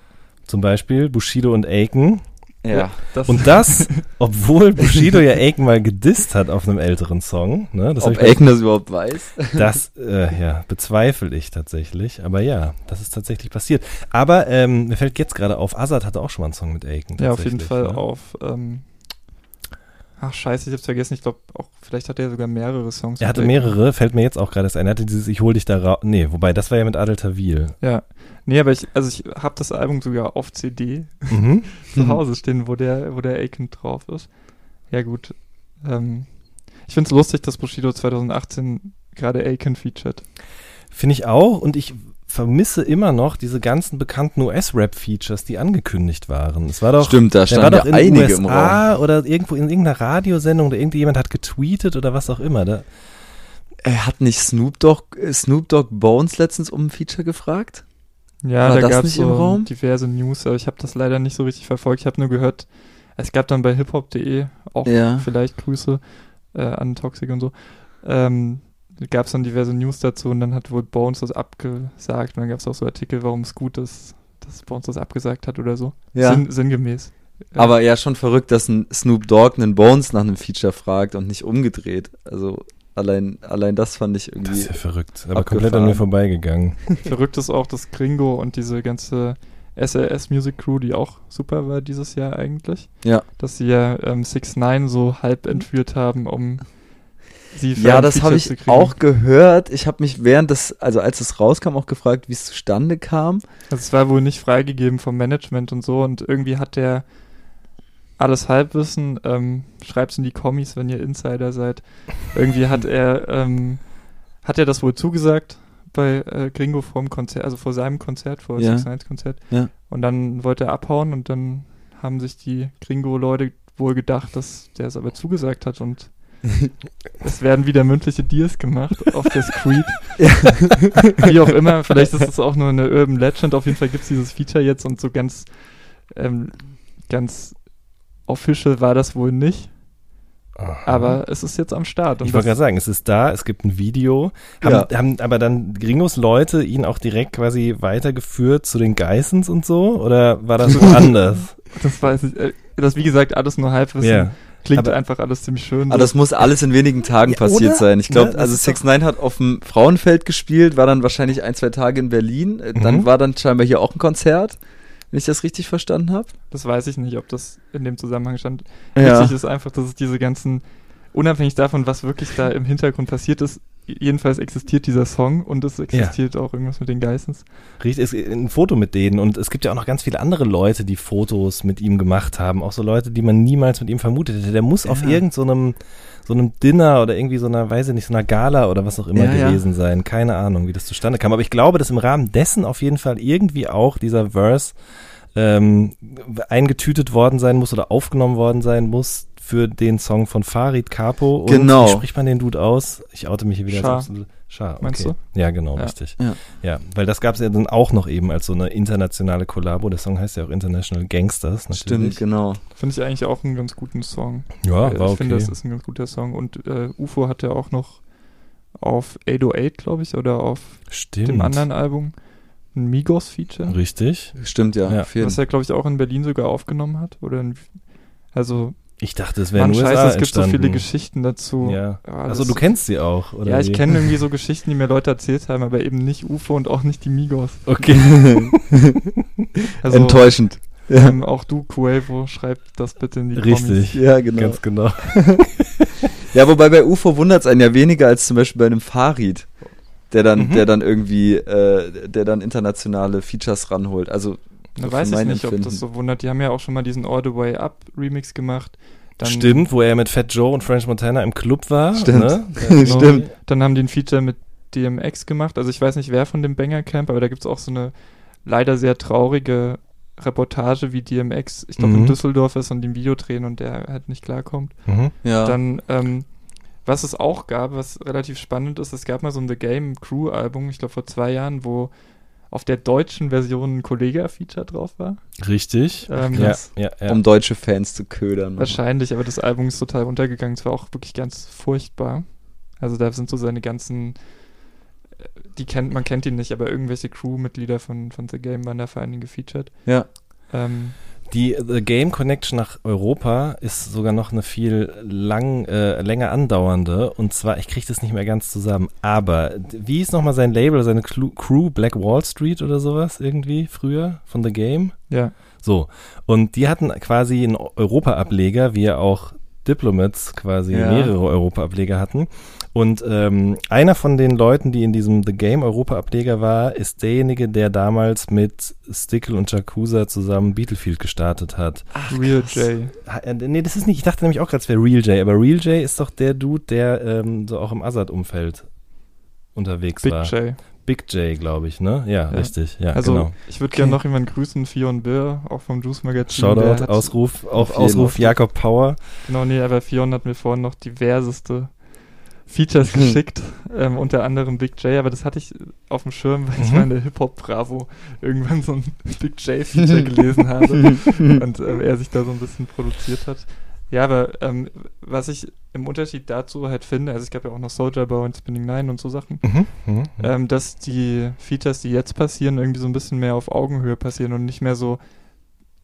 Speaker 1: zum Beispiel Bushido und Aiken,
Speaker 2: ja.
Speaker 1: Das und das, obwohl Bushido ja Aiken mal gedisst hat auf einem älteren Song. Ne?
Speaker 2: Das Ob Aiken das überhaupt weiß?
Speaker 1: Das, äh, ja, bezweifle ich tatsächlich. Aber ja, das ist tatsächlich passiert. Aber ähm, mir fällt jetzt gerade auf, Azad hatte auch schon mal einen Song mit Aiken.
Speaker 3: Ja, auf jeden Fall ne? auf ähm, Ach scheiße, ich hab's vergessen. Ich glaube, auch vielleicht hat er sogar mehrere Songs.
Speaker 1: Er hatte mehrere, fällt mir jetzt auch gerade ein. Er hatte dieses Ich hol dich da raus. Nee, wobei, das war ja mit Adel Tawil.
Speaker 3: Ja. Nee, aber ich, also ich habe das Album sogar auf CD mhm. zu Hause stehen, wo der, wo der Aiken drauf ist. Ja, gut. Ähm, ich find's lustig, dass Bushido 2018 gerade Aiken featured.
Speaker 1: Finde ich auch und ich vermisse immer noch diese ganzen bekannten US-Rap-Features, die angekündigt waren. Es war doch,
Speaker 2: Stimmt, da stand ja einige USA im Raum.
Speaker 1: oder irgendwo in irgendeiner Radiosendung oder irgendjemand hat getweetet oder was auch immer. Da
Speaker 2: er hat nicht Snoop Dogg, Snoop Dogg Bones letztens um ein Feature gefragt?
Speaker 3: Ja, war da gab es so diverse News, aber ich habe das leider nicht so richtig verfolgt. Ich habe nur gehört, es gab dann bei hiphop.de auch ja. vielleicht Grüße äh, an Toxic und so. Ähm, gab es dann diverse News dazu und dann hat wohl Bones das abgesagt und dann gab es auch so Artikel, warum es gut ist, dass uns das abgesagt hat oder so.
Speaker 2: Ja.
Speaker 3: Sinn, sinngemäß.
Speaker 2: Aber ja, schon verrückt, dass ein Snoop Dogg einen Bones nach einem Feature fragt und nicht umgedreht. Also allein, allein das fand ich irgendwie.
Speaker 1: Das ist ja verrückt. Aber komplett an mir vorbeigegangen.
Speaker 3: Verrückt ist auch, dass Gringo und diese ganze SLS Music Crew, die auch super war dieses Jahr eigentlich.
Speaker 2: Ja.
Speaker 3: Dass sie ja ähm, 6 9 so halb entführt haben, um sie für
Speaker 2: Ja, das habe ich auch gehört. Ich habe mich während des, also als es rauskam, auch gefragt, wie es zustande kam.
Speaker 3: Also es war wohl nicht freigegeben vom Management und so und irgendwie hat der alles Halbwissen, ähm, schreibt's in die Kommis, wenn ihr Insider seid. Irgendwie hat er, ähm, hat er das wohl zugesagt bei äh, Gringo vorm Konzert, also vor seinem Konzert, vor
Speaker 2: Ja.
Speaker 3: Six Nights Konzert.
Speaker 2: Ja.
Speaker 3: Und dann wollte er abhauen und dann haben sich die Gringo-Leute wohl gedacht, dass der es aber zugesagt hat und es werden wieder mündliche Deals gemacht auf der Screed. Wie auch immer, vielleicht ist es auch nur eine Urban Legend. Auf jeden Fall gibt es dieses Feature jetzt und so ganz, ähm, ganz official war das wohl nicht. Aber es ist jetzt am Start. Und
Speaker 1: Ich wollte gerade sagen, es ist da, es gibt ein Video. Haben, haben aber dann Gringos Leute ihn auch direkt quasi weitergeführt zu den Geissens und so? Oder war das woanders?
Speaker 3: das weiß ich. äh, Das wie gesagt alles nur Halbwissen.
Speaker 1: Ja.
Speaker 3: Klingt
Speaker 1: Aber-
Speaker 3: einfach alles ziemlich schön.
Speaker 2: Aber das muss alles in wenigen Tagen
Speaker 1: Ja,
Speaker 2: passiert
Speaker 1: oder?
Speaker 2: sein. Ich glaube,
Speaker 1: das
Speaker 2: also
Speaker 1: ist
Speaker 2: 6 9 hat auf dem Frauenfeld gespielt, war dann wahrscheinlich ein, zwei Tage in Berlin. Äh, Dann
Speaker 1: Mhm.
Speaker 2: war dann scheinbar hier auch ein Konzert, wenn ich das richtig verstanden habe.
Speaker 3: Das weiß ich nicht, ob das in dem Zusammenhang stand.
Speaker 2: Ja.
Speaker 3: Wichtig ist einfach, dass es diese ganzen, unabhängig davon, was wirklich da im Hintergrund passiert ist, jedenfalls existiert dieser Song und es existiert auch irgendwas mit den Geissens.
Speaker 1: Richtig, es ein Foto mit denen und es gibt ja auch noch ganz viele andere Leute, die Fotos mit ihm gemacht haben. Auch so Leute, die man niemals mit ihm vermutet hätte. Der muss auf
Speaker 2: Ja.
Speaker 1: irgend so einem, so einem Dinner oder irgendwie so einer, weiß ich nicht, so einer Gala oder was auch immer
Speaker 2: Ja, ja.
Speaker 1: gewesen sein. Keine Ahnung, wie das zustande kam. Aber ich glaube, dass im Rahmen dessen auf jeden Fall irgendwie auch dieser Verse ähm, eingetütet worden sein muss oder aufgenommen worden sein muss für den Song von Farid Capo. Und
Speaker 2: Genau.
Speaker 1: Wie spricht man den Dude aus? Ich oute mich hier wieder. Absolute- Schah, okay.
Speaker 3: Meinst du?
Speaker 1: Ja, genau,
Speaker 3: Ja.
Speaker 1: richtig.
Speaker 2: Ja.
Speaker 1: Ja, weil das gab es ja dann auch noch eben als so eine internationale Kollabo. Der Song heißt ja auch International Gangsters. Natürlich.
Speaker 2: Stimmt, genau.
Speaker 3: Finde ich eigentlich auch einen ganz guten Song.
Speaker 1: Ja,
Speaker 3: Äh,
Speaker 1: war
Speaker 3: ich
Speaker 1: okay.
Speaker 3: finde, das ist ein ganz guter Song. Und äh, UFO hat ja auch noch auf 808, glaube ich, oder auf
Speaker 1: Stimmt.
Speaker 3: dem anderen Album ein Migos-Feature.
Speaker 1: Richtig.
Speaker 2: Stimmt, ja.
Speaker 1: Ja.
Speaker 3: Was er, glaube ich, auch in Berlin sogar aufgenommen hat. Oder in, also,
Speaker 1: Ich dachte, es wäre nur
Speaker 3: scheiße, es gibt so
Speaker 1: entstanden.
Speaker 3: viele Geschichten dazu.
Speaker 1: Ja.
Speaker 3: Ja,
Speaker 1: Also du kennst sie auch, oder?
Speaker 3: Ja, ich kenne irgendwie so Geschichten, die mir Leute erzählt haben, aber eben nicht UFO und auch nicht die Migos.
Speaker 1: Okay.
Speaker 3: Also,
Speaker 2: Enttäuschend. Ja,
Speaker 3: ähm, auch du, Cuevo, schreib das bitte in die
Speaker 1: Richtig.
Speaker 2: ja genau.
Speaker 1: Ganz genau.
Speaker 2: Ja, wobei bei UFO wundert es einen ja weniger als zum Beispiel bei einem Farid, der dann,
Speaker 1: Mhm.
Speaker 2: der dann irgendwie, äh, der dann internationale Features ranholt. Also
Speaker 3: Da
Speaker 2: für
Speaker 3: weiß ich nicht, ob
Speaker 2: Empfinden.
Speaker 3: das so wundert. Die haben ja auch schon mal diesen All the Way Up Remix gemacht. Dann,
Speaker 1: Stimmt, wo er mit Fat Joe und French Montana im Club war.
Speaker 2: Stimmt.
Speaker 1: Ne?
Speaker 3: Genau.
Speaker 2: Stimmt.
Speaker 3: Dann haben die ein Feature mit DMX gemacht. Also ich weiß nicht, wer von dem Banger Camp, aber da gibt es auch so eine leider sehr traurige Reportage, wie DMX, ich glaube,
Speaker 1: Mhm.
Speaker 3: in Düsseldorf ist und im Video drehen und der halt nicht klarkommt.
Speaker 1: Mhm.
Speaker 2: Ja.
Speaker 3: Dann, ähm, was es auch gab, was relativ spannend ist, es gab mal so ein The Game Crew Album, ich glaube vor zwei Jahren, wo auf der deutschen Version ein Kollega-Feature drauf war.
Speaker 1: Richtig.
Speaker 3: Ähm,
Speaker 1: Ja, ja, ja.
Speaker 2: um deutsche Fans zu ködern.
Speaker 3: Wahrscheinlich, aber das Album ist total untergegangen. Es war auch wirklich ganz furchtbar. Also da sind so seine ganzen, äh, die kennt, man kennt ihn nicht, aber irgendwelche Crewmitglieder von, von The Game waren da vor allen Dingen gefeatured.
Speaker 2: Ja.
Speaker 3: Ähm,
Speaker 1: Die The Game Connection nach Europa ist sogar noch eine viel lang, äh, länger andauernde. Und zwar, ich kriege das nicht mehr ganz zusammen. Aber wie ist nochmal sein Label, seine Clu- Crew, Black Wall Street oder sowas irgendwie früher von The Game?
Speaker 3: ja,
Speaker 1: So. Und die hatten quasi einen Europa-Ableger, wie ja auch Diplomats quasi
Speaker 2: Ja.
Speaker 1: mehrere Europa-Ableger hatten. Und ähm, einer von den Leuten, die in diesem The Game Europa-Ableger war, ist derjenige, der damals mit Stickle und Jakuza zusammen Battlefield gestartet hat.
Speaker 3: Real J.
Speaker 1: Äh, Nee, das ist nicht, ich dachte nämlich auch gerade, es wäre Real J, aber Real J ist doch der Dude, der ähm, so auch im Azad-Umfeld unterwegs
Speaker 3: Big
Speaker 1: war.
Speaker 3: J.
Speaker 1: Big J, glaube ich, ne? Ja,
Speaker 3: Ja.
Speaker 1: richtig. Ja,
Speaker 3: Also
Speaker 1: genau.
Speaker 3: ich würde gerne noch jemanden grüßen, Fion Bill, auch vom Juice Magazin. Der
Speaker 1: Shoutout, Ausruf, auch
Speaker 2: Auf
Speaker 1: Ausruf. Jakob Power.
Speaker 3: Genau, nee, aber Fion hat mir vorhin noch diverseste Features
Speaker 2: Hm.
Speaker 3: geschickt, ähm, unter anderem Big J, aber das hatte ich auf dem Schirm, weil ich
Speaker 1: Mhm.
Speaker 3: in der Hip-Hop-Bravo irgendwann so ein Big J-Feature gelesen habe und ähm, er sich da so ein bisschen produziert hat. Ja, aber ähm, was ich im Unterschied dazu halt finde, also es gab ja auch noch Soldier Boy und Spinning Nine und so Sachen,
Speaker 1: Mhm, mhm, mhm.
Speaker 3: ähm, dass die Features, die jetzt passieren, irgendwie so ein bisschen mehr auf Augenhöhe passieren und nicht mehr so,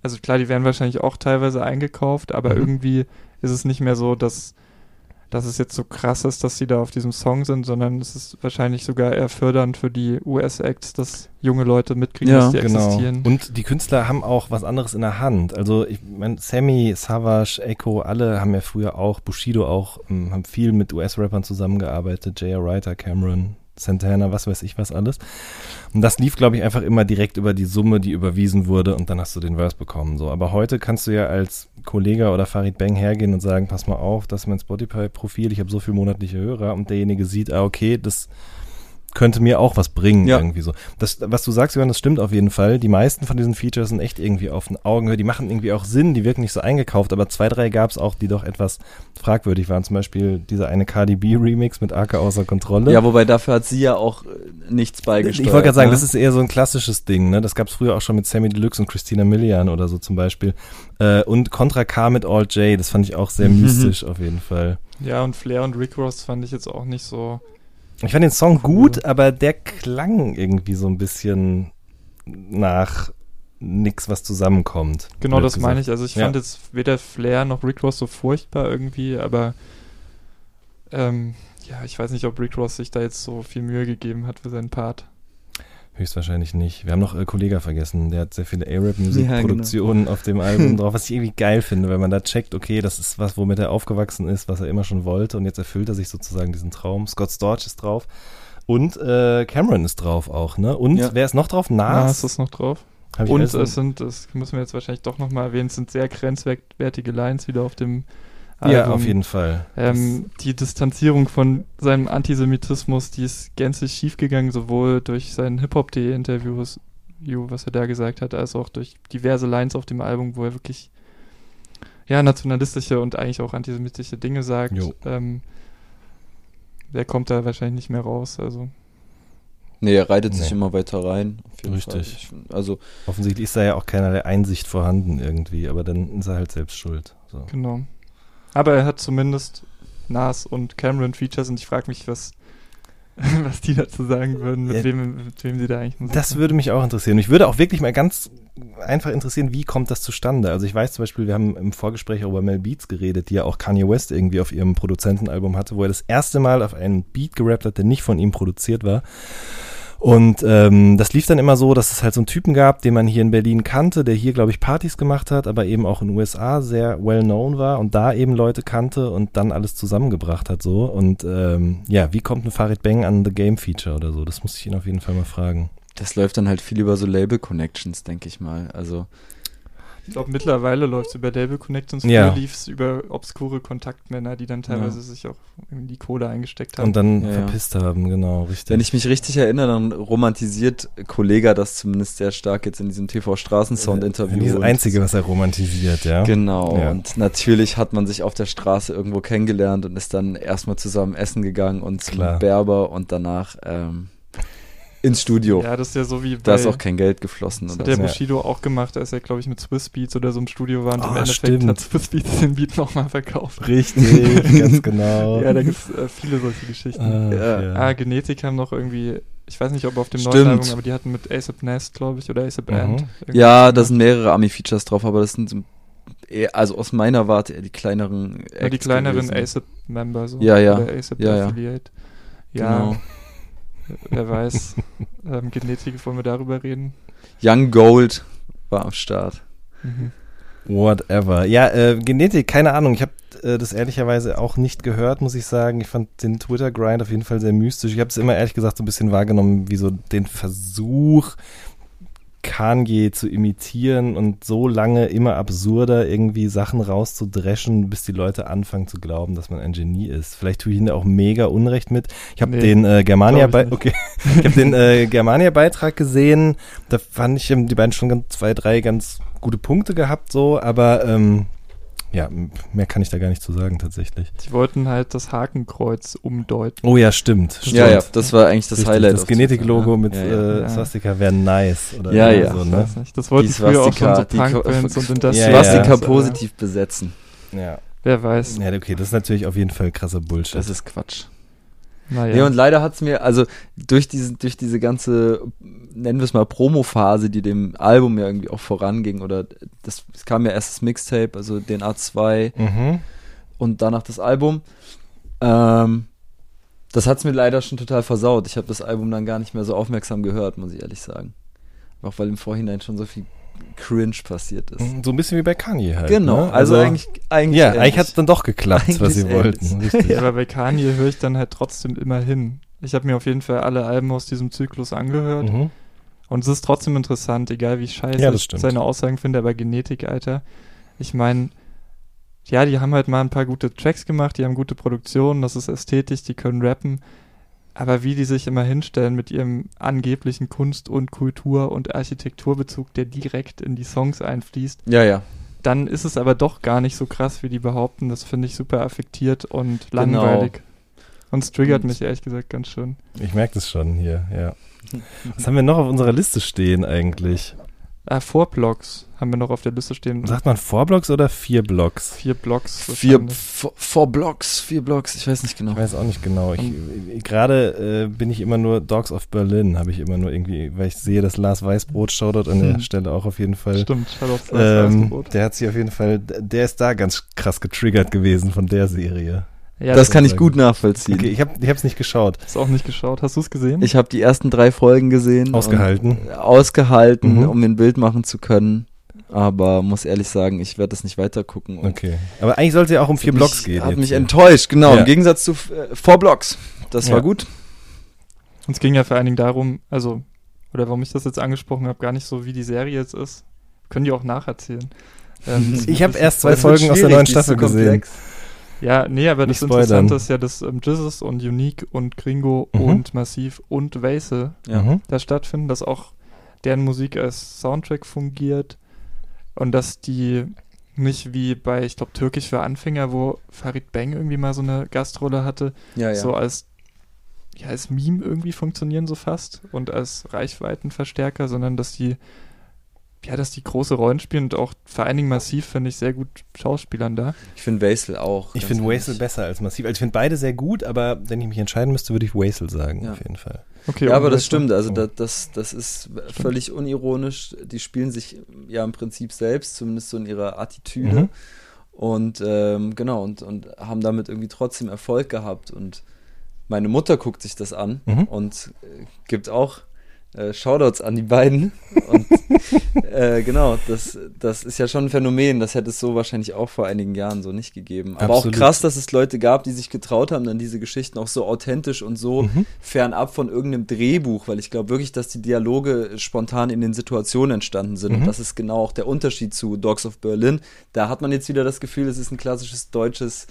Speaker 3: also klar, die werden wahrscheinlich auch teilweise eingekauft, aber
Speaker 1: Mhm.
Speaker 3: irgendwie ist es nicht mehr so, dass, dass es jetzt so krass ist, dass sie da auf diesem Song sind, sondern es ist wahrscheinlich sogar eher fördernd für die US-Acts, dass junge Leute mitkriegen,
Speaker 2: Ja,
Speaker 3: dass die
Speaker 1: Genau.
Speaker 3: existieren.
Speaker 1: Und die Künstler haben auch was anderes in der Hand. Also ich meine, Sammy, Savage, Echo, alle haben ja früher auch, Bushido auch, ähm, haben viel mit US-Rappern zusammengearbeitet, J.R. Writer, Cameron, Santana, was weiß ich was alles. Und das lief, glaube ich, einfach immer direkt über die Summe, die überwiesen wurde und dann hast du den Verse bekommen. So. Aber heute kannst du ja als Kollege oder Farid Bang hergehen und sagen, pass mal auf, das ist mein Spotify-Profil, ich habe so viel monatliche Hörer und derjenige sieht, ah, okay, das könnte mir auch was bringen,
Speaker 2: Ja.
Speaker 1: irgendwie so. Das, was du sagst, Johann, das stimmt auf jeden Fall. Die meisten von diesen Features sind echt irgendwie auf den Augenhöhe. Die machen irgendwie auch Sinn, die wirken nicht so eingekauft, aber zwei, drei gab es auch, die doch etwas fragwürdig waren. Zum Beispiel dieser eine Cardi B Remix mit Aka außer Kontrolle.
Speaker 2: Ja, wobei dafür hat sie ja auch äh, nichts beigesteuert.
Speaker 1: ich wollte gerade sagen,
Speaker 2: ne?
Speaker 1: das ist eher so ein klassisches Ding, ne? Das gab es früher auch schon mit Sammy Deluxe und Christina Milian oder so zum Beispiel. Äh, und Contra K mit All J, das fand ich auch sehr
Speaker 2: Mhm.
Speaker 1: mystisch auf jeden Fall.
Speaker 3: ja, und Flair und Rick Ross fand ich jetzt auch nicht so.
Speaker 1: Ich fand den Song gut, aber der klang irgendwie so ein bisschen nach nix, was zusammenkommt.
Speaker 3: Genau, das meine ich.
Speaker 1: gesagt.
Speaker 3: Also ich
Speaker 1: Ja.
Speaker 3: fand jetzt weder Flair noch Rick Ross so furchtbar irgendwie, aber ähm, ja, ich weiß nicht, ob Rick Ross sich da jetzt so viel Mühe gegeben hat für seinen Part.
Speaker 1: Höchstwahrscheinlich nicht. Wir haben noch äh, Kollega vergessen, der hat sehr viele
Speaker 2: Ja,
Speaker 1: A-Rap-Musikproduktionen auf dem Album drauf, was ich irgendwie geil finde, weil man da checkt, okay, das ist was, womit er aufgewachsen ist, was er immer schon wollte und jetzt erfüllt er sich sozusagen diesen Traum. Scott Storch ist drauf und äh, Cameron ist drauf auch, ne? Und
Speaker 2: Ja.
Speaker 1: wer ist noch drauf?
Speaker 3: Ah,
Speaker 1: Nas.
Speaker 3: ist noch drauf? Und es sind, das müssen wir jetzt wahrscheinlich doch nochmal erwähnen, es sind sehr grenzwertige Lines wieder auf dem
Speaker 1: ja,
Speaker 3: Album.
Speaker 1: auf jeden Fall.
Speaker 3: Ähm, die Distanzierung von seinem Antisemitismus, die ist gänzlich schiefgegangen, sowohl durch sein Hip-Hop.de-Interview, was er da gesagt hat, als auch durch diverse Lines auf dem Album, wo er wirklich ja, nationalistische und eigentlich auch antisemitische Dinge sagt. Ähm, der kommt da wahrscheinlich nicht mehr raus. Also
Speaker 2: Nee, er reitet sich
Speaker 1: Nee.
Speaker 2: immer weiter rein. auf jeden
Speaker 1: Richtig.
Speaker 2: Fall. Ich, also,
Speaker 1: Offensichtlich ist da ja auch keinerlei Einsicht vorhanden irgendwie, aber dann ist er halt selbst schuld. So.
Speaker 3: genau. Aber er hat zumindest Nas und Cameron Features und ich frage mich, was, was die dazu sagen würden, mit,
Speaker 1: Ja.
Speaker 3: wem, mit wem sie da eigentlich Musik
Speaker 1: Das
Speaker 3: machen.
Speaker 1: würde mich auch interessieren. Mich würde auch wirklich mal ganz einfach interessieren, wie kommt das zustande? Also ich weiß zum Beispiel, wir haben im Vorgespräch auch über Mel Beats geredet, die ja auch Kanye West irgendwie auf ihrem Produzentenalbum hatte, wo er das erste Mal auf einen Beat gerappt hat, der nicht von ihm produziert war. Und ähm, das lief dann immer so, dass es halt so einen Typen gab, den man hier in Berlin kannte, der hier, glaube ich, Partys gemacht hat, aber eben auch in den USA sehr well known war und da eben Leute kannte und dann alles zusammengebracht hat so. Und ähm, ja, wie kommt ein Farid Bang an The Game Feature oder so? Das muss ich ihn auf jeden Fall mal fragen.
Speaker 2: das läuft dann halt viel über so Label-Connections, denke ich mal. Also,
Speaker 3: Ich glaube, mittlerweile läuft es über Label Connections. Früher
Speaker 1: Ja.
Speaker 3: lief es über obskure Kontaktmänner, die dann teilweise
Speaker 2: Ja.
Speaker 3: sich auch in die Kohle eingesteckt haben.
Speaker 1: Und dann
Speaker 2: Ja, ja.
Speaker 1: verpisst haben, genau, richtig.
Speaker 2: wenn ich mich richtig erinnere, dann romantisiert Kollega das zumindest sehr stark jetzt in diesem TV-Straßensound-Interview.
Speaker 1: Das Einzige, was er romantisiert, ja.
Speaker 2: Genau,
Speaker 1: Ja.
Speaker 2: und natürlich hat man sich auf der Straße irgendwo kennengelernt und ist dann erstmal zusammen essen gegangen und zum
Speaker 1: Klar.
Speaker 2: Berber und danach ähm, ins Studio.
Speaker 3: ja, das ist ja so wie bei,
Speaker 2: da ist auch kein Geld geflossen.
Speaker 3: das hat der
Speaker 1: Ja.
Speaker 3: Bushido auch gemacht, als er, glaube ich, mit Swiss Beats oder so im Studio war und im
Speaker 1: Ah,
Speaker 3: Endeffekt
Speaker 1: stimmt.
Speaker 3: hat Swiss Beats den Beat nochmal verkauft.
Speaker 1: Richtig, ganz genau.
Speaker 3: Ja, da gibt es äh, viele solche Geschichten.
Speaker 1: Ach,
Speaker 2: Ja.
Speaker 1: ja.
Speaker 3: Ah, Genetik haben noch irgendwie, ich weiß nicht, ob auf dem
Speaker 2: Stimmt.
Speaker 3: neuen Album, aber die hatten mit ASAP Nest, glaube ich, oder ASAP
Speaker 1: Mhm.
Speaker 3: Ant.
Speaker 2: ja, da sind mehrere Ami-Features drauf, aber das sind so eher, also aus meiner Warte eher die kleineren
Speaker 3: ja, die
Speaker 2: Acts
Speaker 3: kleineren. ASAP-Member. So.
Speaker 2: Ja, ja.
Speaker 3: Oder ASAP
Speaker 2: Ja. Ja, Genau.
Speaker 3: Wer weiß. ähm, Genetik, wollen wir darüber reden?
Speaker 2: Young Gold war am Start.
Speaker 3: Mhm.
Speaker 1: Whatever. Ja, äh, Genetik, keine Ahnung. Ich habe äh, das ehrlicherweise auch nicht gehört, muss ich sagen. Ich fand den Twitter-Grind auf jeden Fall sehr mystisch. Ich habe es immer ehrlich gesagt so ein bisschen wahrgenommen, wie so den Versuch, Kanye zu imitieren und so lange immer absurder irgendwie Sachen rauszudreschen, bis die Leute anfangen zu glauben, dass man ein Genie ist. Vielleicht tue ich ihnen da auch mega Unrecht mit. Ich habe
Speaker 3: Nee,
Speaker 1: den äh, Germania
Speaker 3: glaub ich
Speaker 1: okay. ich habe den äh, Germania Beitrag gesehen. Da fand ich ähm, die beiden schon ganz, zwei, drei ganz gute Punkte gehabt so, aber ähm, ja, mehr kann ich da gar nicht zu sagen tatsächlich.
Speaker 3: Die wollten halt das Hakenkreuz umdeuten.
Speaker 1: Oh ja, stimmt. stimmt.
Speaker 2: Ja, ja, das war eigentlich das
Speaker 1: Richtig,
Speaker 2: Highlight.
Speaker 1: Das Genetik-Logo
Speaker 2: ja.
Speaker 1: mit
Speaker 2: ja, ja.
Speaker 1: Äh,
Speaker 3: Ja.
Speaker 1: Swastika wäre nice. Oder
Speaker 2: Ja, ja.
Speaker 1: So, ne?
Speaker 3: Das wollten
Speaker 2: Die
Speaker 3: früher auch schon so Punkbands und Industrial.
Speaker 1: ja.
Speaker 2: Swastika positiv besetzen.
Speaker 1: Ja.
Speaker 3: Wer weiß.
Speaker 1: Ja, okay, das ist natürlich auf jeden Fall krasser Bullshit.
Speaker 2: Das ist Quatsch.
Speaker 3: Naja.
Speaker 2: Nee, und leider hat's mir, also durch diese, durch diese ganze, nennen wir es mal, Promo-Phase, die dem Album ja irgendwie auch voranging, oder das, es kam ja erst das Mixtape, also den A2
Speaker 1: mhm.
Speaker 2: und danach das Album. Ähm, das hat's mir leider schon total versaut. Ich habe das Album dann gar nicht mehr so aufmerksam gehört, muss ich ehrlich sagen. Auch weil im Vorhinein schon so viel Cringe passiert ist.
Speaker 1: So ein bisschen wie bei Kanye halt.
Speaker 2: Genau,
Speaker 1: ne?
Speaker 2: also, eigentlich, eigentlich.
Speaker 1: Ja, eigentlich hat es dann doch geklappt, was
Speaker 2: Eigentlich
Speaker 1: sie
Speaker 2: ähnlich.
Speaker 1: wollten.
Speaker 3: Ja, aber bei Kanye höre ich dann halt trotzdem immer hin. Ich habe mir auf jeden Fall alle Alben aus diesem Zyklus angehört.
Speaker 1: Mhm.
Speaker 3: Und es ist trotzdem interessant, egal wie scheiße
Speaker 1: Ja,
Speaker 3: ich seine Aussagen finde, aber Genetik, Alter. Ich meine, ja, die haben halt mal ein paar gute Tracks gemacht, die haben gute Produktionen, das ist ästhetisch, die können rappen. Aber wie die sich immer hinstellen mit ihrem angeblichen Kunst- und Kultur- und Architekturbezug, der direkt in die Songs einfließt,
Speaker 2: Ja, ja.
Speaker 3: dann ist es aber doch gar nicht so krass, wie die behaupten. Das finde ich super affektiert und
Speaker 2: Genau.
Speaker 3: langweilig. Und es triggert
Speaker 2: Und-
Speaker 3: mich ehrlich gesagt ganz schön.
Speaker 1: Ich merke das schon hier, ja. Was haben wir noch auf unserer Liste stehen eigentlich?
Speaker 3: Ah, Vorblocks haben wir noch auf der Liste stehen.
Speaker 1: Sagt man Vorblocks oder vier Blocks?
Speaker 3: Vier Blocks.
Speaker 2: Vier, vier Blocks, vier Blocks, ich weiß nicht genau.
Speaker 1: Ich weiß auch nicht genau. Ich, äh, Gerade äh, bin ich immer nur Dogs of Berlin, habe ich immer nur irgendwie, weil ich sehe, dass Lars Weißbrot Shoutout an der
Speaker 3: Hm.
Speaker 1: Stelle auch auf jeden Fall.
Speaker 3: Stimmt,
Speaker 1: Ähm,
Speaker 3: Weißbrot.
Speaker 1: der hat sich auf jeden Fall, der ist da ganz krass getriggert gewesen von der Serie.
Speaker 3: Ja,
Speaker 2: das
Speaker 3: das
Speaker 2: kann ich gut nachvollziehen.
Speaker 1: Okay, ich habe ich hab's nicht geschaut.
Speaker 3: ist auch nicht geschaut. Hast du es gesehen?
Speaker 2: Ich habe die ersten drei Folgen gesehen.
Speaker 1: Ausgehalten.
Speaker 2: Ausgehalten,
Speaker 1: Mhm.
Speaker 2: um ein Bild machen zu können. Aber muss ehrlich sagen, ich werde das nicht weiter gucken.
Speaker 1: Okay. Aber eigentlich sollte es ja auch um vier Blocks gehen.
Speaker 2: Hat mich
Speaker 1: hier.
Speaker 2: enttäuscht, genau.
Speaker 1: Ja.
Speaker 2: Im Gegensatz zu äh, Four Blocks. Das war
Speaker 1: Ja.
Speaker 2: gut.
Speaker 3: Und es ging ja vor allen Dingen darum, also, oder warum ich das jetzt angesprochen habe, gar nicht so, wie die Serie jetzt ist. Können die auch nacherzählen. Ähm,
Speaker 1: Ich habe erst zwei Folgen aus der neuen Staffel
Speaker 2: so
Speaker 1: gesehen.
Speaker 2: komplex.
Speaker 3: Ja, nee, aber das
Speaker 1: Nicht spoilern.
Speaker 3: Interessante ist ja, dass ähm, Jesus und Unique und Gringo
Speaker 1: Mhm.
Speaker 3: und Massiv und Vase
Speaker 2: Ja.
Speaker 1: Mhm.
Speaker 3: da stattfinden, dass auch deren Musik als Soundtrack fungiert und dass die nicht wie bei, ich glaube, Türkisch für Anfänger, wo Farid Bang irgendwie mal so eine Gastrolle hatte,
Speaker 2: Ja, ja.
Speaker 3: so als, ja, als Meme irgendwie funktionieren so fast und als Reichweitenverstärker, sondern dass die, ja, dass die große Rollen spielen und auch vor allen Dingen massiv finde ich sehr gut Schauspielern da.
Speaker 2: Ich finde Wasel auch.
Speaker 1: Ich finde. Wasel besser als Massiv. Also ich finde beide sehr gut, aber wenn ich mich entscheiden müsste, würde ich Wasel sagen,
Speaker 2: Ja.
Speaker 1: auf jeden Fall.
Speaker 3: Okay,
Speaker 2: Ja, aber das stimmt. Also
Speaker 1: Oh.
Speaker 2: da, das, das ist völlig unironisch. Die spielen sich ja im Prinzip selbst, zumindest so in ihrer Attitüde.
Speaker 1: Mhm.
Speaker 2: Und ähm, genau, und, und haben damit irgendwie trotzdem Erfolg gehabt. Und meine Mutter guckt sich das an
Speaker 1: Mhm.
Speaker 2: und äh, gibt auch äh, Shoutouts an die beiden. Und äh, genau, das, das ist ja schon ein Phänomen. Das hätte es so wahrscheinlich auch vor einigen Jahren so nicht gegeben. Aber
Speaker 1: Absolut.
Speaker 2: auch krass, dass es Leute gab, die sich getraut haben, dann diese Geschichten auch so authentisch und so
Speaker 1: Mhm.
Speaker 2: fernab von irgendeinem Drehbuch, weil ich glaube wirklich, dass die Dialoge spontan in den Situationen entstanden sind.
Speaker 1: Mhm.
Speaker 2: Und das ist genau auch der Unterschied zu Dogs of Berlin. Da hat man jetzt wieder das Gefühl, es ist ein klassisches deutsches,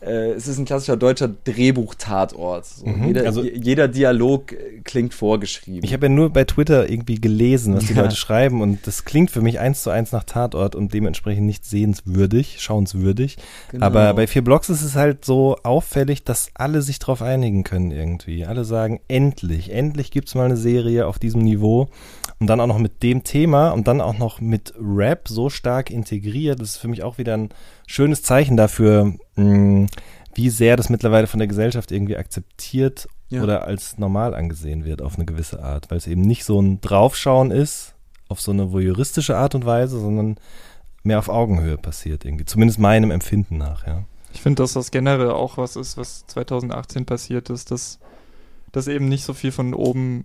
Speaker 2: äh, es ist ein klassischer deutscher Drehbuch-Tatort. So,
Speaker 1: Mhm,
Speaker 2: jeder,
Speaker 1: also-
Speaker 2: je- jeder Dialog äh, klingt vorgeschrieben.
Speaker 1: Ich habe ja nur bei Twitter irgendwie gelesen, was die
Speaker 2: Ja.
Speaker 1: Leute schreiben und das klingt für mich eins zu eins nach Tatort und dementsprechend nicht sehenswürdig, schauenswürdig.
Speaker 2: Genau.
Speaker 1: Aber bei vier Blocks ist es halt so auffällig, dass alle sich darauf einigen können irgendwie. Alle sagen, endlich, endlich gibt's mal eine Serie auf diesem Niveau und dann auch noch mit dem Thema und dann auch noch mit Rap so stark integriert. Das ist für mich auch wieder ein schönes Zeichen dafür, mh, wie sehr das mittlerweile von der Gesellschaft irgendwie akzeptiert
Speaker 2: Ja.
Speaker 1: oder als normal angesehen wird auf eine gewisse Art, weil es eben nicht so ein Draufschauen ist auf so eine voyeuristische Art und Weise, sondern mehr auf Augenhöhe passiert irgendwie, zumindest meinem Empfinden nach, ja.
Speaker 3: Ich finde, dass das generell auch was ist, was 2018 passiert ist, dass, dass eben nicht so viel von oben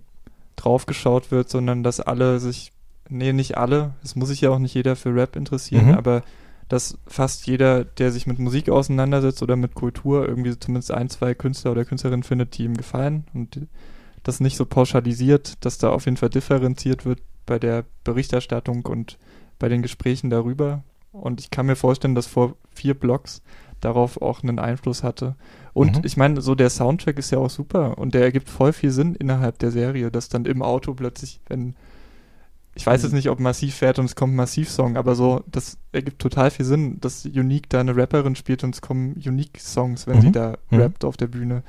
Speaker 3: drauf geschaut wird, sondern dass alle sich, nee, nicht alle, es muss sich ja auch nicht jeder für Rap interessieren,
Speaker 1: Mhm.
Speaker 3: aber dass fast jeder, der sich mit Musik auseinandersetzt oder mit Kultur, irgendwie zumindest ein, zwei Künstler oder Künstlerinnen findet, die ihm gefallen und das nicht so pauschalisiert, dass da auf jeden Fall differenziert wird bei der Berichterstattung und bei den Gesprächen darüber. Und ich kann mir vorstellen, dass vor vier Blogs darauf auch einen Einfluss hatte. Und
Speaker 1: Mhm.
Speaker 3: ich meine, so der Soundtrack ist ja auch super und der ergibt voll viel Sinn innerhalb der Serie, dass dann im Auto plötzlich, wenn ich weiß jetzt
Speaker 2: Mhm.
Speaker 3: nicht, ob Massiv fährt und es kommt ein Massiv-Song, aber so, das ergibt total viel Sinn, dass Unique da eine Rapperin spielt und es kommen Unique-Songs, wenn
Speaker 1: Mhm.
Speaker 3: sie da
Speaker 1: Mhm.
Speaker 3: rappt auf der Bühne.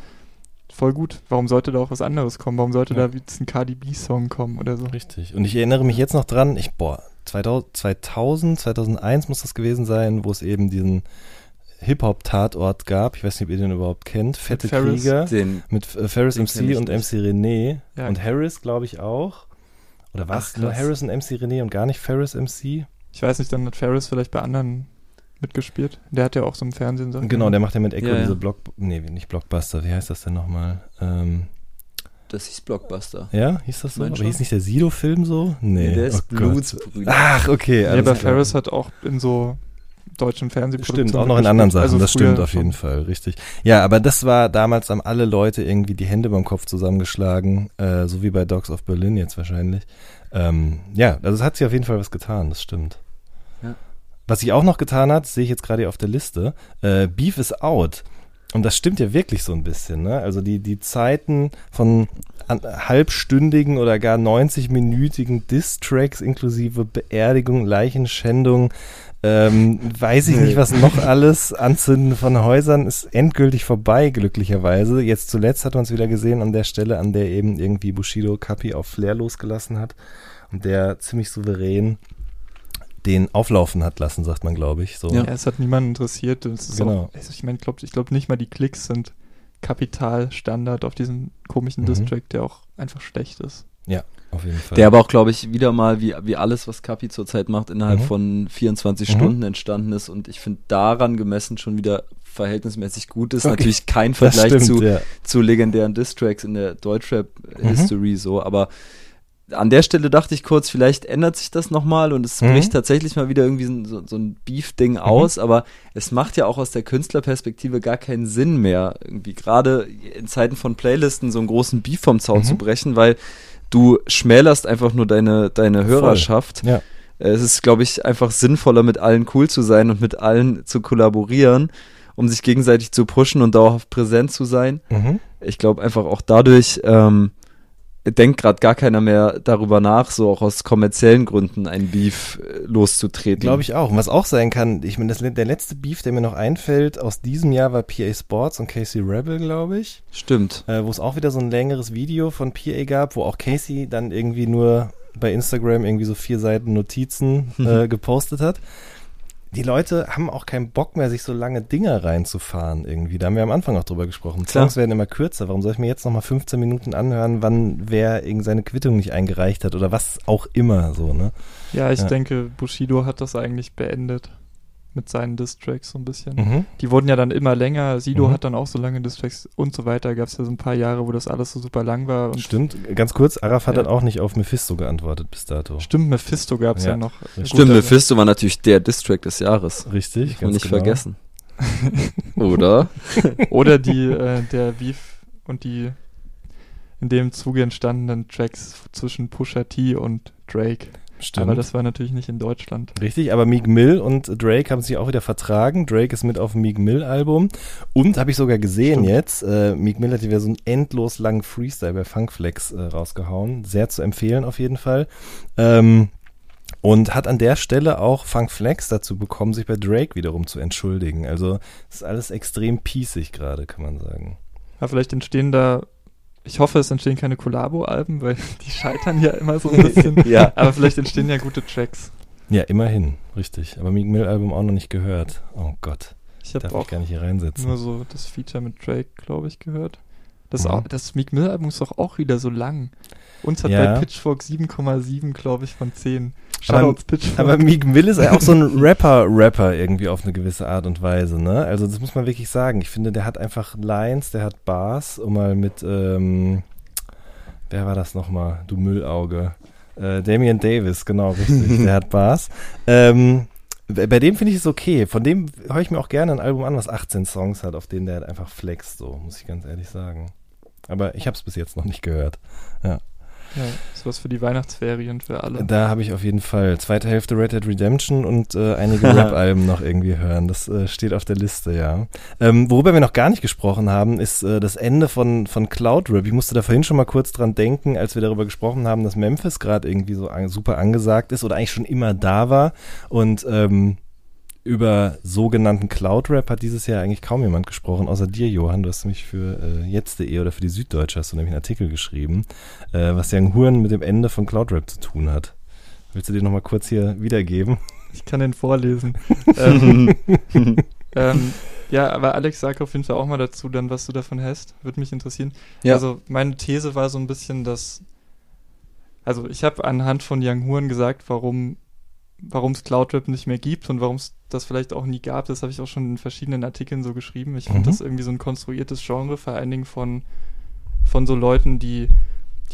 Speaker 3: Voll gut. Warum sollte da auch was anderes kommen? Warum sollte
Speaker 1: Ja.
Speaker 3: da jetzt ein Cardi B-Song kommen oder so?
Speaker 1: Richtig. Und ich erinnere mich jetzt noch dran, ich, boah, 2000, 2000, 2001 muss das gewesen sein, wo es eben diesen Hip-Hop-Tatort gab. Ich weiß nicht, ob ihr den überhaupt kennt. Fette
Speaker 3: Ferris.
Speaker 1: Krieger
Speaker 2: Den,
Speaker 1: mit äh, Ferris MC und. MC René.
Speaker 3: Ja.
Speaker 1: Und Harris, glaube ich, auch. Oder was? Nur. Harris und MC René und gar nicht Ferris MC?
Speaker 3: Ich weiß nicht, dann hat Ferris vielleicht bei anderen mitgespielt. Der hat ja auch so im Fernsehen Sachen.
Speaker 1: Genau, der macht ja mit Echo
Speaker 2: Ja, ja.
Speaker 1: diese Block... Nee, nicht Blockbuster. Wie heißt das denn nochmal? Ähm,
Speaker 2: das hieß Blockbuster.
Speaker 1: ja, hieß das so?
Speaker 2: Mein
Speaker 1: Aber
Speaker 2: schon.
Speaker 1: hieß nicht der Sido-Film so? Nee.
Speaker 2: Nee, der ist
Speaker 1: oh.
Speaker 2: Blutsbrüder.
Speaker 1: Ach, okay.
Speaker 3: Ja, aber. Ferris hat auch in so deutschen Fernsehproduktionen.
Speaker 1: Stimmt, auch noch in anderen Sachen,
Speaker 3: Also
Speaker 1: das stimmt auf jeden Fall, richtig. Ja, aber das war damals, haben alle Leute irgendwie die Hände beim Kopf zusammengeschlagen, äh, so wie bei Dogs of Berlin jetzt wahrscheinlich. Ähm, ja, also es hat sich auf jeden Fall was getan, das stimmt.
Speaker 2: Ja.
Speaker 1: Was sich auch noch getan hat, sehe ich jetzt gerade hier auf der Liste, äh, Beef is out. Und das stimmt ja wirklich so ein bisschen, ne? Also die, die Zeiten von an, halbstündigen oder gar 90-minütigen Diss-Tracks inklusive Beerdigung, Leichenschändung, ähm, weiß ich
Speaker 2: Nee.
Speaker 1: nicht, was noch alles, Anzünden von Häusern ist endgültig vorbei, glücklicherweise. Jetzt zuletzt hat man es wieder gesehen an der Stelle, an der eben irgendwie Bushido Kapi auf Flair losgelassen hat und der ziemlich souverän den auflaufen hat lassen, sagt man, glaube ich. So.
Speaker 2: Ja.
Speaker 3: Ja, es hat niemanden interessiert.
Speaker 1: Genau.
Speaker 3: auch, also ich meine, glaub, ich glaube nicht mal die Klicks sind Kapitalstandard auf diesen komischen
Speaker 1: Mhm.
Speaker 3: Distrack, der auch einfach schlecht ist.
Speaker 1: Auf jeden Fall.
Speaker 2: Der aber auch, glaube ich, wieder mal, wie, wie alles, was Kapi zurzeit macht, innerhalb
Speaker 1: Mhm.
Speaker 2: von 24
Speaker 1: Mhm.
Speaker 2: Stunden entstanden ist und ich finde daran gemessen schon wieder verhältnismäßig gut ist.
Speaker 1: Okay.
Speaker 2: Natürlich kein Vergleich
Speaker 1: stimmt,
Speaker 2: zu,
Speaker 1: ja.
Speaker 2: zu legendären Distracks in der
Speaker 1: Mhm.
Speaker 2: Deutschrap-History so, aber an der Stelle dachte ich kurz, vielleicht ändert sich das nochmal und es
Speaker 1: Mhm.
Speaker 2: bricht tatsächlich mal wieder irgendwie so, so, ein Beef-Ding aus, aber es macht ja auch aus der Künstlerperspektive gar keinen Sinn mehr, irgendwie gerade in Zeiten von Playlisten so einen großen Beef vom Zaun
Speaker 1: Mhm.
Speaker 2: zu brechen, weil du schmälerst einfach nur deine, deine Hörerschaft.
Speaker 1: Ja.
Speaker 2: Es ist, glaube ich, einfach sinnvoller, mit allen cool zu sein und mit allen zu kollaborieren, um sich gegenseitig zu pushen und dauerhaft präsent zu sein
Speaker 1: Mhm.
Speaker 2: ich glaube einfach auch dadurch ähm, denkt gerade gar keiner mehr darüber nach, so auch aus kommerziellen Gründen ein Beef äh, loszutreten.
Speaker 1: Glaube ich auch. Und was auch sein kann, ich meine, der letzte Beef, der mir noch einfällt, aus diesem Jahr war PA Sports und Casey Rebel, glaube ich.
Speaker 2: Stimmt.
Speaker 1: äh, wo es auch wieder so ein längeres Video von PA gab, wo auch Casey dann irgendwie nur bei Instagram irgendwie so vier Seiten Notizen äh, gepostet hat. Die Leute haben auch keinen Bock mehr, sich so lange Dinger reinzufahren irgendwie. Da haben wir am Anfang auch drüber gesprochen.
Speaker 2: Klar.
Speaker 1: Songs werden immer kürzer. Warum soll ich mir jetzt nochmal 15 Minuten anhören, wann wer irgend seine Quittung nicht eingereicht hat oder was auch immer so, ne?
Speaker 3: Ja, ich
Speaker 1: Ja.
Speaker 3: denke, Bushido hat das eigentlich beendet mit seinen Distracks so ein bisschen.
Speaker 1: Mhm.
Speaker 3: Die wurden ja dann immer länger. Sido
Speaker 1: Mhm.
Speaker 3: hat dann auch so lange Distracks und so weiter. Gab es ja so ein paar Jahre, wo das alles so super lang war. Und
Speaker 1: Stimmt. Ganz kurz, Arafat
Speaker 3: Ja.
Speaker 1: hat auch nicht auf Mephisto geantwortet bis dato.
Speaker 3: Stimmt, Mephisto gab es ja.
Speaker 1: Ja.
Speaker 3: noch.
Speaker 1: Stimmt,
Speaker 3: Gut,
Speaker 2: Mephisto war natürlich der Distrack des Jahres.
Speaker 1: Richtig,
Speaker 2: Darf man
Speaker 1: ganz
Speaker 2: nicht
Speaker 1: genau.
Speaker 2: vergessen. Oder?
Speaker 3: Oder die, äh, der Beef und die in dem Zuge entstandenen Tracks zwischen Pusha T und Drake.
Speaker 1: Stimmt.
Speaker 3: Aber das war natürlich nicht in Deutschland.
Speaker 1: Richtig, aber Meek Mill und Drake haben sich auch wieder vertragen. Drake ist mit auf dem Meek Mill Album. Und habe ich sogar gesehen
Speaker 3: Stimmt.
Speaker 1: jetzt, äh, Meek Mill hat wieder so einen endlos langen Freestyle bei Funkflex äh, rausgehauen. Sehr zu empfehlen auf jeden Fall. Ähm, und hat an der Stelle auch Funkflex dazu bekommen, sich bei Drake wiederum zu entschuldigen. Also ist alles extrem pießig gerade, kann man sagen.
Speaker 3: Aber vielleicht entstehen da, ich hoffe, es entstehen keine Kollabo-Alben, weil die scheitern ja immer so ein bisschen.
Speaker 2: ja.
Speaker 3: Aber vielleicht entstehen ja gute Tracks.
Speaker 1: Ja, immerhin, richtig. Aber Meek Mill Album auch noch nicht gehört. Oh Gott,
Speaker 3: Ich habe
Speaker 1: darf
Speaker 3: auch
Speaker 1: ich gar nicht hier reinsetzen.
Speaker 3: nur so das Feature mit Drake, glaube ich, gehört. Das,
Speaker 1: Mhm.
Speaker 3: auch, das Meek Mill Album ist doch auch wieder so lang. Uns hat
Speaker 1: Ja.
Speaker 3: bei Pitchfork 7,7, glaube ich, von 10.
Speaker 1: Aber-
Speaker 3: Shoutouts Pitchfork.
Speaker 1: Aber Meek Mill ist ja auch so ein Rapper-Rapper irgendwie auf eine gewisse Art und Weise, ne? Also das muss man wirklich sagen. Ich finde, der hat einfach Lines, der hat Bars, um mal mit, ähm, wer war das nochmal? Du Müllauge. Äh, Damian Davis, genau, richtig. der hat Bars. Ähm, bei bei dem finde ich es okay. Von dem höre ich mir auch gerne ein Album an, was 18 Songs hat, auf denen der halt einfach flext, so, muss ich ganz ehrlich sagen. Aber ich habe es bis jetzt noch nicht gehört.
Speaker 3: ja, ist was für die Weihnachtsferien für alle.
Speaker 1: Da habe ich auf jeden Fall zweite Hälfte Red Dead Redemption und äh, einige Rap-Alben noch irgendwie hören. Das äh, steht auf der Liste, ja. Ähm, worüber wir noch gar nicht gesprochen haben, ist äh, das Ende von, von Cloud Rap. Ich musste da vorhin schon mal kurz dran denken, als wir darüber gesprochen haben, dass Memphis gerade irgendwie so an, super angesagt ist oder eigentlich schon immer da war. Und ähm, über sogenannten Cloud Rap hat dieses Jahr eigentlich kaum jemand gesprochen, außer dir, Johann. Du hast nämlich für äh, jetzt.de oder für die Süddeutsche hast du nämlich einen Artikel geschrieben, äh, was ja ein Huren mit dem Ende von Cloud Rap zu tun hat. Willst du dir nochmal kurz hier wiedergeben?
Speaker 3: Ich kann den vorlesen. ähm, ähm, ja, aber Alex, sag auf jeden Fall auch mal dazu, dann was du davon hast. Würde mich interessieren.
Speaker 2: Ja.
Speaker 3: Also meine These war so ein bisschen, dass also ich habe anhand von Young Huren gesagt, warum warum es Cloudrap nicht mehr gibt und warum es das vielleicht auch nie gab. Das habe ich auch schon in verschiedenen Artikeln so geschrieben. Ich finde
Speaker 1: Mhm.
Speaker 3: das irgendwie so ein konstruiertes Genre, vor allen Dingen von von so Leuten, die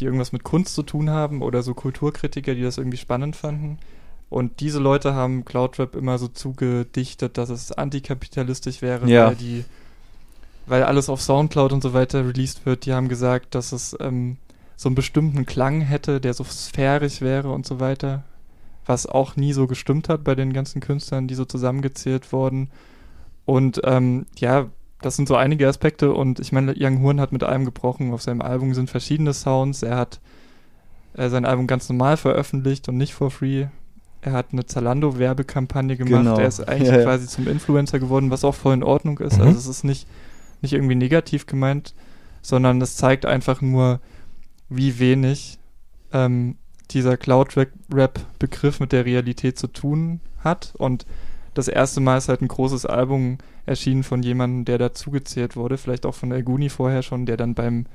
Speaker 3: die irgendwas mit Kunst zu tun haben oder so Kulturkritiker, die das irgendwie spannend fanden. Und diese Leute haben Cloudrap immer so zugedichtet, dass es antikapitalistisch wäre,
Speaker 2: Ja.
Speaker 3: weil die, weil alles auf Soundcloud und so weiter released wird. Die haben gesagt, dass es ähm, so einen bestimmten Klang hätte, der so sphärisch wäre und so weiter. Was auch nie so gestimmt hat bei den ganzen Künstlern, die so zusammengezählt wurden. Und ähm, ja, das sind so einige Aspekte und ich meine, Young Horn hat mit allem gebrochen. Auf seinem Album sind verschiedene Sounds. Er hat äh, sein Album ganz normal veröffentlicht und nicht for free. Er hat eine Zalando-Werbekampagne gemacht.
Speaker 2: Genau.
Speaker 3: Er ist eigentlich
Speaker 2: Ja, ja.
Speaker 3: quasi zum Influencer geworden, was auch voll in Ordnung ist.
Speaker 1: Mhm.
Speaker 3: Also es ist nicht, nicht irgendwie negativ gemeint, sondern es zeigt einfach nur, wie wenig ähm, dieser Cloud-Rap-Begriff mit der Realität zu tun hat. Und das erste Mal ist halt ein großes Album erschienen von jemandem, der dazugezählt wurde, vielleicht auch von El Guni vorher schon, der dann beim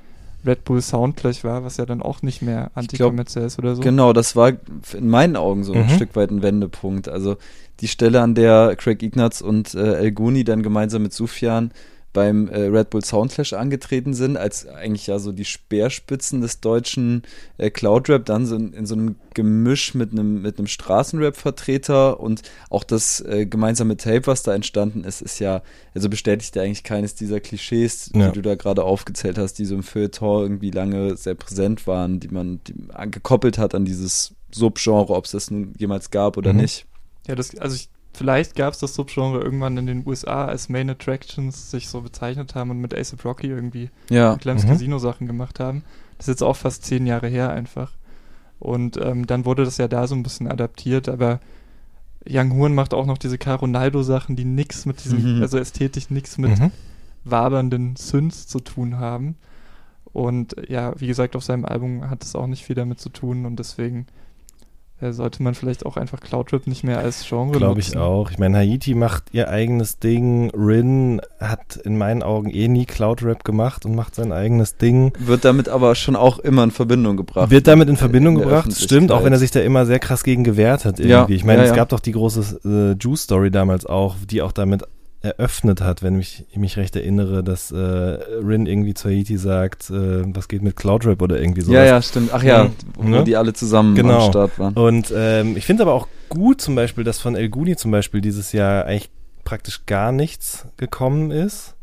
Speaker 3: Red Bull Soundclash war, was ja dann auch nicht mehr antikommerziell ist oder so.
Speaker 2: Genau, das war in meinen Augen so ein
Speaker 1: Mhm.
Speaker 2: Stück weit ein Wendepunkt. Also die Stelle, an der Craig Ignatz und äh, El Guni dann gemeinsam mit Sufjan beim äh, Red Bull Soundclash angetreten sind, als eigentlich ja so die Speerspitzen des deutschen äh, Cloudrap, dann so in, in so einem Gemisch mit einem mit einem Straßenrap-Vertreter und auch das äh, gemeinsame Tape, was da entstanden ist, ist ja, also bestätigt ja eigentlich keines dieser Klischees,
Speaker 1: Ja.
Speaker 2: die du da gerade aufgezählt hast, die so im Feuilleton irgendwie lange sehr präsent waren, die man die, gekoppelt hat an dieses Subgenre, ob es das nun jemals gab oder
Speaker 1: Mhm.
Speaker 2: nicht.
Speaker 3: Ja, das, also ich, vielleicht gab es das Subgenre irgendwann in den USA, als Main Attractions sich so bezeichnet haben und mit Ace Rocky irgendwie
Speaker 2: Ja,
Speaker 3: Clams
Speaker 1: Mhm.
Speaker 3: Casino Sachen gemacht haben. Das ist jetzt auch fast zehn Jahre her einfach. Und ähm, dann wurde das ja da so ein bisschen adaptiert, aber Young Horn macht auch noch diese Caronaldo Sachen, die nix mit diesem,
Speaker 2: Mhm.
Speaker 3: also ästhetisch nix mit
Speaker 1: Mhm.
Speaker 3: wabernden Synths zu tun haben. Und ja, wie gesagt, auf seinem Album hat es auch nicht viel damit zu tun und deswegen sollte man vielleicht auch einfach Cloudrap nicht mehr als Genre
Speaker 1: Glaube ich auch. Ich meine, Haiti macht ihr eigenes Ding. Rin hat in meinen Augen eh nie Cloud-Rap gemacht und macht sein eigenes Ding.
Speaker 2: wird damit aber schon auch immer in Verbindung gebracht.
Speaker 1: Wird damit in Verbindung
Speaker 2: in
Speaker 1: gebracht, stimmt, auch wenn er sich da immer sehr krass gegen gewehrt hat irgendwie.
Speaker 2: Ja,
Speaker 1: ich meine,
Speaker 2: ja,
Speaker 1: es
Speaker 2: ja.
Speaker 1: gab doch die große äh, Juice-Story damals auch, die auch damit eröffnet hat, wenn ich mich recht erinnere, dass äh, Rin irgendwie zu Haiti sagt, äh, was geht mit Cloud-Rap oder irgendwie so.
Speaker 2: Ja, ja, stimmt. Ach ja,
Speaker 1: Mhm.
Speaker 2: wo
Speaker 1: Ne?
Speaker 2: die alle zusammen
Speaker 1: Genau.
Speaker 2: am Start waren.
Speaker 1: Und ähm, ich finde aber auch gut zum Beispiel, dass von El Guni zum Beispiel dieses Jahr eigentlich praktisch gar nichts gekommen ist.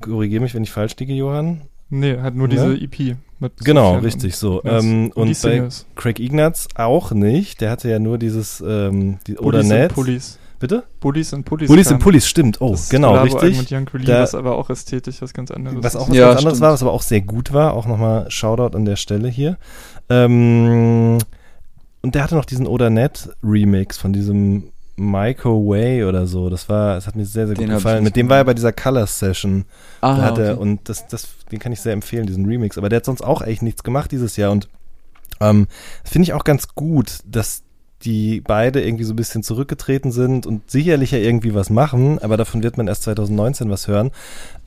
Speaker 1: Korrigiere mich, wenn ich falsch liege, Johann.
Speaker 3: Nee, hat nur
Speaker 1: Ne?
Speaker 3: diese EP mit
Speaker 1: Genau,
Speaker 3: Sufjan
Speaker 1: richtig so. Ähm,
Speaker 3: und
Speaker 1: und bei. Craig Ignatz auch nicht. Der hatte ja nur dieses ähm, die, oder Netz.
Speaker 3: Pullis.
Speaker 1: Bitte?
Speaker 3: Bullies und Pullis.
Speaker 1: Bullies und Pullis, stimmt. Oh,
Speaker 3: Das
Speaker 1: genau,
Speaker 3: Collabo-Album
Speaker 1: richtig.
Speaker 3: Mit Young Release,
Speaker 1: Da-
Speaker 3: was aber auch ästhetisch was ganz anderes
Speaker 1: Was auch was
Speaker 2: Ja,
Speaker 1: ganz anderes
Speaker 2: stimmt.
Speaker 1: war, was aber auch sehr gut war. Auch nochmal Shoutout an der Stelle hier. Ähm, und der hatte noch diesen Odanet Remix von diesem Michael Way oder so. Das war, das hat mir sehr, sehr gut
Speaker 2: Den ich
Speaker 1: gefallen. Mit dem war er bei dieser Color Session.
Speaker 2: Ah,
Speaker 1: da hat er,
Speaker 2: okay.
Speaker 1: und das, das, den kann ich sehr empfehlen, diesen Remix. Aber der hat sonst auch echt nichts gemacht dieses Jahr. Und ähm, das finde ich auch ganz gut, dass die beide irgendwie so ein bisschen zurückgetreten sind und sicherlich ja irgendwie was machen, aber davon wird man erst 2019 was hören.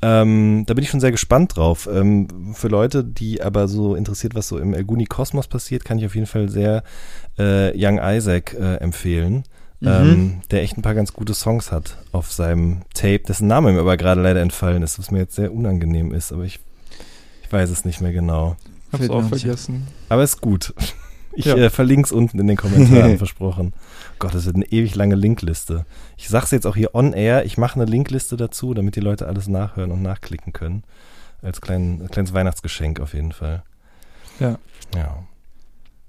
Speaker 1: Ähm, da bin ich schon sehr gespannt drauf. Ähm, für Leute, die aber so interessiert, was so im Elguni Kosmos passiert, kann ich auf jeden Fall sehr äh, Young Isaac äh, empfehlen.
Speaker 2: Mhm.
Speaker 1: Ähm, der echt ein paar ganz gute Songs hat auf seinem Tape, dessen Name mir aber gerade leider entfallen ist, was mir jetzt sehr unangenehm ist, aber ich, ich weiß es nicht mehr genau.
Speaker 3: Hab's auch vergessen.
Speaker 1: Aber ist gut. Ich
Speaker 3: Ja.
Speaker 1: äh, verlinke es unten in den Kommentaren, versprochen. Gott, das wird eine ewig lange Linkliste. Ich sag's jetzt auch hier on air, ich mache eine Linkliste dazu, damit die Leute alles nachhören und nachklicken können. Als klein, kleines Weihnachtsgeschenk auf jeden Fall.
Speaker 3: Ja.
Speaker 1: Ja.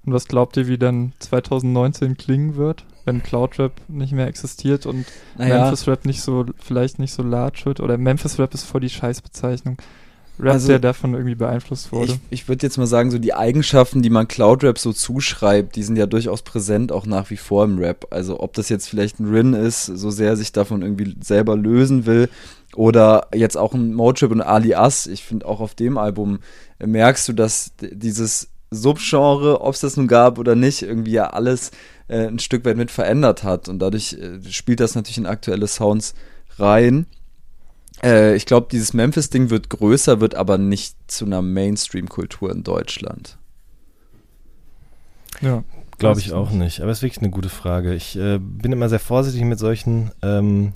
Speaker 3: Und was glaubt ihr, wie dann 2019 klingen wird, wenn Cloudrap nicht mehr existiert und
Speaker 2: naja,
Speaker 3: Memphis Rap nicht so, vielleicht nicht so large wird? Oder Memphis Rap ist voll die Scheißbezeichnung. Rap,
Speaker 2: Also,
Speaker 3: der davon irgendwie beeinflusst wurde.
Speaker 2: ich, ich würde jetzt mal sagen, so die Eigenschaften, die man Cloudrap so zuschreibt, die sind ja durchaus präsent auch nach wie vor im Rap. Also ob das jetzt vielleicht ein Rin ist, so sehr sich davon irgendwie selber lösen will, oder jetzt auch ein Motrip und Alias. Ich finde auch auf dem Album äh, merkst du, dass dieses Subgenre, ob es das nun gab oder nicht, irgendwie ja alles äh, ein Stück weit mit verändert hat. Und dadurch äh, spielt das natürlich in aktuelle Sounds rein. Äh, ich glaube, dieses Memphis-Ding wird größer, wird aber nicht zu einer Mainstream-Kultur in Deutschland.
Speaker 1: Ja. Glaube ich auch nicht. Aber es ist wirklich eine gute Frage. Ich äh, bin immer sehr vorsichtig mit solchen ähm,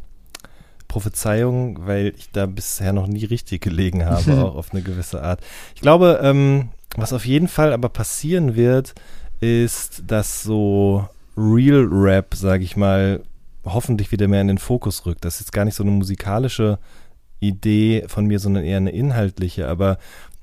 Speaker 1: Prophezeiungen, weil ich da bisher noch nie richtig gelegen habe, auch auf eine gewisse Art. Ich glaube, ähm, was auf jeden Fall aber passieren wird, ist, dass so Real Rap, sage ich mal, hoffentlich wieder mehr in den Fokus rückt. Das ist jetzt gar nicht so eine musikalische Idee von mir, sondern eher eine inhaltliche. Aber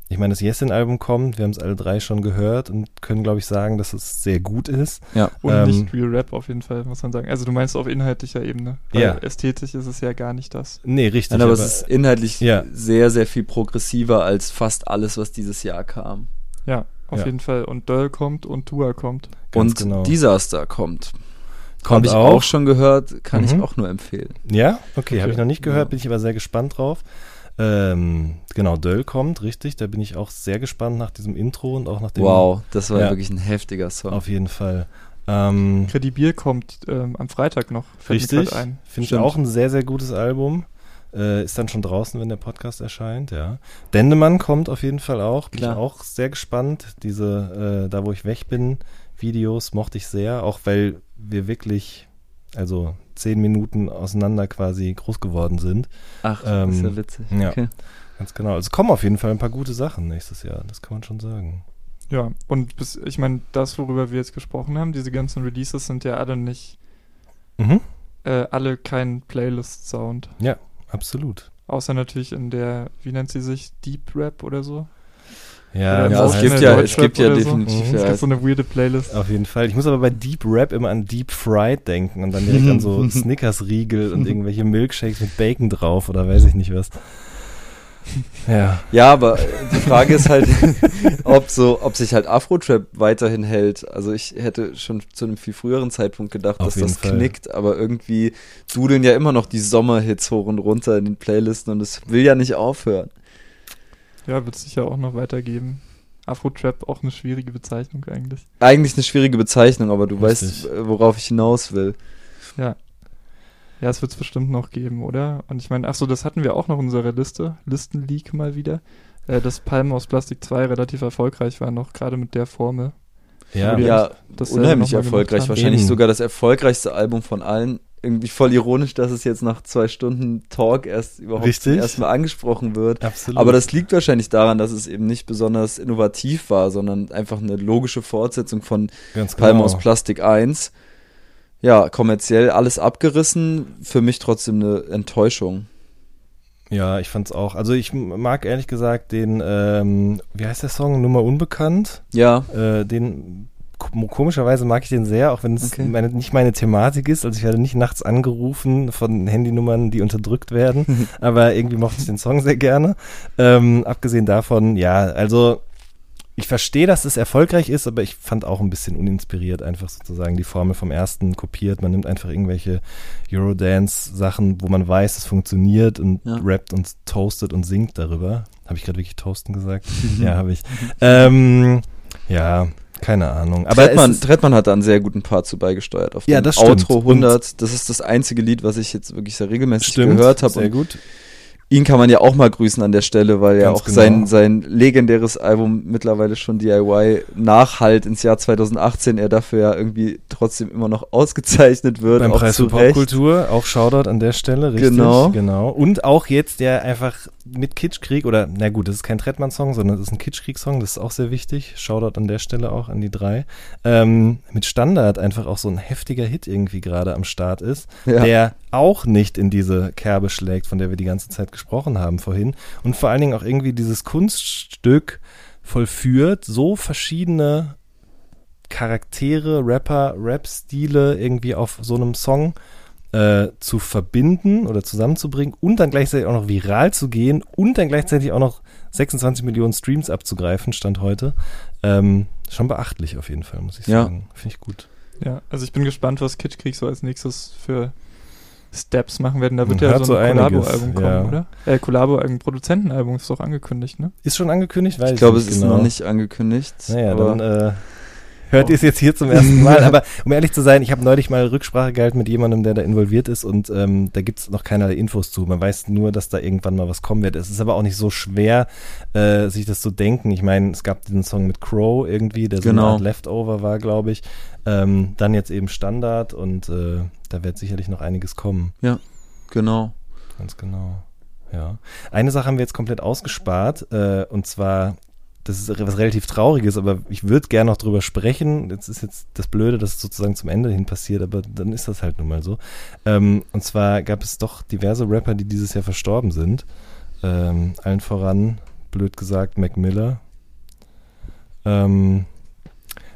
Speaker 1: ich meine, das Yesin-Album kommt, wir haben es alle drei schon gehört und können, glaube ich, sagen, dass es sehr gut ist.
Speaker 3: Ja, und ähm, nicht Real Rap auf jeden Fall, muss man sagen. Also du meinst auf inhaltlicher Ebene. Weil ja. ästhetisch ist es ja gar nicht das.
Speaker 2: Nee, richtig. Nein, aber, aber, es ist inhaltlich ja. sehr, sehr viel progressiver als fast alles, was dieses Jahr kam.
Speaker 3: Ja, auf ja. jeden Fall. Und Döll kommt und Tua kommt.
Speaker 2: Ganz und genau. Disaster kommt. Kommt habe ich auch. auch schon gehört, kann mhm. ich auch nur empfehlen.
Speaker 1: Ja, okay, okay. habe ich noch nicht gehört, bin ich aber sehr gespannt drauf. Ähm, genau, Döll kommt, richtig. Da bin ich auch sehr gespannt nach diesem Intro und auch nach dem.
Speaker 2: Wow, das war ja, wirklich ein heftiger Song.
Speaker 1: Auf jeden Fall. Ähm,
Speaker 3: Credibil kommt ähm, am Freitag noch.
Speaker 1: Richtig. Finde ich auch ein sehr, sehr gutes Album. Äh, ist dann schon draußen, wenn der Podcast erscheint, ja. Dendemann kommt auf jeden Fall auch. Bin Klar. ich auch sehr gespannt. Diese, äh, da wo ich weg bin, Videos mochte ich sehr, auch weil wir wirklich, also zehn Minuten auseinander quasi groß geworden sind.
Speaker 2: Ach, ähm, das ist ja witzig.
Speaker 1: Ja, okay. ganz genau. Also es kommen auf jeden Fall ein paar gute Sachen nächstes Jahr, das kann man schon sagen.
Speaker 3: Ja, und bis, ich meine, das, worüber wir jetzt gesprochen haben, diese ganzen Releases sind ja alle nicht, mhm. äh, alle kein Playlist-Sound.
Speaker 1: Ja, absolut.
Speaker 3: Außer natürlich in der, wie nennt sie sich, Deep Rap oder so?
Speaker 2: Ja, ja es, gibt ja es gibt ja definitiv. So.
Speaker 3: Mhm. Es gibt so eine weirde Playlist.
Speaker 1: Auf jeden Fall. Ich muss aber bei Deep Rap immer an Deep Fried denken und dann direkt an so Snickers-Riegel und irgendwelche Milkshakes mit Bacon drauf oder weiß ich nicht was.
Speaker 2: Ja. Ja, aber die Frage ist halt, ob so, ob sich halt Afro-Trap weiterhin hält. Also ich hätte schon zu einem viel früheren Zeitpunkt gedacht, Auf dass das Fall. knickt, aber irgendwie dudeln ja immer noch die Sommerhits hoch und runter in den Playlisten und es will ja nicht aufhören.
Speaker 3: Ja, wird es sicher auch noch weitergeben. Afro-Trap auch eine schwierige Bezeichnung eigentlich.
Speaker 2: Eigentlich eine schwierige Bezeichnung, aber du Richtig. weißt, worauf ich hinaus will.
Speaker 3: Ja. Ja, es wird es bestimmt noch geben, oder? Und ich meine, ach so, das hatten wir auch noch in unserer Liste, Listenleak mal wieder, äh, dass Palmen aus Plastik 2 relativ erfolgreich war, noch gerade mit der Formel.
Speaker 2: Ja, ja unheimlich erfolgreich. Wahrscheinlich Eben. sogar das erfolgreichste Album von allen irgendwie voll ironisch, dass es jetzt nach zwei Stunden Talk erst überhaupt erstmal angesprochen wird. Absolut. Aber das liegt wahrscheinlich daran, dass es eben nicht besonders innovativ war, sondern einfach eine logische Fortsetzung von Ganz Palm genau. aus Plastik 1. Ja, kommerziell alles abgerissen, für mich trotzdem eine Enttäuschung.
Speaker 1: Ja, ich fand's auch. Also ich mag ehrlich gesagt den, ähm, wie heißt der Song? Nummer unbekannt.
Speaker 2: Ja.
Speaker 1: Äh, den komischerweise mag ich den sehr, auch wenn es okay. meine, nicht meine Thematik ist. Also ich werde nicht nachts angerufen von Handynummern, die unterdrückt werden, aber irgendwie mochte ich den Song sehr gerne. Ähm, abgesehen davon, ja, also ich verstehe, dass es erfolgreich ist, aber ich fand auch ein bisschen uninspiriert, einfach sozusagen die Formel vom ersten kopiert. Man nimmt einfach irgendwelche Eurodance-Sachen, wo man weiß, es funktioniert und ja. rappt und toastet und singt darüber. Habe ich gerade wirklich toasten gesagt? ja, habe ich. ähm, ja, keine Ahnung.
Speaker 2: Aber Trettmann, Trettmann hat da einen sehr guten Part zu beigesteuert. Auf
Speaker 1: ja, das
Speaker 2: Outro 100. Das ist das einzige Lied, was ich jetzt wirklich sehr regelmäßig stimmt, gehört habe.
Speaker 1: Sehr gut
Speaker 2: ihn kann man ja auch mal grüßen an der Stelle, weil ja auch genau. sein, sein legendäres Album mittlerweile schon DIY nachhalt ins Jahr 2018, er dafür ja irgendwie trotzdem immer noch ausgezeichnet wird.
Speaker 1: Beim Preis für Popkultur, auch Shoutout an der Stelle, richtig. Genau. genau. Und auch jetzt der einfach mit Kitschkrieg, oder na gut, das ist kein Trettmann-Song, sondern das ist ein Kitschkrieg-Song, das ist auch sehr wichtig. Shoutout an der Stelle auch an die drei. Ähm, mit Standard einfach auch so ein heftiger Hit irgendwie gerade am Start ist, ja. der auch nicht in diese Kerbe schlägt, von der wir die ganze Zeit gesprochen haben vorhin. Und vor allen Dingen auch irgendwie dieses Kunststück vollführt, so verschiedene Charaktere, Rapper, Rap-Stile irgendwie auf so einem Song äh, zu verbinden oder zusammenzubringen und dann gleichzeitig auch noch viral zu gehen und dann gleichzeitig auch noch 26 Millionen Streams abzugreifen, Stand heute. Ähm, schon beachtlich auf jeden Fall, muss ich ja. sagen. Finde ich gut.
Speaker 3: Ja, also ich bin gespannt, was Kitschkrieg so als nächstes für Steps machen werden. Da wird ja so ein so Kollabo-Album kommen, ja. oder? Äh, Kollabo-Album, Produzentenalbum ist doch angekündigt, ne?
Speaker 1: Ist schon angekündigt?
Speaker 2: Weiß ich glaube, es genau. ist noch nicht angekündigt.
Speaker 1: Naja, dann äh, hört ihr es jetzt hier zum ersten Mal. Aber um ehrlich zu sein, ich habe neulich mal Rücksprache gehalten mit jemandem, der da involviert ist und ähm, da gibt es noch keinerlei Infos zu. Man weiß nur, dass da irgendwann mal was kommen wird. Es ist aber auch nicht so schwer, äh, sich das zu denken. Ich meine, es gab diesen Song mit Crow irgendwie, der so
Speaker 2: Genau.
Speaker 1: eine Art Leftover war, glaube ich. Ähm, dann jetzt eben Standard und äh, da wird sicherlich noch einiges kommen.
Speaker 2: Genau.
Speaker 1: Ganz genau. Ja. Eine Sache haben wir jetzt komplett ausgespart, äh, und zwar, das ist was relativ Trauriges, aber ich würde gerne noch drüber sprechen. Jetzt ist jetzt das Blöde, dass es sozusagen zum Ende hin passiert, aber dann ist das halt nun mal so. Ähm, und zwar gab es doch diverse Rapper, die dieses Jahr verstorben sind. Ähm, allen voran, blöd gesagt, Mac Miller. Ähm,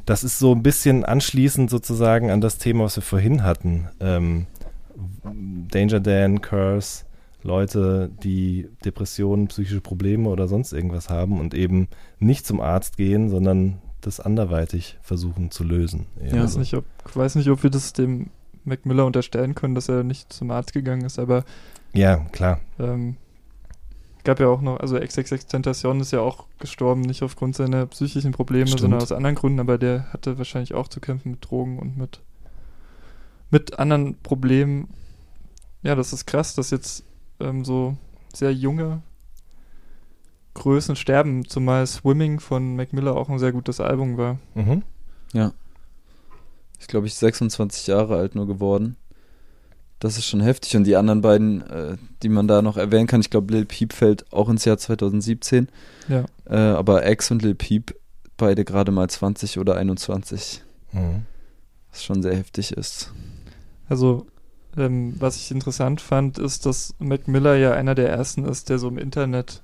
Speaker 1: das ist so ein bisschen anschließend sozusagen an das Thema, was wir vorhin hatten. Ähm, Danger Dan, Curse, Leute, die Depressionen, psychische Probleme oder sonst irgendwas haben und eben nicht zum Arzt gehen, sondern das anderweitig versuchen zu lösen.
Speaker 3: Ich
Speaker 1: Eher
Speaker 3: weiß,
Speaker 1: so.
Speaker 3: nicht, ob, ich weiß nicht, ob wir das dem Mac Miller unterstellen können, dass er nicht zum Arzt gegangen ist, aber
Speaker 1: Ja, klar.
Speaker 3: ähm, gab ja auch noch, also XXX Tentation ist ja auch gestorben, nicht aufgrund seiner psychischen Probleme,
Speaker 1: Stimmt.
Speaker 3: sondern aus anderen Gründen, aber der hatte wahrscheinlich auch zu kämpfen mit Drogen und mit, mit anderen Problemen. Ja, das ist krass, dass jetzt ähm, so sehr junge Größen sterben, zumal Swimming von Mac Miller auch ein sehr gutes Album war.
Speaker 1: Mhm.
Speaker 2: Ich glaube, ich 26 Jahre alt nur geworden. Das ist schon heftig. Und die anderen beiden, äh, die man da noch erwähnen kann, ich glaube, Lil Peep fällt auch ins Jahr 2017.
Speaker 3: Ja.
Speaker 2: Äh, aber X und Lil Peep, beide gerade mal 20 oder 21.
Speaker 1: Mhm.
Speaker 2: Was schon sehr heftig ist.
Speaker 3: Also, ähm, was ich interessant fand, ist, dass Mac Miller ja einer der ersten ist, der so im Internet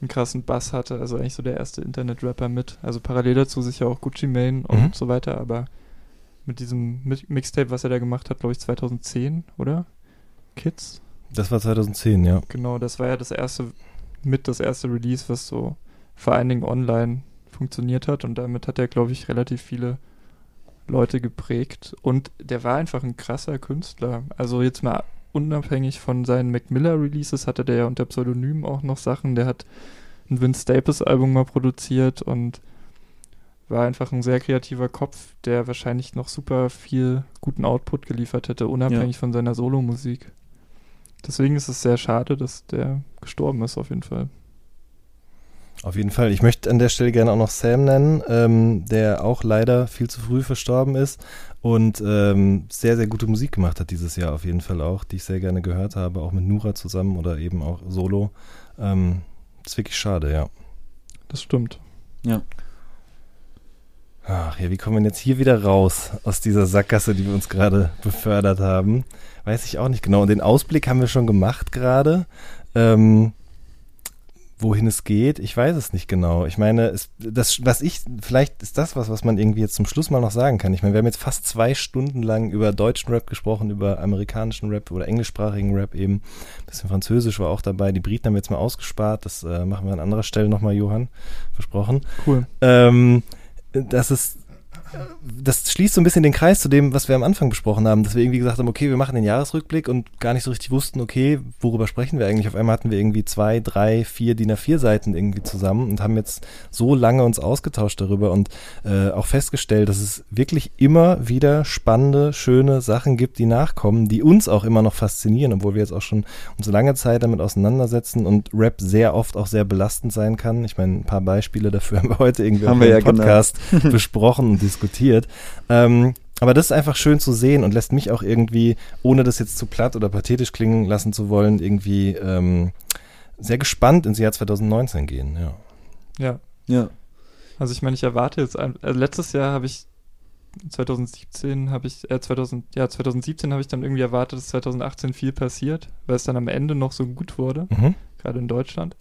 Speaker 3: einen krassen Bass hatte. Also eigentlich so der erste Internet-Rapper mit. Also parallel dazu sicher auch Gucci Mane und
Speaker 1: Mhm.
Speaker 3: so weiter, aber mit diesem Mi- Mixtape, was er da gemacht hat, glaube ich 2010, oder? Kids?
Speaker 1: Das war 2010, ja.
Speaker 3: Genau, das war ja das erste, mit das erste Release, was so vor allen Dingen online funktioniert hat und damit hat er, glaube ich, relativ viele Leute geprägt und der war einfach ein krasser Künstler. Also jetzt mal unabhängig von seinen Mac Miller Releases hatte der ja unter Pseudonym auch noch Sachen. Der hat ein Vince Staples Album mal produziert und war einfach ein sehr kreativer Kopf, der wahrscheinlich noch super viel guten Output geliefert hätte, unabhängig von seiner Solomusik. Deswegen ist es sehr schade, dass der gestorben ist, auf jeden Fall.
Speaker 1: Auf jeden Fall. Ich möchte an der Stelle gerne auch noch Sam nennen, ähm, der auch leider viel zu früh verstorben ist und ähm, sehr, sehr gute Musik gemacht hat dieses Jahr auf jeden Fall auch, die ich sehr gerne gehört habe, auch mit Nura zusammen oder eben auch solo. Ähm, ist wirklich schade, ja.
Speaker 3: Das stimmt.
Speaker 1: Ach ja, wie kommen wir jetzt hier wieder raus aus dieser Sackgasse, die wir uns gerade befördert haben? Weiß ich auch nicht genau. Und den Ausblick haben wir schon gemacht gerade. Ähm, wohin es geht, ich weiß es nicht genau. Ich meine, es, das, was ich, vielleicht ist das was, was man irgendwie jetzt zum Schluss mal noch sagen kann. Ich meine, wir haben jetzt fast zwei Stunden lang über deutschen Rap gesprochen, über amerikanischen Rap oder englischsprachigen Rap eben. Ein bisschen Französisch war auch dabei. Die Briten haben wir jetzt mal ausgespart. Das äh, machen wir an anderer Stelle nochmal, Johann. Versprochen.
Speaker 3: Cool.
Speaker 1: Ähm, das ist, das schließt so ein bisschen den Kreis zu dem, was wir am Anfang besprochen haben, dass wir irgendwie gesagt haben, okay, wir machen den Jahresrückblick und gar nicht so richtig wussten, okay, worüber sprechen wir eigentlich? Auf einmal hatten wir irgendwie zwei, drei, vier DIN A4 Seiten irgendwie zusammen und haben jetzt so lange uns ausgetauscht darüber und äh, auch festgestellt, dass es wirklich immer wieder spannende, schöne Sachen gibt, die nachkommen, die uns auch immer noch faszinieren, obwohl wir jetzt auch schon uns lange Zeit damit auseinandersetzen und Rap sehr oft auch sehr belastend sein kann. Ich meine, ein paar Beispiele dafür haben wir heute irgendwie
Speaker 2: Haben
Speaker 1: im
Speaker 2: ja genannt.
Speaker 1: Podcast besprochen und diskutiert. Ähm, aber das ist einfach schön zu sehen und lässt mich auch irgendwie, ohne das jetzt zu platt oder pathetisch klingen lassen zu wollen, irgendwie ähm, sehr gespannt ins Jahr 2019 gehen. Ja.
Speaker 3: Ja.
Speaker 2: Ja.
Speaker 3: Also ich meine, ich erwarte jetzt, ein, also letztes Jahr habe ich 2017 habe ich, äh, 2000, ja, 2017 habe ich dann irgendwie erwartet, dass 2018 viel passiert, weil es dann am Ende noch so gut wurde,
Speaker 1: Mhm.
Speaker 3: gerade in Deutschland.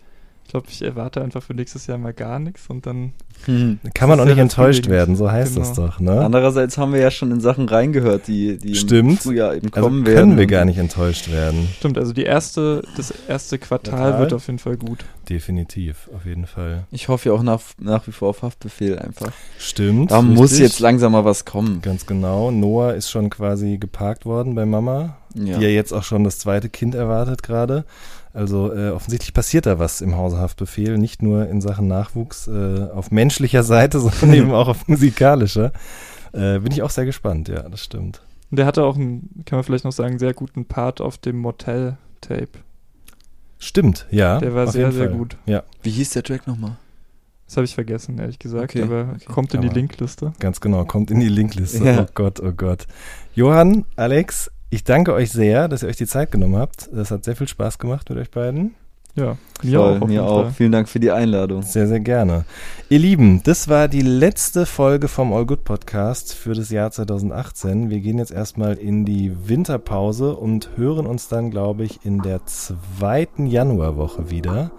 Speaker 3: Ich glaube, ich erwarte einfach für nächstes Jahr mal gar nichts und dann,
Speaker 2: Hm.
Speaker 1: Kann man auch nicht enttäuscht werden, so heißt das
Speaker 3: Genau.
Speaker 1: doch. Ne?
Speaker 2: Andererseits haben wir ja schon in Sachen reingehört, die, die
Speaker 1: Stimmt.
Speaker 2: im Frühjahr eben
Speaker 1: Also
Speaker 2: kommen
Speaker 1: können
Speaker 2: werden.
Speaker 1: wir gar nicht enttäuscht werden.
Speaker 3: stimmt, also die erste, das erste Quartal
Speaker 1: Quartal?
Speaker 3: wird auf jeden Fall gut.
Speaker 1: Definitiv, auf jeden Fall.
Speaker 2: Ich hoffe ja auch nach, nach wie vor auf Haftbefehl einfach.
Speaker 1: Stimmt.
Speaker 2: Da muss
Speaker 1: richtig.
Speaker 2: jetzt langsam mal was kommen.
Speaker 1: Ganz genau. Noah ist schon quasi geparkt worden bei Mama,
Speaker 2: Ja.
Speaker 1: die ja jetzt auch schon das zweite Kind erwartet gerade. Also äh, offensichtlich passiert da was im Hause Haftbefehl, nicht nur in Sachen Nachwuchs äh, auf menschlicher Seite, sondern eben auch auf musikalischer. Äh, bin ich auch sehr gespannt, ja, das stimmt.
Speaker 3: Und der hatte auch einen, kann man vielleicht noch sagen, sehr guten Part auf dem Motel-Tape.
Speaker 1: Stimmt, ja.
Speaker 3: Der war sehr, sehr
Speaker 1: Fall.
Speaker 3: gut.
Speaker 1: Ja,
Speaker 2: Wie hieß der Track nochmal?
Speaker 3: Das habe ich vergessen, ehrlich gesagt,
Speaker 2: Okay,
Speaker 3: aber
Speaker 2: okay.
Speaker 3: kommt in die
Speaker 1: Aber-
Speaker 3: Linkliste.
Speaker 1: ganz genau. Kommt in die Linkliste.
Speaker 2: Ja.
Speaker 1: Oh Gott, oh Gott. Johann, Alex, ich danke euch sehr, dass ihr euch die Zeit genommen habt. Das hat sehr viel Spaß gemacht mit euch beiden.
Speaker 3: Ja, mir
Speaker 4: Voll,
Speaker 3: auch.
Speaker 4: mir auch. Vielen Dank für die Einladung.
Speaker 1: Sehr, sehr gerne. Ihr Lieben, das war die letzte Folge vom All Good Podcast für das Jahr 2018. Wir gehen jetzt erstmal in die Winterpause und hören uns dann, glaube ich, in der zweiten Januarwoche wieder.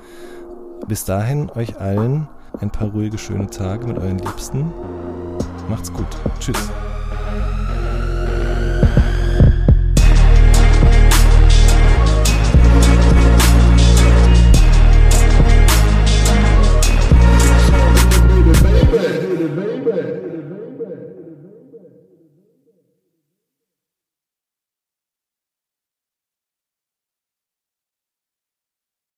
Speaker 1: Bis dahin euch allen ein paar ruhige, schöne Tage mit euren Liebsten. Macht's gut. Tschüss.